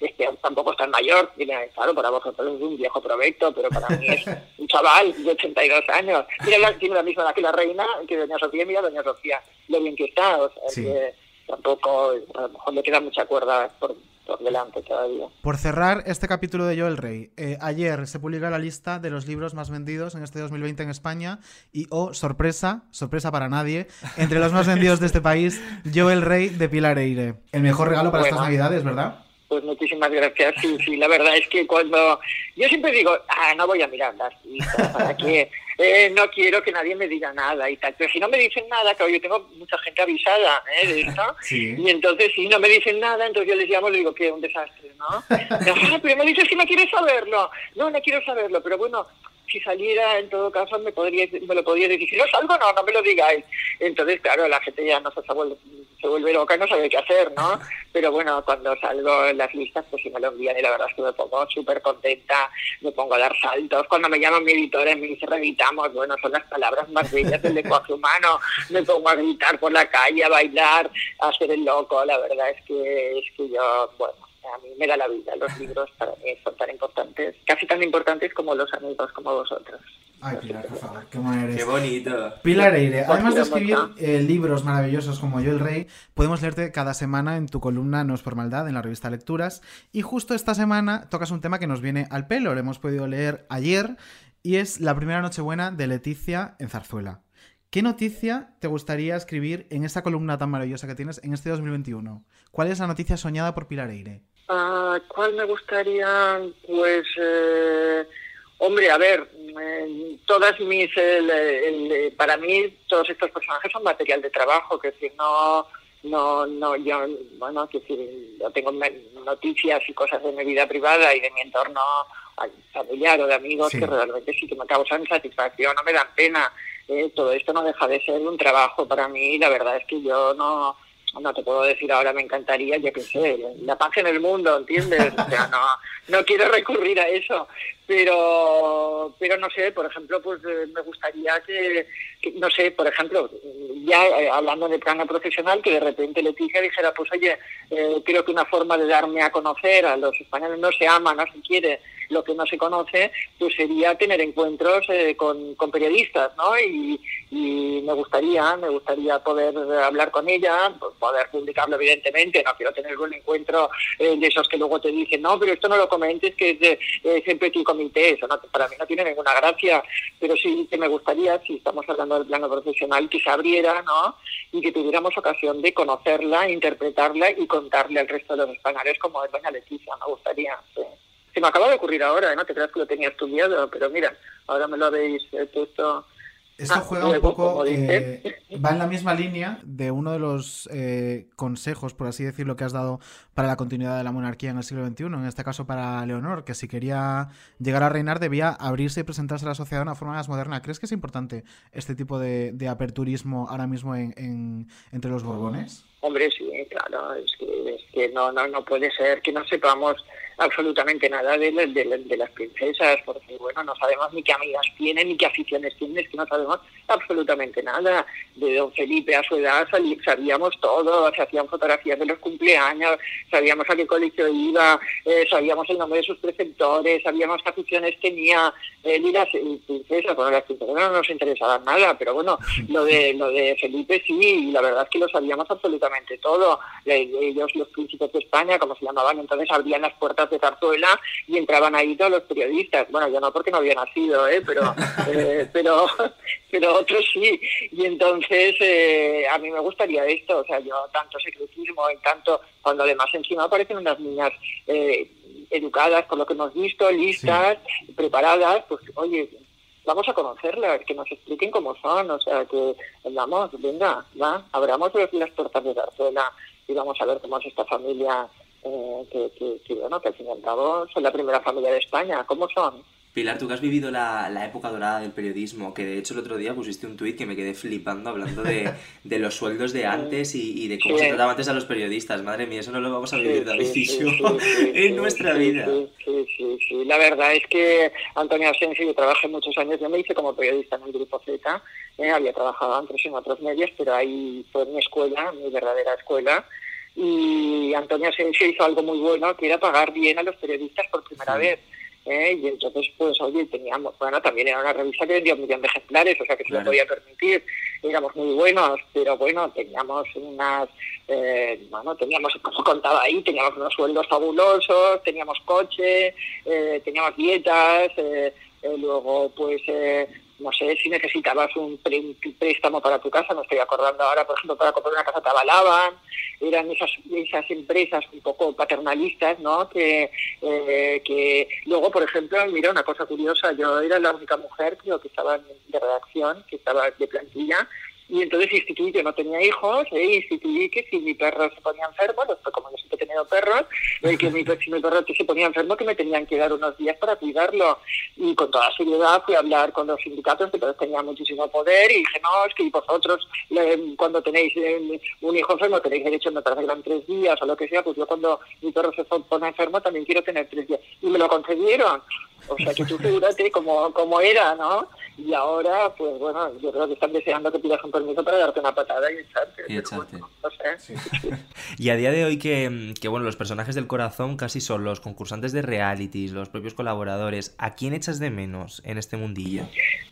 este tampoco es tan mayor, tiene, claro, para vosotros es un viejo provecho, pero para mí es un chaval de 82 años. Tiene la, tiene la misma edad que la reina, que doña Sofía, mira doña Sofía, lo bien que está, o sea, Sí. que tampoco, a lo mejor le queda mucha cuerda por, por delante todavía. Por cerrar este capítulo de Yo el Rey, eh, ayer se publica la lista de los libros más vendidos en este 2020 en España y, oh, sorpresa, sorpresa para nadie, entre los más vendidos de este país, Yo el Rey de Pilar Eire. El mejor regalo para estas navidades, ¿verdad? Pues muchísimas gracias. Sí, sí, la verdad es que cuando. Yo siempre digo, ah, no voy a mirar las listas, ¿para qué? Eh, no quiero que nadie me diga nada y tal. Pero si no me dicen nada, claro, yo tengo mucha gente avisada ¿eh? de esto. Sí. Y entonces, si no me dicen nada, entonces yo les llamo y les digo que un desastre, ¿no? Ah, pero me dices que no quieres saberlo. No, no quiero saberlo, pero bueno. Si saliera, en todo caso, me, podría, me lo podría decir. Si no salgo, no, no me lo digáis. Entonces, claro, la gente ya no se, se vuelve, se vuelve loca, no sabe qué hacer, ¿no? Pero bueno, cuando salgo en las listas, pues sí me lo envían y la verdad es que me pongo súper contenta, me pongo a dar saltos. Cuando me llaman mi editora y me dice revitamos, bueno, son las palabras más bellas del lenguaje humano. Me pongo a gritar por la calle, a bailar, a hacer el loco. La verdad es que, es que yo, bueno, a mí me da la vida. Los libros para mí son tan importantes, casi tan importantes como los amigos, como vosotros. Ay, Pilar, por favor, qué buena eres. Qué bonito. Pilar Eire, además de escribir eh, libros maravillosos como Yo el Rey, podemos leerte cada semana en tu columna No es por maldad, en la revista Lecturas. Y justo esta semana tocas un tema que nos viene al pelo, lo hemos podido leer ayer, y es la primera Nochebuena de Leticia en Zarzuela. ¿Qué noticia te gustaría escribir en esta columna tan maravillosa que tienes en este 2021? ¿Cuál es la noticia soñada por Pilar Eire? Ah, ¿Cuál me gustaría? Pues, eh, hombre, a ver, eh, todas mis, el- el- para mí todos estos personajes son material de trabajo, que decir, no, no, no, yo, bueno, que decir, yo tengo noticias y cosas de mi vida privada y de mi entorno familiar o de amigos Sí. que realmente sí que me causan satisfacción, no me dan pena. Eh, todo esto no deja de ser un trabajo para mí, la verdad es que yo no, no te puedo decir ahora me encantaría, yo qué sé, la paz en el mundo, ¿entiendes? O sea, no, no quiero recurrir a eso, pero, pero no sé, por ejemplo, pues eh, me gustaría que, que, no sé, por ejemplo, ya eh, hablando de plano profesional, que de repente Leticia dijera, pues oye, eh, creo que una forma de darme a conocer a los españoles no se ama, no se quiere, lo que no se conoce, pues sería tener encuentros eh, con, con periodistas, ¿no? Y, y me gustaría, me gustaría poder hablar con ella, poder publicarlo evidentemente, no quiero tener un encuentro eh, de esos que luego te dicen, no, pero esto no lo comentes, que es, de, es en petit comité, eso no, para mí no tiene ninguna gracia, pero sí que me gustaría, si estamos hablando del plano profesional, que se abriera, ¿no? Y que tuviéramos ocasión de conocerla, interpretarla y contarle al resto de los españoles como es doña Leticia, me gustaría. sí. Se me acaba de ocurrir ahora, ¿eh? no te creas que lo tenía estudiado, pero mira, ahora me lo habéis eh, puesto... Esto Ah, juega un poco, eh, va en la misma línea de uno de los eh, consejos, por así decirlo, que has dado para la continuidad de la monarquía en el siglo XXI, en este caso para Leonor, que si quería llegar a reinar debía abrirse y presentarse a la sociedad de una forma más moderna. ¿Crees que es importante este tipo de, de aperturismo ahora mismo en, en- entre los borbones? Hombre, sí, claro, es que, es que no, no, no puede ser que no sepamos absolutamente nada de, de de las princesas, porque bueno, no sabemos ni qué amigas tienen, ni qué aficiones tienen, es que no sabemos absolutamente nada. De don Felipe a su edad sabíamos todo, se hacían fotografías de los cumpleaños, sabíamos a qué colegio iba, eh, sabíamos el nombre de sus preceptores, sabíamos qué aficiones tenía él y las princesas, bueno, las princesas no nos interesaban nada, pero bueno, lo de, lo de Felipe sí, y la verdad es que lo sabíamos absolutamente todo. Eh, Ellos, los príncipes de España, como se llamaban, entonces abrían las puertas de Zarzuela y entraban ahí todos los periodistas. Bueno, yo no porque no había nacido, ¿eh? pero, eh, pero, pero otros sí. Y entonces eh, a mí me gustaría esto, o sea, yo tanto secretismo y tanto, cuando además encima aparecen unas niñas eh, educadas, por lo que hemos visto, listas, preparadas, pues oye, vamos a conocerlas, que nos expliquen cómo son, o sea, que vamos, venga, va, abramos las puertas de Zarzuela y vamos a ver cómo es esta familia, eh, que, que, que, bueno, que al fin y al cabo son la primera familia de España, ¿cómo son? Pilar, tú que has vivido la, la época dorada del periodismo, que de hecho el otro día pusiste un tuit que me quedé flipando hablando de, de los sueldos de antes y, y de cómo Sí. se trataba antes a los periodistas. Madre mía, eso no lo vamos a vivir David sí, sí, en nuestra vida. Sí, sí, sí, sí. La verdad es que Antonio Asensio, yo trabajé muchos años, yo me hice como periodista en el Grupo Z, eh, había trabajado antes en otros medios, pero ahí fue mi escuela, mi verdadera escuela, y Antonio Asensio hizo algo muy bueno, que era pagar bien a los periodistas por primera vez. ¿eh? Y entonces, pues, oye, teníamos, bueno, también era una revista que vendía un millón de ejemplares, o sea que se lo podía permitir, éramos muy buenos, pero bueno, teníamos unas, eh, bueno, teníamos, como contaba ahí, teníamos unos sueldos fabulosos, teníamos coche, eh, teníamos dietas, eh, eh, luego, pues, eh, no sé, si necesitabas un, un préstamo para tu casa, me estoy acordando ahora, por ejemplo, para comprar una casa te avalaban, eran esas, esas empresas un poco paternalistas, ¿no? Que, eh, que luego, por ejemplo, mira una cosa curiosa, yo era la única mujer, creo que estaba de redacción, que estaba de plantilla, y entonces instituí, yo no tenía hijos, eh, instituí que si mi perro se ponía enfermo, como yo siempre he tenido perros, eh, que mi, si mi perro se ponía enfermo, que me tenían que dar unos días para cuidarlo. Y con toda seriedad fui a hablar con los sindicatos, que todos tenían muchísimo poder, y dije, no, es que vosotros, eh, cuando tenéis eh, un hijo enfermo, tenéis derecho, me parece que tres días o lo que sea, pues yo cuando mi perro se pone enfermo también quiero tener tres días. Y me lo concedieron. O sea, que tú figúrate cómo, cómo era, ¿no? Y ahora, pues bueno, yo creo que están deseando que pidas un permiso para darte una patada y echarte. Y echarte. No sé. Y a día de hoy que, que, bueno, los personajes del corazón casi son los concursantes de realities, los propios colaboradores. ¿A quién echas de menos en este mundillo?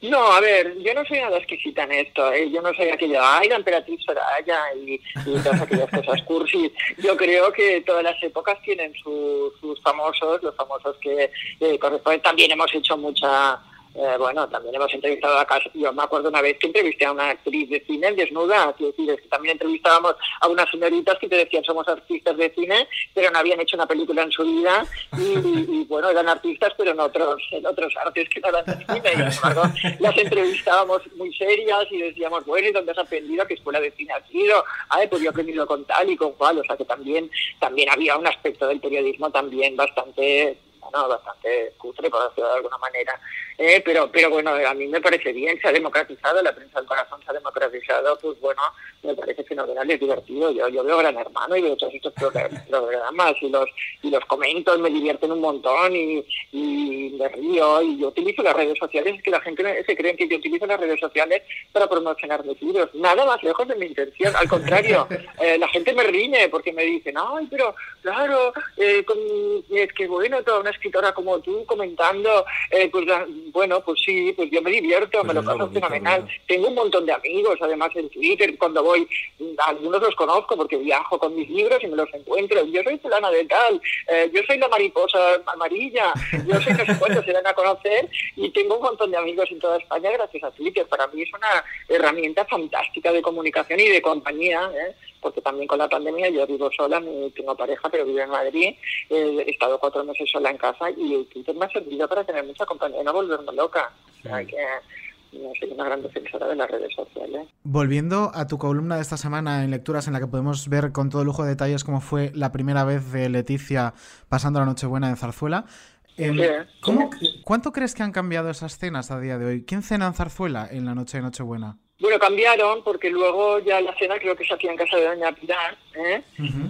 No, a ver, yo no soy nada exquisita en esto. ¿eh? Yo no soy aquella, ay, la emperatriz Soraya y, y todas aquellas cosas cursis. Yo creo que todas las épocas tienen su- sus famosos, los famosos que eh, corresponden. También hemos hecho mucha. eh, bueno, también hemos entrevistado a. Yo me acuerdo una vez que entrevisté a una actriz de cine desnuda. Decir, que también entrevistábamos a unas señoritas que te decían somos artistas de cine, pero no habían hecho una película en su vida. Y, bueno, eran artistas, pero en otros, otros artes que no eran de cine. Y embargo, las entrevistábamos muy serias y decíamos, bueno, ¿y dónde has aprendido? ¿A qué escuela de cine has ido? Ay, pues yo he con tal y con cual. O sea que también, también había un aspecto del periodismo también bastante bueno, bastante cutre, por decirlo de alguna manera. Eh, pero, pero bueno, a mí me parece bien, se ha democratizado, la prensa del corazón se ha democratizado, pues bueno, me parece fenomenal, es divertido. Yo, yo veo Gran Hermano y veo todos estos progra- programas y los, y los comento, me divierten un montón y, y me río. Y yo utilizo las redes sociales, es que la gente se cree que yo utilizo las redes sociales para promocionar mis libros. Nada más lejos de mi intención, al contrario, eh, la gente me riñe porque me dicen, ay, pero claro, eh, con- es que bueno, toda una escritora como tú comentando, eh, pues la- bueno, pues sí, pues yo me divierto, me lo paso fenomenal. Tengo un montón de amigos, además en Twitter, cuando voy, algunos los conozco porque viajo con mis libros y me los encuentro. Yo soy fulana de tal, eh, yo soy la mariposa amarilla, yo soy no sé cuántos se dan a conocer y tengo un montón de amigos en toda España gracias a Twitter. Para mí es una herramienta fantástica de comunicación y de compañía, ¿eh? porque también con la pandemia yo vivo sola, no tengo pareja, pero vivo en Madrid, eh, he estado cuatro meses sola en casa y Twitter me ha servido para tener mucha compañía y no volverme loca. O sea que no soy una gran defensora de las redes sociales. Volviendo a tu columna de esta semana en lecturas en la que podemos ver con todo lujo de detalles cómo fue la primera vez de Leticia pasando la Nochebuena en Zarzuela. em, Sí. ¿cómo- ¿Cuánto crees que han cambiado esas cenas a día de hoy? ¿Quién cena en Zarzuela en la noche de Nochebuena? Bueno, cambiaron porque luego ya la cena creo que se hacía en casa de Doña Pilar, ¿eh?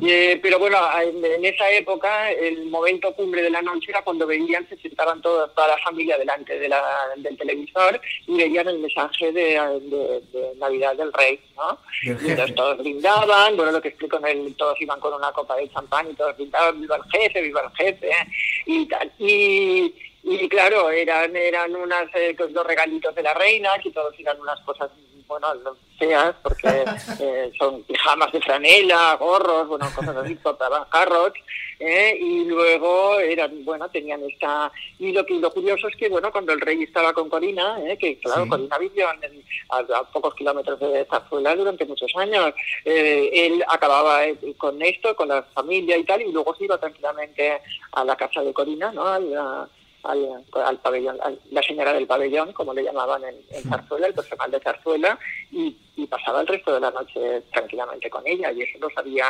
Eh, pero bueno, en, en esa época el momento cumbre de la noche era cuando veían, se sentaban toda, toda la familia delante de la- del televisor y veían el mensaje de, de- de Navidad del Rey, ¿no? Jefe. todos brindaban, bueno, lo que explico en el, todos iban con una copa de champán y todos brindaban, viva el jefe, viva el jefe, ¿eh? y tal. Y, y claro, eran eran unas eh, los regalitos de la reina, que todos eran unas cosas, bueno, no feas, porque eh, son pijamas de franela, gorros, bueno, cosas así, portaban jarros, ¿eh? y luego eran, bueno, tenían esta... Y lo, que, lo curioso es que, bueno, cuando el rey estaba con Corina, ¿eh? que claro, Sí. Corina vivió en- a, a pocos kilómetros de Zarzuela durante muchos años, eh, él acababa eh, con esto, con la familia y tal, y luego se iba tranquilamente a la casa de Corina, ¿no? A- al, al pabellón, al- la señora del pabellón, como le llamaban en, en Zarzuela, el personal de Zarzuela, y, y pasaba el resto de la noche tranquilamente con ella, y eso lo sabía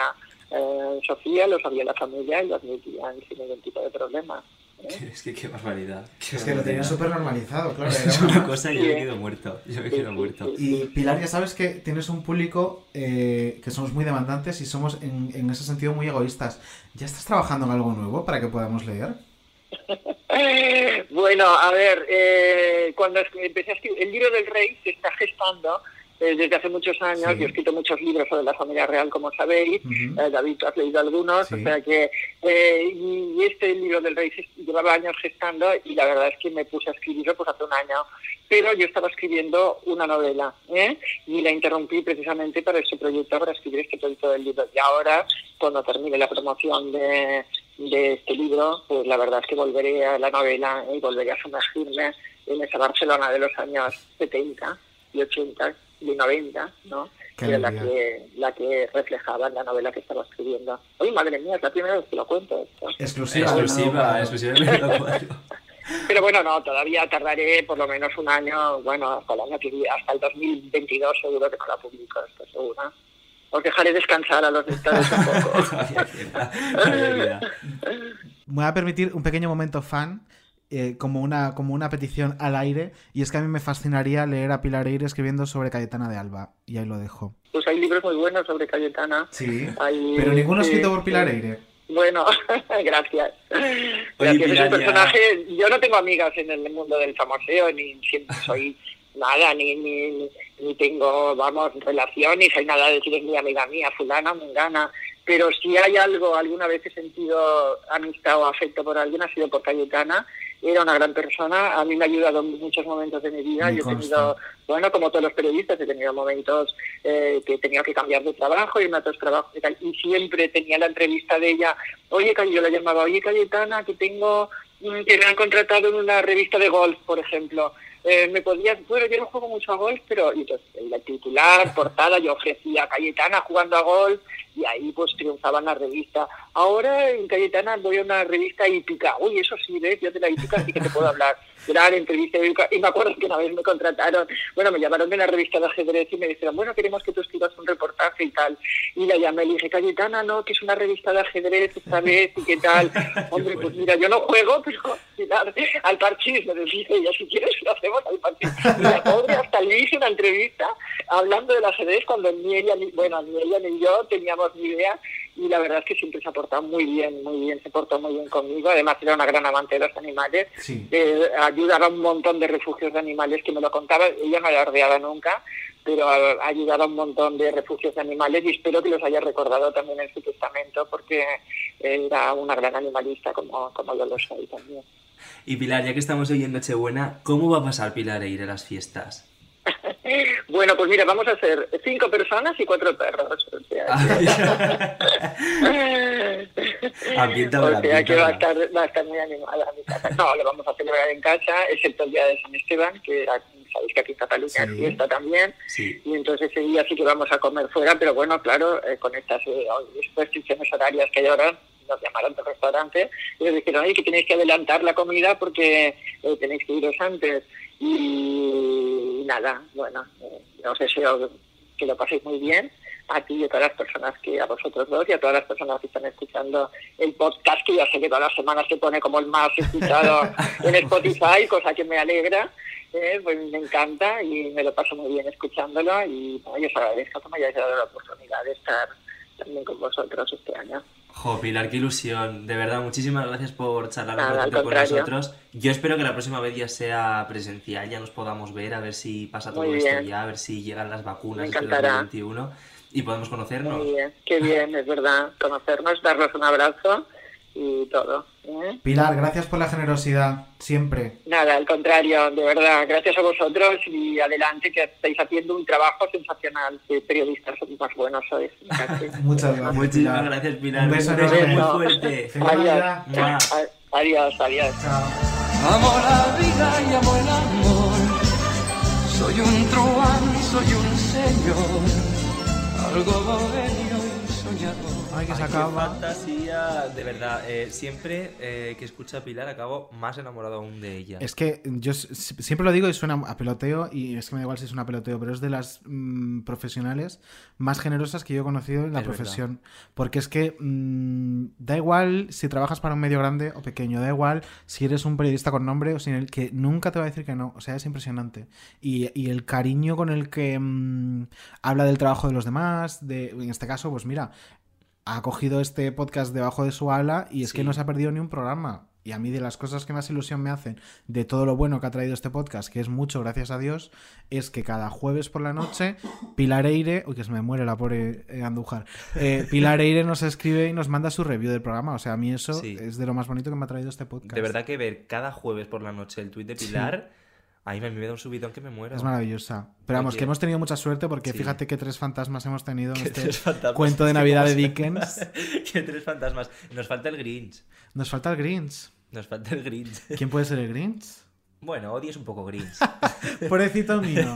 eh, Sofía, lo sabía la familia y lo admitían sin ningún tipo de problema. Es que qué barbaridad. qué Es que lo tenían súper normalizado, claro. Es una cosa y yo me quedo muerto. Yo me quedo muerto. Y Pilar, ya sabes que tienes un público eh, que somos muy demandantes y somos en, en ese sentido muy egoístas. ¿Ya estás trabajando en algo nuevo para que podamos leer? Bueno, a ver, eh, cuando empecé a escribir, el libro del rey se está gestando eh, desde hace muchos años. Sí. Yo he escrito muchos libros sobre la familia real, como sabéis. Ujú. Eh, David, has leído algunos, Sí. o sea que. eh, y, y este libro del rey se llevaba años gestando y la verdad es que me puse a escribirlo pues hace un año. Pero yo estaba escribiendo una novela ¿eh? y la interrumpí precisamente para este proyecto, para escribir este proyecto del libro. Y ahora, cuando termine la promoción de, de este libro, pues la verdad es que volveré a la novela y volveré a sumergirme en esa Barcelona de los años 70 y 80 y 90, ¿no? Qué Que era la que, la que reflejaba en la novela que estaba escribiendo. Oye, madre mía, es la primera vez que lo cuento esto. Exclusiva. Exclusiva, exclusiva Menudo Cuadro. Pero bueno, no, todavía tardaré por lo menos un año, bueno, hasta el año que hasta el 2022 seguro que no la publico, estoy segura. Os dejaré descansar a los lectores un poco. Me voy a permitir un pequeño momento fan, eh, como, una, como una petición al aire, y es que a mí me fascinaría leer a Pilar Eire escribiendo sobre Cayetana de Alba, y ahí lo dejo. Pues hay libros muy buenos sobre Cayetana. Sí, Hay- pero ninguno sí, escrito por Pilar. Eire. Bueno, gracias. Oye, Gracias, es un ya- personaje. Yo no tengo amigas en el mundo del famoseo, ni siempre soy nada, ni, ni, ni tengo, vamos, relación, ni soy nada de decir es mi amiga mía, fulana, mengana. Pero si hay algo, alguna vez he sentido amistad o afecto por alguien, ha sido por Cayetana. Era una gran persona, a mí me ha ayudado en muchos momentos de mi vida. Me Yo he tenido, bueno, como todos los periodistas, he tenido momentos eh, que he tenido que cambiar de trabajo, irme a otros trabajos y tal, y siempre tenía la entrevista de ella. Oye, yo la llamaba, oye, Cayetana, que tengo, mm, que me han contratado en una revista de golf, por ejemplo. Eh, me podías, bueno, yo no juego mucho a golf, pero entonces la titular, portada, yo ofrecía a Cayetana jugando a golf y ahí pues triunfaba en la revista. Ahora en Cayetana voy a una revista hípica. Uy, eso sí, ¿ves? Yo de la hípica sí que te puedo hablar. Gran entrevista hípica. Y me acuerdo que una vez me contrataron, bueno, me llamaron de una revista de ajedrez y me dijeron, bueno, queremos que tú escribas un reportaje y tal. Y la llamé y le dije, Cayetana, no, que es una revista de ajedrez esta vez y qué tal. Hombre, pues mira, yo no juego, pero al parchís me decía ella, si quieres lo hacemos al parchís. Y la pobre hasta le hice una entrevista hablando del ajedrez cuando ni ella, ni, bueno, ni ella ni yo teníamos ni idea. y la verdad es que siempre se ha portado muy bien, muy bien, se portó muy bien conmigo. Además era una gran amante de los animales. Sí. Eh, ayudaba a un montón de refugios de animales que me lo contaba. Ella no alardeaba nunca, pero ha, ayudado a un montón de refugios de animales y espero que los haya recordado también en su testamento porque era una gran animalista como, como yo lo soy también. Y Pilar, ya que estamos hoy en Nochebuena, ¿cómo va a pasar Pilar e ir a las fiestas? Bueno, pues mira, vamos a ser cinco personas y cuatro perros. O sea, Ambienta o sea que va a, estar, va a estar muy animada mi casa. No, lo vamos a celebrar en casa, excepto el día de San Esteban, que sabéis que aquí en Cataluña es fiesta también. Sí. Y entonces ese día sí que vamos a comer fuera, pero bueno, claro, eh, con estas eh, restricciones horarias que hay ahora, nos llamaron del restaurante y nos dijeron, oye, que tenéis que adelantar la comida porque eh, tenéis que iros antes. Y nada, bueno, eh, os deseo que lo paséis muy bien a ti y a todas las personas que, a vosotros dos y a todas las personas que están escuchando el podcast, que ya sé que todas las semanas se pone como el más escuchado en Spotify, cosa que me alegra, eh, pues me encanta y me lo paso muy bien escuchándolo y bueno, yo os agradezco que me hayáis dado la oportunidad de estar también con vosotros este año. Jo, Pilar, qué ilusión. De verdad, muchísimas gracias por charlar Nada, ratito con nosotros. Yo espero que la próxima vez ya sea presencial, ya nos podamos ver, a ver si pasa todo esto ya, a ver si llegan las vacunas encantará. 2021 y podemos conocernos. Muy bien, qué bien, es verdad, conocernos, darnos un abrazo y todo. ¿Eh? Pilar, gracias por la generosidad, siempre. Nada, al contrario, de verdad, gracias a vosotros y adelante que estáis haciendo un trabajo sensacional. Que periodistas sois más buenos sois. Muchas gracias. Muchísimas Pilar. gracias, Pilar. Un beso Un beso enorme. muy fuerte. Feliz Adiós. Navidad. Adiós, adiós. Amo la vida y amo el amor. Soy un truán, soy un señor. Algo bohemio y soñador. Que se Ay, qué acaba. fantasía, de verdad. eh, siempre eh, que escucho a Pilar acabo más enamorado aún de ella. Es que yo siempre lo digo y suena a peloteo, y es que me da igual si es una peloteo, pero es de las mm, profesionales más generosas que yo he conocido en la Es verdad. profesión. Porque es que mm, da igual si trabajas para un medio grande o pequeño, da igual si eres un periodista con nombre o sin el que nunca te va a decir que no. O sea, es impresionante. Y, y el cariño con el que mm, habla del trabajo de los demás, de, en este caso, pues mira, ha cogido este podcast debajo de su ala y es que no se ha perdido ni un programa. Y a mí de las cosas que más ilusión me hacen de todo lo bueno que ha traído este podcast, que es mucho, gracias a Dios, es que cada jueves por la noche Pilar Eire, uy que se me muere la pobre eh, Andújar, eh, Pilar Eire nos escribe y nos manda su review del programa. O sea, a mí eso Sí. es de lo más bonito que me ha traído este podcast. De verdad que ver cada jueves por la noche el tuit de Pilar, mí me, me da un subidón que me muero. Es maravillosa. Pero vamos, que hemos tenido mucha suerte porque Sí. fíjate que tres fantasmas hemos tenido en este cuento de Es Navidad de Dickens. que tres fantasmas. Nos falta el Grinch. Nos falta el Grinch. Nos falta el Grinch. ¿Quién puede ser el Grinch? Bueno, odies un poco Grinch. Pobrecito mío.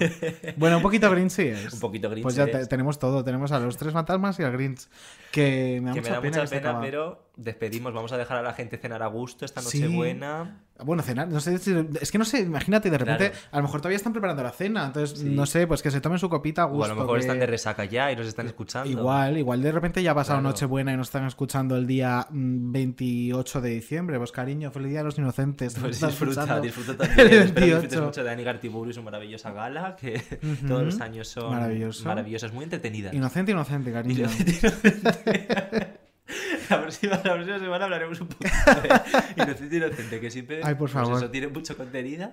Bueno, un poquito Grinch sí es. Un poquito Grinch Pues ya te- es. tenemos todo. Tenemos a los tres fantasmas y al Grinch. Que me da que mucha me da pena mucha que se pena, acaba. pero despedimos. Vamos a dejar a la gente cenar a gusto esta noche Sí. buena. Bueno, cenar, no sé, es que no sé, imagínate, de repente, Claro. a lo mejor todavía están preparando la cena, entonces, Sí. no sé, pues que se tomen su copita a gusto. O a lo mejor que- están de resaca ya y nos están escuchando. Igual, igual de repente ya ha pasado Claro. Nochebuena y nos están escuchando el día mm, 28 de diciembre. Pues cariño, feliz día de los inocentes. Pues disfruta, escuchando disfruta también. Espero que disfrutes 28. mucho de Ani Gartiburu y su maravillosa gala, que todos los años son maravillosas, muy entretenidas. Inocente, inocente, cariño. La próxima, la próxima semana hablaremos un poco de Inocente Inocente, que siempre Ay, por pues favor. eso, tiene mucho contenido.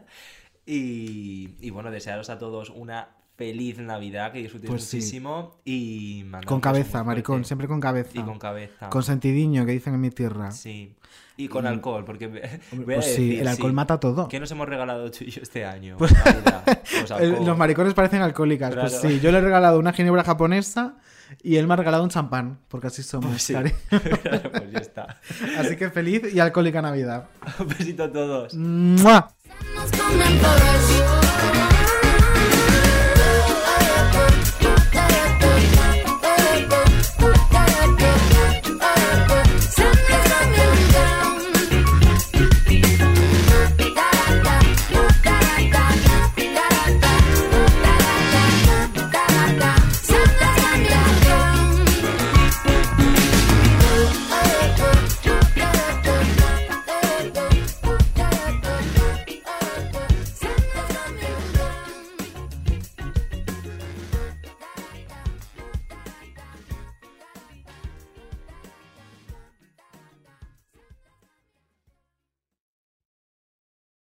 Y, y bueno, desearos a todos una feliz Navidad, que disfrutéis Pues sí. muchísimo. Y mandaros Con cabeza, maricón, siempre con cabeza. Y con cabeza. Con sentidiño, que dicen en mi tierra. Sí. Y con Y- alcohol, porque pues sí, decir, el alcohol mata todo. ¿Qué nos hemos regalado tú y yo este año? Pues- Navidad? Pues los maricones parecen alcohólicas. Pues Claro. sí, yo le he regalado una ginebra japonesa y él me ha regalado un champán, porque así somos. Pues sí. cari. Claro, pues ya está. Así que feliz y alcohólica Navidad. Un besito a todos. ¡Mua!